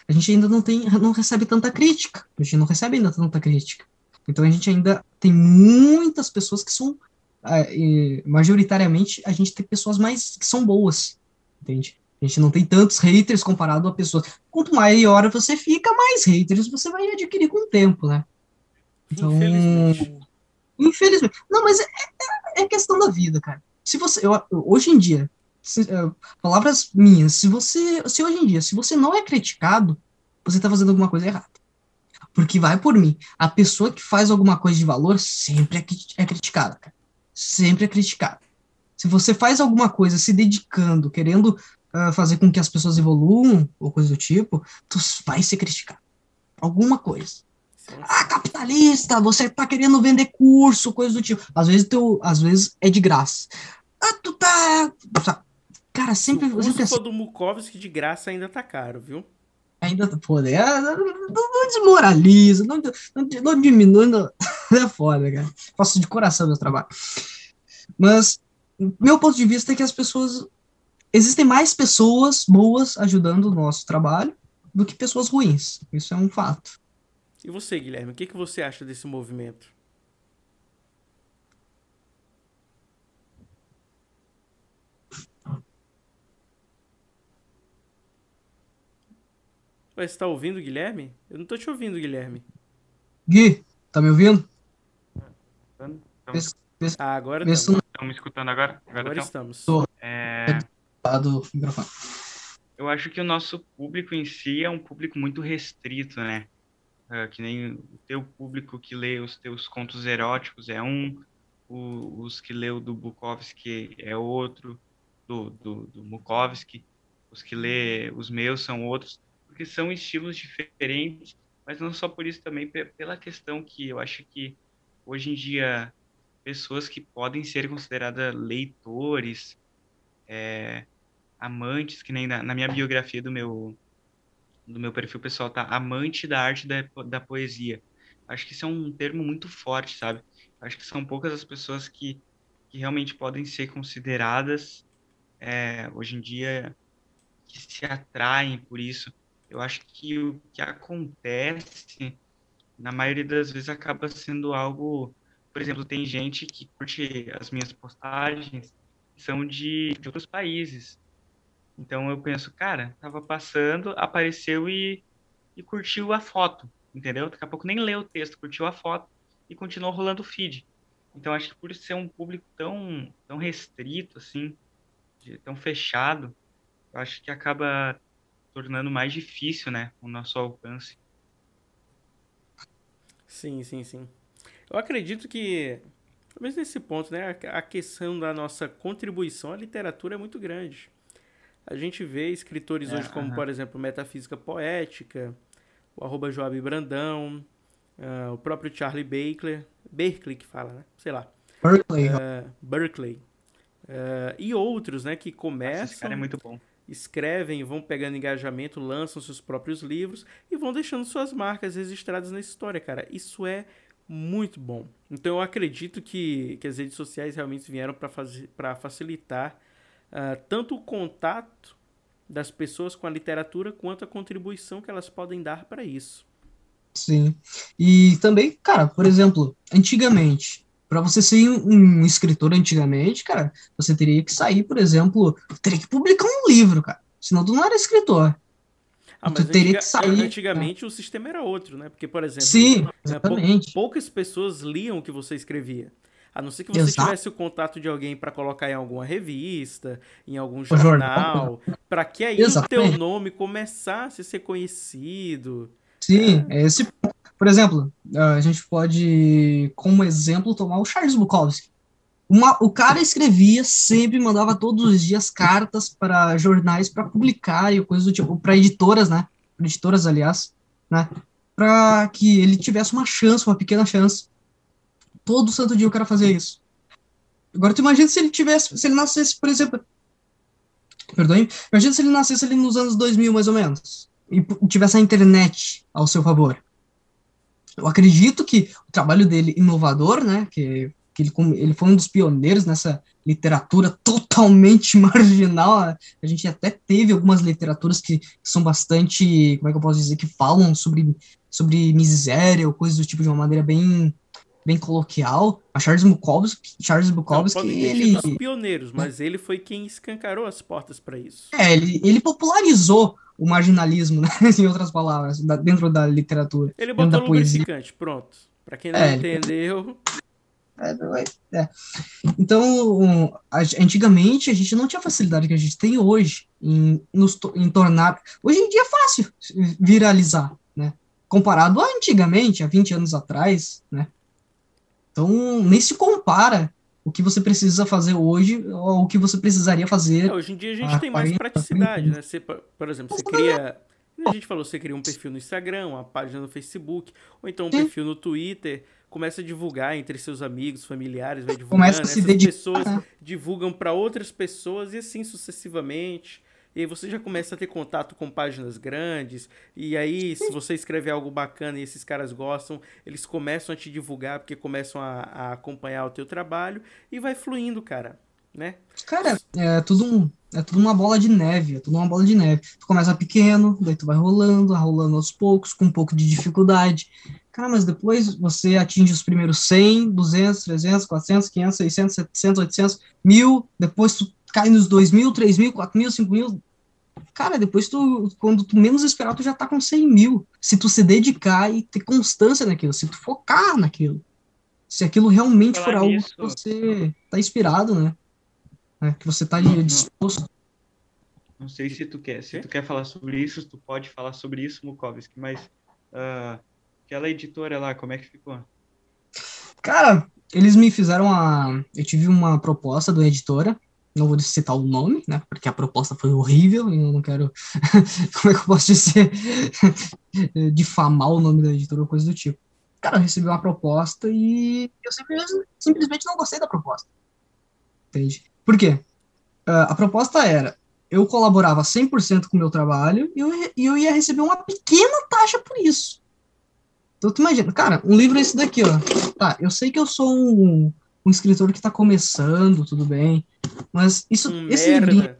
A gente ainda não tem, não recebe tanta crítica. A gente não recebe ainda tanta crítica. Então a gente ainda tem muitas pessoas que são, uh, majoritariamente, a gente tem pessoas mais que são boas, entende? A gente não tem tantos haters comparado a pessoas. Quanto maior você fica, mais haters você vai adquirir com o tempo, né? Então, infelizmente. infelizmente. Não, mas é, é, é questão da vida, cara. Se você, eu, hoje em dia, se, uh, palavras minhas, se você, se hoje em dia, se você não é criticado, você tá fazendo alguma coisa errada. Porque vai por mim, a pessoa que faz alguma coisa de valor sempre é, é criticada, cara. Sempre é criticada. Se você faz alguma coisa se dedicando, querendo uh, fazer com que as pessoas evoluam, ou coisa do tipo, tu vai ser criticado. Alguma coisa. Ah, capitalista, você tá querendo vender curso, coisa do tipo. Às vezes, teu, às vezes é de graça. Ah, tu tá. Cara, sempre. Se o sempre assim. do Mukovski de graça ainda tá caro, viu? Ainda, pô, é, não, não, desmoraliza, não, não, não diminui, não, [laughs] é foda, cara. Faço de coração meu trabalho. Mas, meu ponto de vista é que as pessoas. Existem mais pessoas boas ajudando o nosso trabalho do que pessoas ruins. Isso é um fato. E você, Guilherme, o que, que você acha desse movimento? Ué, você tá ouvindo, Guilherme? Eu não tô te ouvindo, Guilherme. Gui, tá me ouvindo? Ah, agora estamos. Estão me escutando agora? Agora, agora estamos. É... Eu acho que o nosso público em si é um público muito restrito, né? Uh, que nem o teu público que lê os teus contos eróticos é um, o, os que lê o do Bukowski é outro, do, do, do Bukowski, os que lê os meus são outros, porque são estilos diferentes, mas não só por isso também, pela questão que eu acho que hoje em dia pessoas que podem ser consideradas leitores, é, amantes, que nem na, na minha biografia do meu do meu perfil pessoal, tá? Amante da arte da, da poesia. Acho que isso é um termo muito forte, sabe? Acho que são poucas as pessoas que, que realmente podem ser consideradas, é, hoje em dia, que se atraem por isso. Eu acho que o que acontece, na maioria das vezes, acaba sendo algo. Por exemplo, tem gente que curte as minhas postagens, são de, de outros países. Então eu penso, cara, tava passando, apareceu e, e curtiu a foto, entendeu? Daqui a pouco nem leu o texto, curtiu a foto e continuou rolando o feed. Então acho que por ser um público tão, tão restrito, assim, tão fechado, eu acho que acaba tornando mais difícil, né, o nosso alcance. Sim, sim, sim. Eu acredito que, pelo menos nesse ponto, né, a questão da nossa contribuição à literatura é muito grande. A gente vê escritores é, hoje como, uh -huh. por exemplo, Metafísica Poética, o arroba Joab Brandão, uh, o próprio Charlie Baker, Berkeley que fala, né? Sei lá. Berkeley. Uh, Berkeley. Uh, e outros, né, que começam... Esse cara é muito bom. Escrevem, vão pegando engajamento, lançam seus próprios livros e vão deixando suas marcas registradas na história, cara. Isso é muito bom. Então eu acredito que, que as redes sociais realmente vieram para facilitar uh, tanto o contato das pessoas com a literatura quanto a contribuição que elas podem dar para isso. Sim. E também, cara, por exemplo, antigamente, para você ser um, escritor antigamente, cara, você teria que sair, por exemplo, teria que publicar um livro, cara. Senão tu não era escritor. Ah, tu teria antiga, que sair. Antigamente é. o sistema era outro, né? Porque, por exemplo, Sim, né, exatamente. poucas pessoas liam o que você escrevia. A não ser que você Exato. tivesse o contato de alguém para colocar em alguma revista, em algum jornal, para que aí Exatamente. o teu nome começasse a ser conhecido. Sim, é. esse por exemplo, a gente pode, como exemplo, tomar o Charles Bukowski. Uma, o cara escrevia, sempre mandava todos os dias cartas para jornais para publicar e coisas do tipo, para editoras, né? Editoras, aliás, né? Para que ele tivesse uma chance, uma pequena chance Todo santo dia o cara fazia isso. Agora tu imagina se ele tivesse, se ele nascesse, por exemplo, perdoe, imagina se ele nascesse ali nos anos 2000 mais ou menos e tivesse a internet ao seu favor. Eu acredito que o trabalho dele inovador, né, que que ele, ele foi um dos pioneiros nessa literatura totalmente [laughs] marginal. Né? A gente até teve algumas literaturas que são bastante, como é que eu posso dizer, que falam sobre, sobre miséria ou coisas do tipo de uma maneira bem bem coloquial. A Charles Bukowski, Charles Bukowski, Não, ele os pioneiros, mas ele foi quem escancarou as portas para isso. É, ele, ele popularizou o marginalismo, [laughs] né? em outras palavras, da, dentro da literatura. Ele botou lubrificante, pronto. Para quem não é, entendeu. É, é. Então, antigamente a gente não tinha a facilidade que a gente tem hoje em, nos, em tornar. Hoje em dia é fácil viralizar, né? Comparado a antigamente, há 20 anos atrás, né? Então, nem se compara o que você precisa fazer hoje ou o que você precisaria fazer. É, hoje em dia a gente tem mais praticidade, né? Você, por exemplo, você cria. A gente falou, você cria um perfil no Instagram, uma página no Facebook, ou então um Sim. perfil no Twitter, começa a divulgar entre seus amigos, familiares, vai divulgando. Começa a se Essas dedicar. pessoas né? divulgam para outras pessoas e assim sucessivamente. E aí você já começa a ter contato com páginas grandes. E aí, se você escreve algo bacana e esses caras gostam, eles começam a te divulgar, porque começam a, a acompanhar o teu trabalho e vai fluindo, cara. Né? Cara, é tudo, um, é tudo uma bola de neve, é tudo uma bola de neve. Tu começa pequeno, daí tu vai rolando, rolando aos poucos, com um pouco de dificuldade. Cara, mas depois você atinge os primeiros 100, 200, 300, 400, 500, 600, 700, 800, 1000, depois tu cai nos 2 mil, 3 mil, 4 mil, 5 mil. Cara, depois tu, quando tu menos esperar, tu já tá com 100 mil. Se tu se dedicar e ter constância naquilo, se tu focar naquilo. Se aquilo realmente Falar for algo que você tá inspirado, né? É, que você tá disposto. Não sei se tu quer, se tu quer falar sobre isso, tu pode falar sobre isso, Mukovski, mas uh, aquela editora lá, como é que ficou? Cara, eles me fizeram a. Eu tive uma proposta do editora não vou citar o nome, né, porque a proposta foi horrível e eu não quero, [laughs] como é que eu posso dizer, [laughs] difamar o nome da editora ou coisa do tipo. Cara, eu recebi uma proposta e eu simplesmente, simplesmente não gostei da proposta. Entende? Por quê? Uh, a proposta era, eu colaborava 100% com o meu trabalho e eu, eu ia receber uma pequena taxa por isso. Então, tu imagina, cara, um livro é esse daqui, ó. Tá, eu sei que eu sou um, um escritor que está começando, tudo bem. Mas isso, um esse livrinho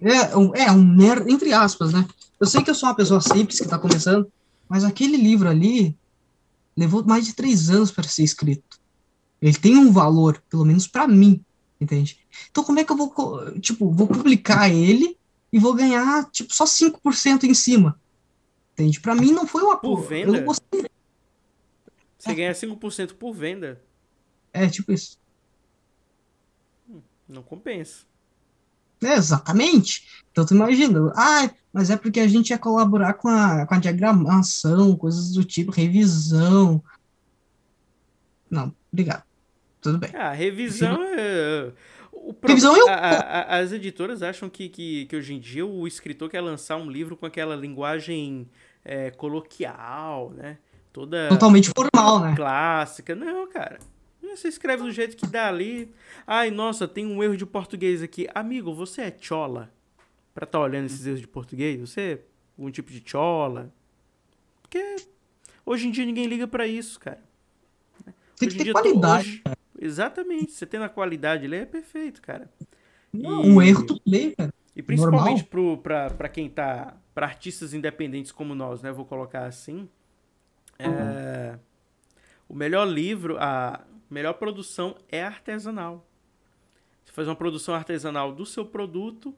é, um, é um merda, entre aspas, né? Eu sei que eu sou uma pessoa simples que está começando, mas aquele livro ali levou mais de três anos para ser escrito. Ele tem um valor, pelo menos para mim, entende? Então como é que eu vou, tipo, vou publicar ele e vou ganhar, tipo, só 5% em cima? Entende? Para mim não foi uma... Por venda? Eu não gostei. Você é. ganha 5% por venda? É, tipo isso. Hum, não compensa. É, exatamente. Então tu imagina, ah, mas é porque a gente ia colaborar com a, com a diagramação, coisas do tipo, revisão. Não, obrigado. Tudo bem. Ah, revisão é. O revisão é o... a, a, as editoras acham que, que, que hoje em dia o escritor quer lançar um livro com aquela linguagem é, coloquial, né? Toda. Totalmente formal, né? Clássica. Não, cara. Você escreve do jeito que dá ali. Ai, nossa, tem um erro de português aqui. Amigo, você é chola? Pra estar tá olhando esses erros de português? Você é algum tipo de chola? Porque hoje em dia ninguém liga para isso, cara. Tem hoje que ter qualidade. Hoje... Exatamente. Você tendo a qualidade ali é perfeito, cara. Não, e... Um erro tu lê, cara. E principalmente pra quem tá. Pra artistas independentes como nós, né? Vou colocar assim. Uhum. É... O melhor livro, a, melhor produção é artesanal. Você faz uma produção artesanal do seu produto,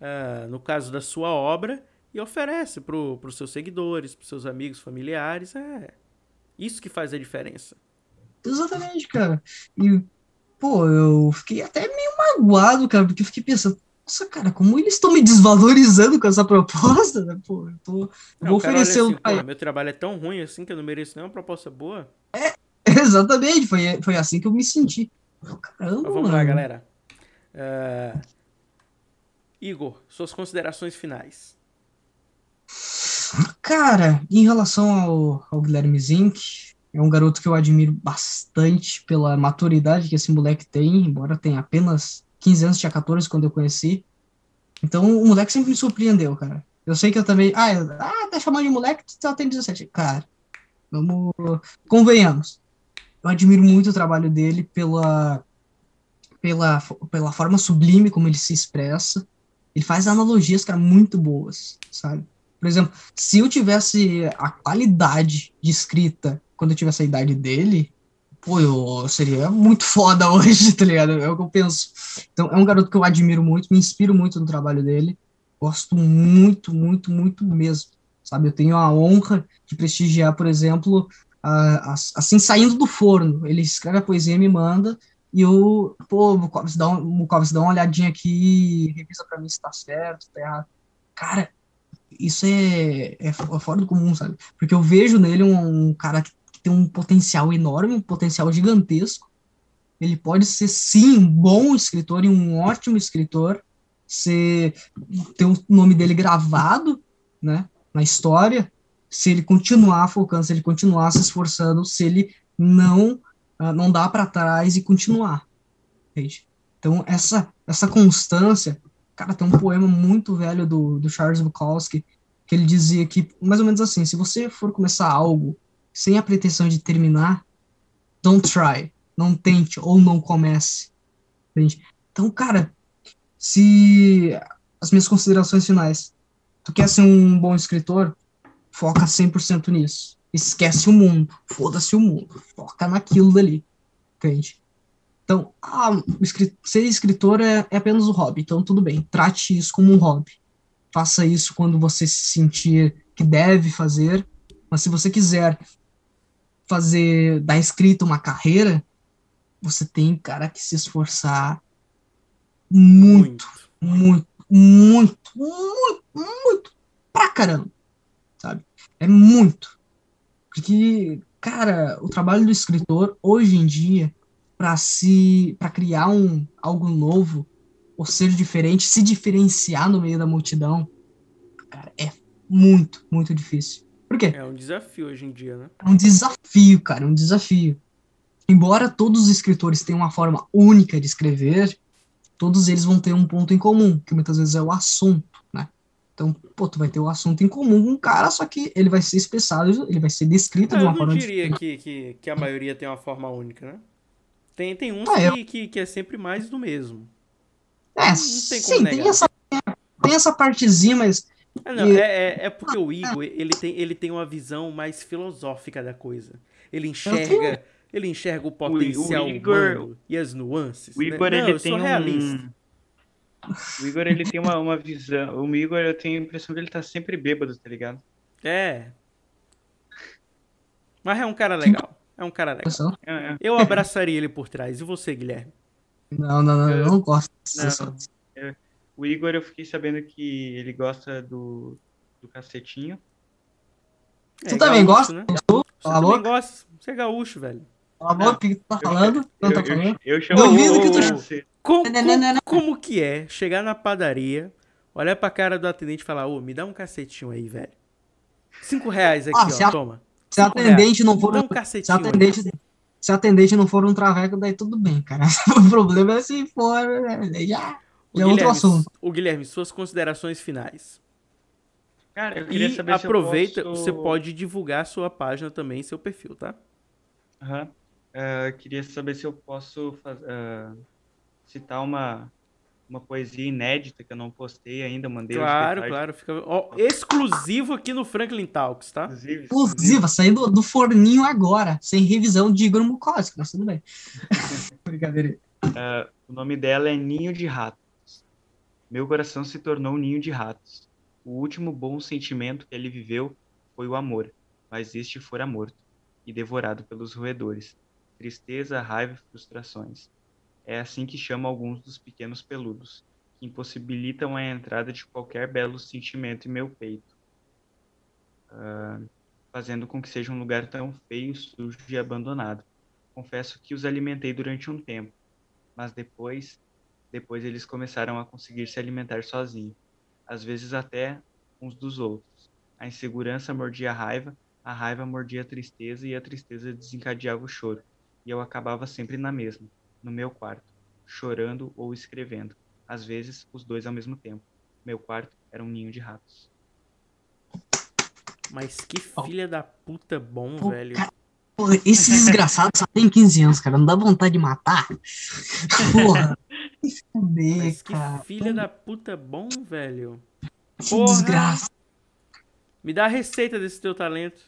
uh, no caso da sua obra, e oferece para os seus seguidores, para os seus amigos, familiares. É isso que faz a diferença. Exatamente, cara. E, pô, eu fiquei até meio magoado, cara, porque eu fiquei pensando, nossa, cara, como eles estão me desvalorizando com essa proposta, né? Pô, eu, tô, eu não, vou oferecer assim, um... meu trabalho é tão ruim assim que eu não mereço nenhuma proposta boa. É, Exatamente, foi, foi assim que eu me senti. Caramba, vamos mano. lá, galera. Uh... Igor, suas considerações finais. Cara, em relação ao, ao Guilherme Zink, é um garoto que eu admiro bastante pela maturidade que esse moleque tem, embora tenha apenas 15 anos, tinha 14 quando eu conheci. Então, o moleque sempre me surpreendeu, cara. Eu sei que eu também. Ah, ah tá chamando de moleque, tu só tem 17. Cara, vamos. Convenhamos eu admiro muito o trabalho dele pela, pela, pela forma sublime como ele se expressa. Ele faz analogias, cara, muito boas, sabe? Por exemplo, se eu tivesse a qualidade de escrita quando eu tivesse a idade dele, pô, eu seria muito foda [laughs] hoje, tá ligado? É o que eu penso. Então, é um garoto que eu admiro muito, me inspiro muito no trabalho dele. Gosto muito, muito, muito mesmo, sabe? Eu tenho a honra de prestigiar, por exemplo, assim, saindo do forno. Ele escreve a poesia e me manda, e eu, pô, Mukovic, dá, um, Mukovic, dá uma olhadinha aqui, revisa pra mim se tá certo, tá errado. Cara, isso é, é, é fora do comum, sabe? Porque eu vejo nele um, um cara que tem um potencial enorme, um potencial gigantesco. Ele pode ser, sim, um bom escritor e um ótimo escritor, ser, ter o nome dele gravado né, na história, se ele continuar focando, se ele continuar se esforçando, se ele não uh, não dá para trás e continuar. Entende? Então, essa, essa constância, cara, tem um poema muito velho do, do Charles Bukowski, que ele dizia que, mais ou menos assim, se você for começar algo sem a pretensão de terminar, don't try, não tente ou não comece. Entende? Então, cara, se as minhas considerações finais, tu quer ser um bom escritor, foca 100% nisso. Esquece o mundo, foda-se o mundo, foca naquilo dali, entende? Então, ah, ser escritor é, é apenas um hobby, então tudo bem, trate isso como um hobby. Faça isso quando você se sentir que deve fazer, mas se você quiser fazer da escrita uma carreira, você tem, cara, que se esforçar muito, muito, muito, muito, muito, pra caramba, sabe? É muito. Porque, cara, o trabalho do escritor, hoje em dia, para se para criar um algo novo ou ser diferente, se diferenciar no meio da multidão, cara, é muito, muito difícil. Por quê? É um desafio hoje em dia, né? É um desafio, cara, é um desafio. Embora todos os escritores tenham uma forma única de escrever, todos eles vão ter um ponto em comum, que muitas vezes é o assunto? Então, pô, tu vai ter o assunto em comum com um cara, só que ele vai ser expressado, ele vai ser descrito é, de uma forma diferente. Eu não diria que, que, que, a maioria tem uma forma única, né? Tem, tem uns ah, que, eu... que, que é sempre mais do mesmo. É, não, não tem sim, tem essa, tem essa partezinha, mas ah, não, e... é, é, é, porque o Igor, ele tem, ele tem uma visão mais filosófica da coisa. Ele enxerga, ele enxerga o potencial o, o Igor, humano e as nuances. O né? Igor, né? ele tem um... O Igor, ele tem uma, uma visão... O Igor, eu tenho a impressão que ele tá sempre bêbado, tá ligado? É. Mas é um cara legal. É um cara legal. É, é. Eu abraçaria ele por trás. E você, Guilherme? Não, não, não. Eu não gosto. Não, o Igor, eu fiquei sabendo que ele gosta do, do cacetinho. É, tu também gosta? Né? Tu, você também gosta. Você é gaúcho, velho. Cala a boca, o que tu tá falando? Eu, eu, tá falando? eu, eu chamo Duvido que tu... Como, como, como que é chegar na padaria, olhar pra cara do atendente e falar, ô, me dá um cacetinho aí, velho. Cinco reais aqui, ah, ó, a, toma. Se a atendente não for... um cacetinho se atendente, se a atendente não for um traveco, daí tudo bem, cara. [laughs] o problema é se for... Né, já... O é Guilherme, outro assunto. O Guilherme, suas considerações finais. Cara, eu queria e saber aproveita, se eu posso... você pode divulgar sua página também, seu perfil, tá? Aham. Uhum. Uh, queria saber se eu posso uh, citar uma, uma poesia inédita que eu não postei ainda, mandei Claro, claro. Fica... exclusivo aqui no Franklin Talks, tá? Exclusiva, saindo do forninho agora, sem revisão de Igor Mukoski, mas tudo bem. [laughs] Brincadeira. Uh, o nome dela é Ninho de Rato. Meu coração se tornou um ninho de ratos. O último bom sentimento que ele viveu foi o amor, mas este fora morto e devorado pelos roedores. Tristeza, raiva e frustrações. É assim que chamo alguns dos pequenos peludos, que impossibilitam a entrada de qualquer belo sentimento em meu peito, uh, fazendo com que seja um lugar tão feio, sujo e abandonado. Confesso que os alimentei durante um tempo, mas depois depois eles começaram a conseguir se alimentar sozinhos, às vezes até uns dos outros. A insegurança mordia a raiva, a raiva mordia a tristeza e a tristeza desencadeava o choro. E eu acabava sempre na mesma, no meu quarto, chorando ou escrevendo, às vezes os dois ao mesmo tempo. Meu quarto era um ninho de ratos. Mas que filha da puta bom, velho. Pô, esse desgraçado só tem 15 anos, cara. Não dá vontade de matar? Porra. Que fuder, Mas que cara. filha da puta bom, velho. Que porra. desgraça. Me dá a receita desse teu talento.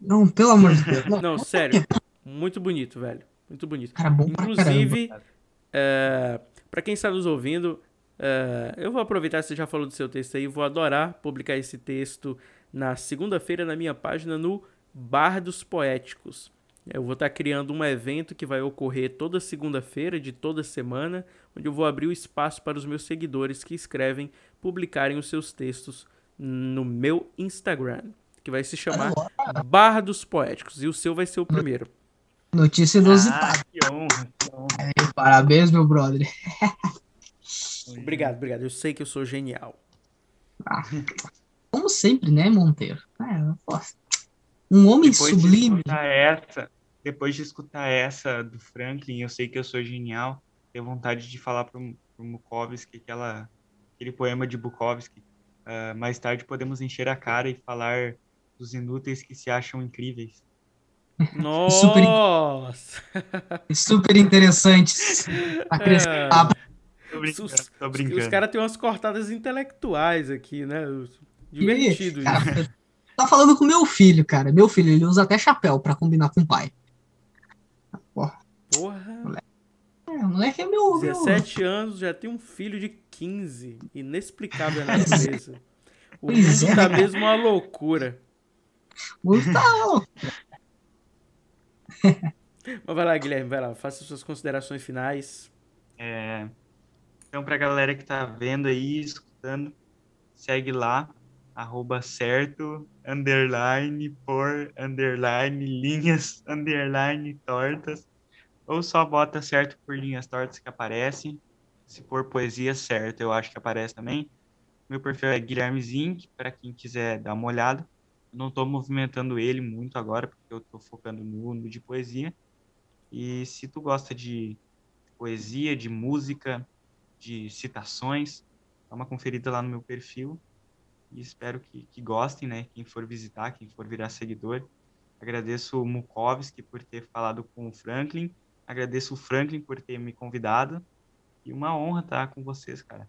Não, pelo amor de Deus. Não, Não, sério. Muito bonito, velho. Muito bonito. cara, bom pra. Inclusive, é, para quem está nos ouvindo, é, eu vou aproveitar que você já falou do seu texto aí, vou adorar publicar esse texto na segunda-feira na minha página no Bar dos Poéticos. Eu vou estar criando um evento que vai ocorrer toda segunda-feira de toda semana, onde eu vou abrir o espaço para os meus seguidores que escrevem publicarem os seus textos no meu Instagram, que vai se chamar Bar dos Poéticos, e o seu vai ser o primeiro. Notícia inusitada. Ah, que honra, que honra. Parabéns, meu brother. [laughs] Obrigado, obrigado. Eu sei que eu sou genial. Como sempre, né, Monteiro? É, um homem Depois de sublime. escutar essa, depois de escutar essa do Franklin, eu sei que eu sou genial, tenho vontade de falar pro, pro Bukowski aquela, aquele poema de Bukowski. Ah, mais tarde podemos encher a cara e falar dos inúteis que se acham incríveis. Super- Nossa! Super interessantes. [laughs] Acrescentar. Tô brincando, Os, tô os- brincando. os caras têm umas cortadas intelectuais aqui, né? Divertido isso. Cara, [laughs] tá falando com meu filho, cara. Meu filho, ele usa até chapéu pra combinar com o pai. Porra! É, o moleque é meu. meu... 17 anos, já tem um filho de 15. Inexplicável na [laughs] natureza. O Pois mundo é. tá mesmo uma loucura. o tá, [laughs] Mas vai lá, Guilherme, vai lá. Faça suas considerações finais. É, então, pra galera que tá vendo aí, escutando, segue lá, arroba certo, underline, por, underline, linhas, [laughs] underline, tortas, ou só bota certo por linhas tortas que aparece. Se for poesia, certo, eu acho que aparece também. Meu perfil é Guilherme Zink, para quem quiser dar uma olhada. Não estou movimentando ele muito agora, porque eu estou focando no, no de poesia. E se tu gosta de poesia, de música, de citações, dá uma conferida lá no meu perfil. E espero que, que gostem, né? Quem for visitar, quem for virar seguidor. Agradeço o Mukovski por ter falado com o Franklin. Agradeço o Franklin por ter me convidado. E uma honra estar com vocês, cara.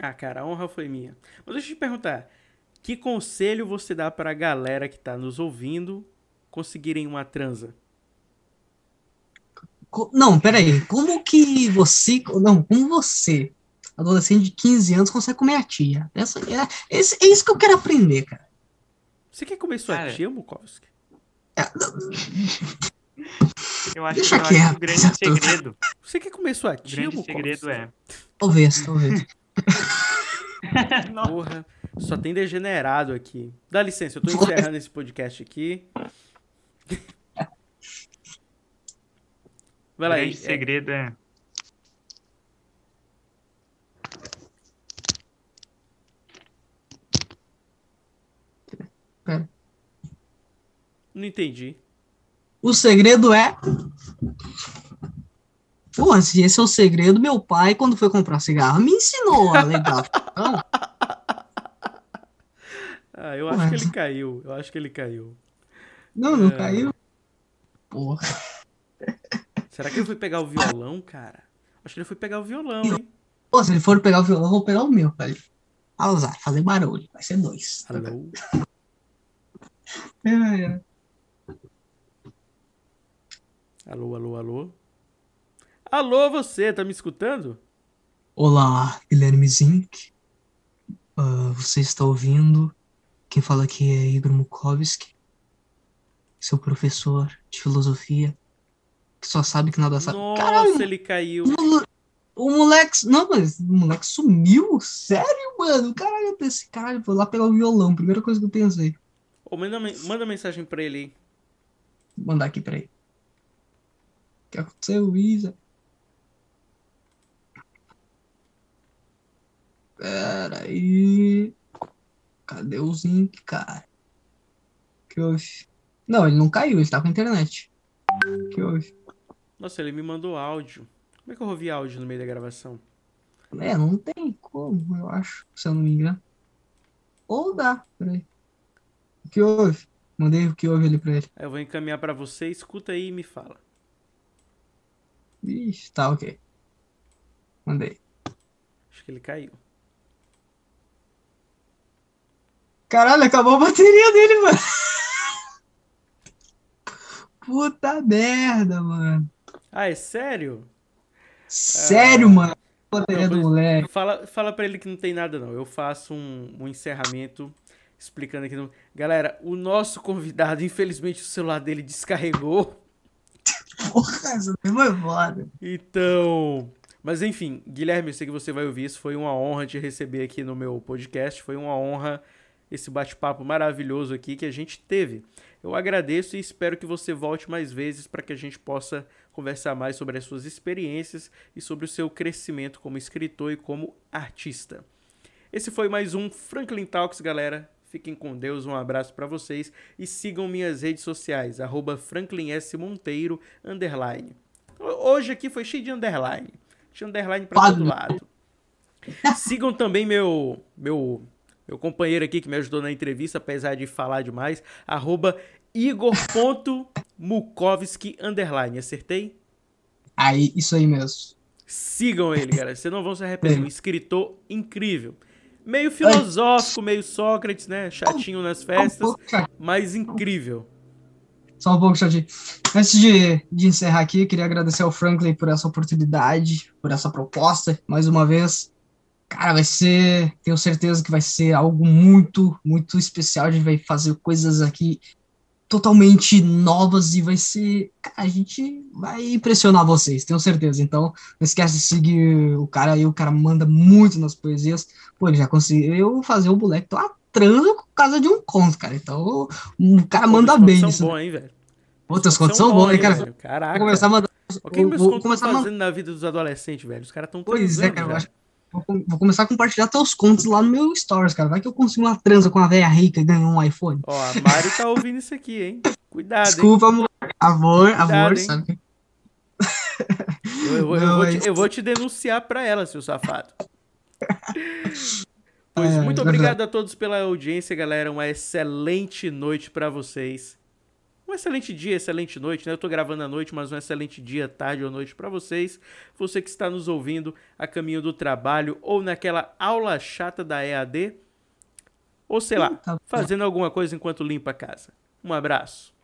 Ah, cara, a honra foi minha. Mas deixa eu te perguntar. Que conselho você dá pra galera que tá nos ouvindo conseguirem uma transa? Não, peraí. Como que você. Não, como você, adolescente de 15 anos, consegue comer a tia? Essa, é, esse- é isso que eu quero aprender, cara. Você quer comer sua Cara. tia, Mukovski? Eu acho, Deixa eu acho que quieto. o grande [laughs] segredo, Você quer comer sua o tia, grande Mukovski? segredo é. Talvez, talvez. [laughs] Porra, só tem degenerado aqui. Dá licença, eu tô encerrando esse podcast aqui. [laughs] Vai o lá, grande é, segredo é. não entendi. O segredo é. Pô, se esse é o segredo, meu pai, quando foi comprar cigarro, me ensinou a legal. [laughs] Ah, eu acho que ele caiu, eu acho que ele caiu. não, não É. caiu. Porra. Será que ele foi pegar o violão, cara? Acho que ele foi pegar o violão, hein? Pô, se ele for pegar o violão, eu vou pegar o meu, velho. Usar, fazer barulho. Vai ser dois. Alô? [laughs] É, é. Alô, alô, alô? Alô, você, tá me escutando? Olá, Guilherme Zink. Ah, você está ouvindo? Quem fala aqui é Igor Mukovski, seu professor de filosofia, que só sabe que nada sabe. Nossa, Caralho, ele caiu. o mole- o moleque. Não, mas o moleque sumiu? Sério, mano? Caralho, eu pensei, caralho, vou lá pegar o violão. Primeira coisa que eu pensei. Ô, manda, manda mensagem pra ele aí. Vou mandar aqui pra ele. O que aconteceu, Isa? Pera aí. Cadê o Zink, cara? Que houve? Não, ele não caiu, ele tá com internet. Que houve? Nossa, ele me mandou áudio. Como é que eu ouvi áudio no meio da gravação? É, não tem como, eu acho, se eu não me engano. Ou dá, peraí. O que houve? Mandei o que houve ali pra ele. Eu vou encaminhar pra você, escuta aí e me fala. Ixi, tá, ok. Mandei. Acho que ele caiu. Caralho, acabou a bateria dele, mano. Puta merda, mano. Ah, é sério? Sério, mano. A bateria Não, do moleque. Fala, fala pra ele que não tem nada, não. Eu faço um, um encerramento explicando aqui. No... Galera, o nosso convidado, infelizmente, o celular dele descarregou. Porra, daí foi foda. Então. Mas enfim, Guilherme, eu sei que você vai ouvir isso. Foi uma honra te receber aqui no meu podcast. Foi uma honra esse bate-papo maravilhoso aqui que a gente teve. Eu agradeço e espero que você volte mais vezes para que a gente possa conversar mais sobre as suas experiências e sobre o seu crescimento como escritor e como artista. Esse foi mais um Franklin Talks, galera. Fiquem com Deus, um abraço para vocês e sigam minhas redes sociais, arroba Franklin S. Monteiro, underline. Hoje aqui foi cheio de underline. Tinha underline para todo lado. Sigam também meu, meu, meu companheiro aqui que me ajudou na entrevista, apesar de falar demais, arroba igor.mukovski, underline. Acertei? Aí, isso aí mesmo. Sigam ele, galera. Vocês não vão se arrepender. Um escritor incrível. Meio filosófico, meio Sócrates, né? Chatinho nas festas, mas incrível. Só um pouco, chatinho. Antes de, de encerrar aqui, queria agradecer ao Franklin por essa oportunidade, por essa proposta, mais uma vez. Cara, vai ser, tenho certeza que vai ser algo muito, muito especial. A gente vai fazer coisas aqui totalmente novas e vai ser. Cara, a gente vai impressionar vocês, tenho certeza. Então, não esquece de seguir o cara aí, o cara manda muito nas poesias. Pô, ele já conseguiu fazer o moleque a transa por causa de um conto, cara. Então, o cara Pô, manda meus bem. contos Isso. são bons, hein, velho? Pô, teus contos São são bons, hein, cara. velho? Caraca. Vou começar a mandar. O que meus vou contos estão fazendo na vida dos adolescentes, velho? Os caras estão Pois é, cara, eu acho. Vou, com- vou começar a compartilhar teus contos lá no meu stories, cara. Vai que eu consigo uma transa com uma velha rica e ganho um iPhone. Ó, a Mari tá ouvindo isso aqui, hein? Cuidado, hein? Desculpa, amor. Amor, Cuidado, amor, hein? sabe? Eu, eu- eu vou é te, eu vou te denunciar pra ela, seu safado. [laughs] Pois É, muito é obrigado a todos pela audiência, galera. Uma excelente noite pra vocês. Um excelente dia, excelente noite, né? Eu tô gravando à noite, mas um excelente dia, tarde ou noite pra vocês. Você que está nos ouvindo a caminho do trabalho ou naquela aula chata da EAD, ou sei lá, fazendo alguma coisa enquanto limpa a casa. Um abraço.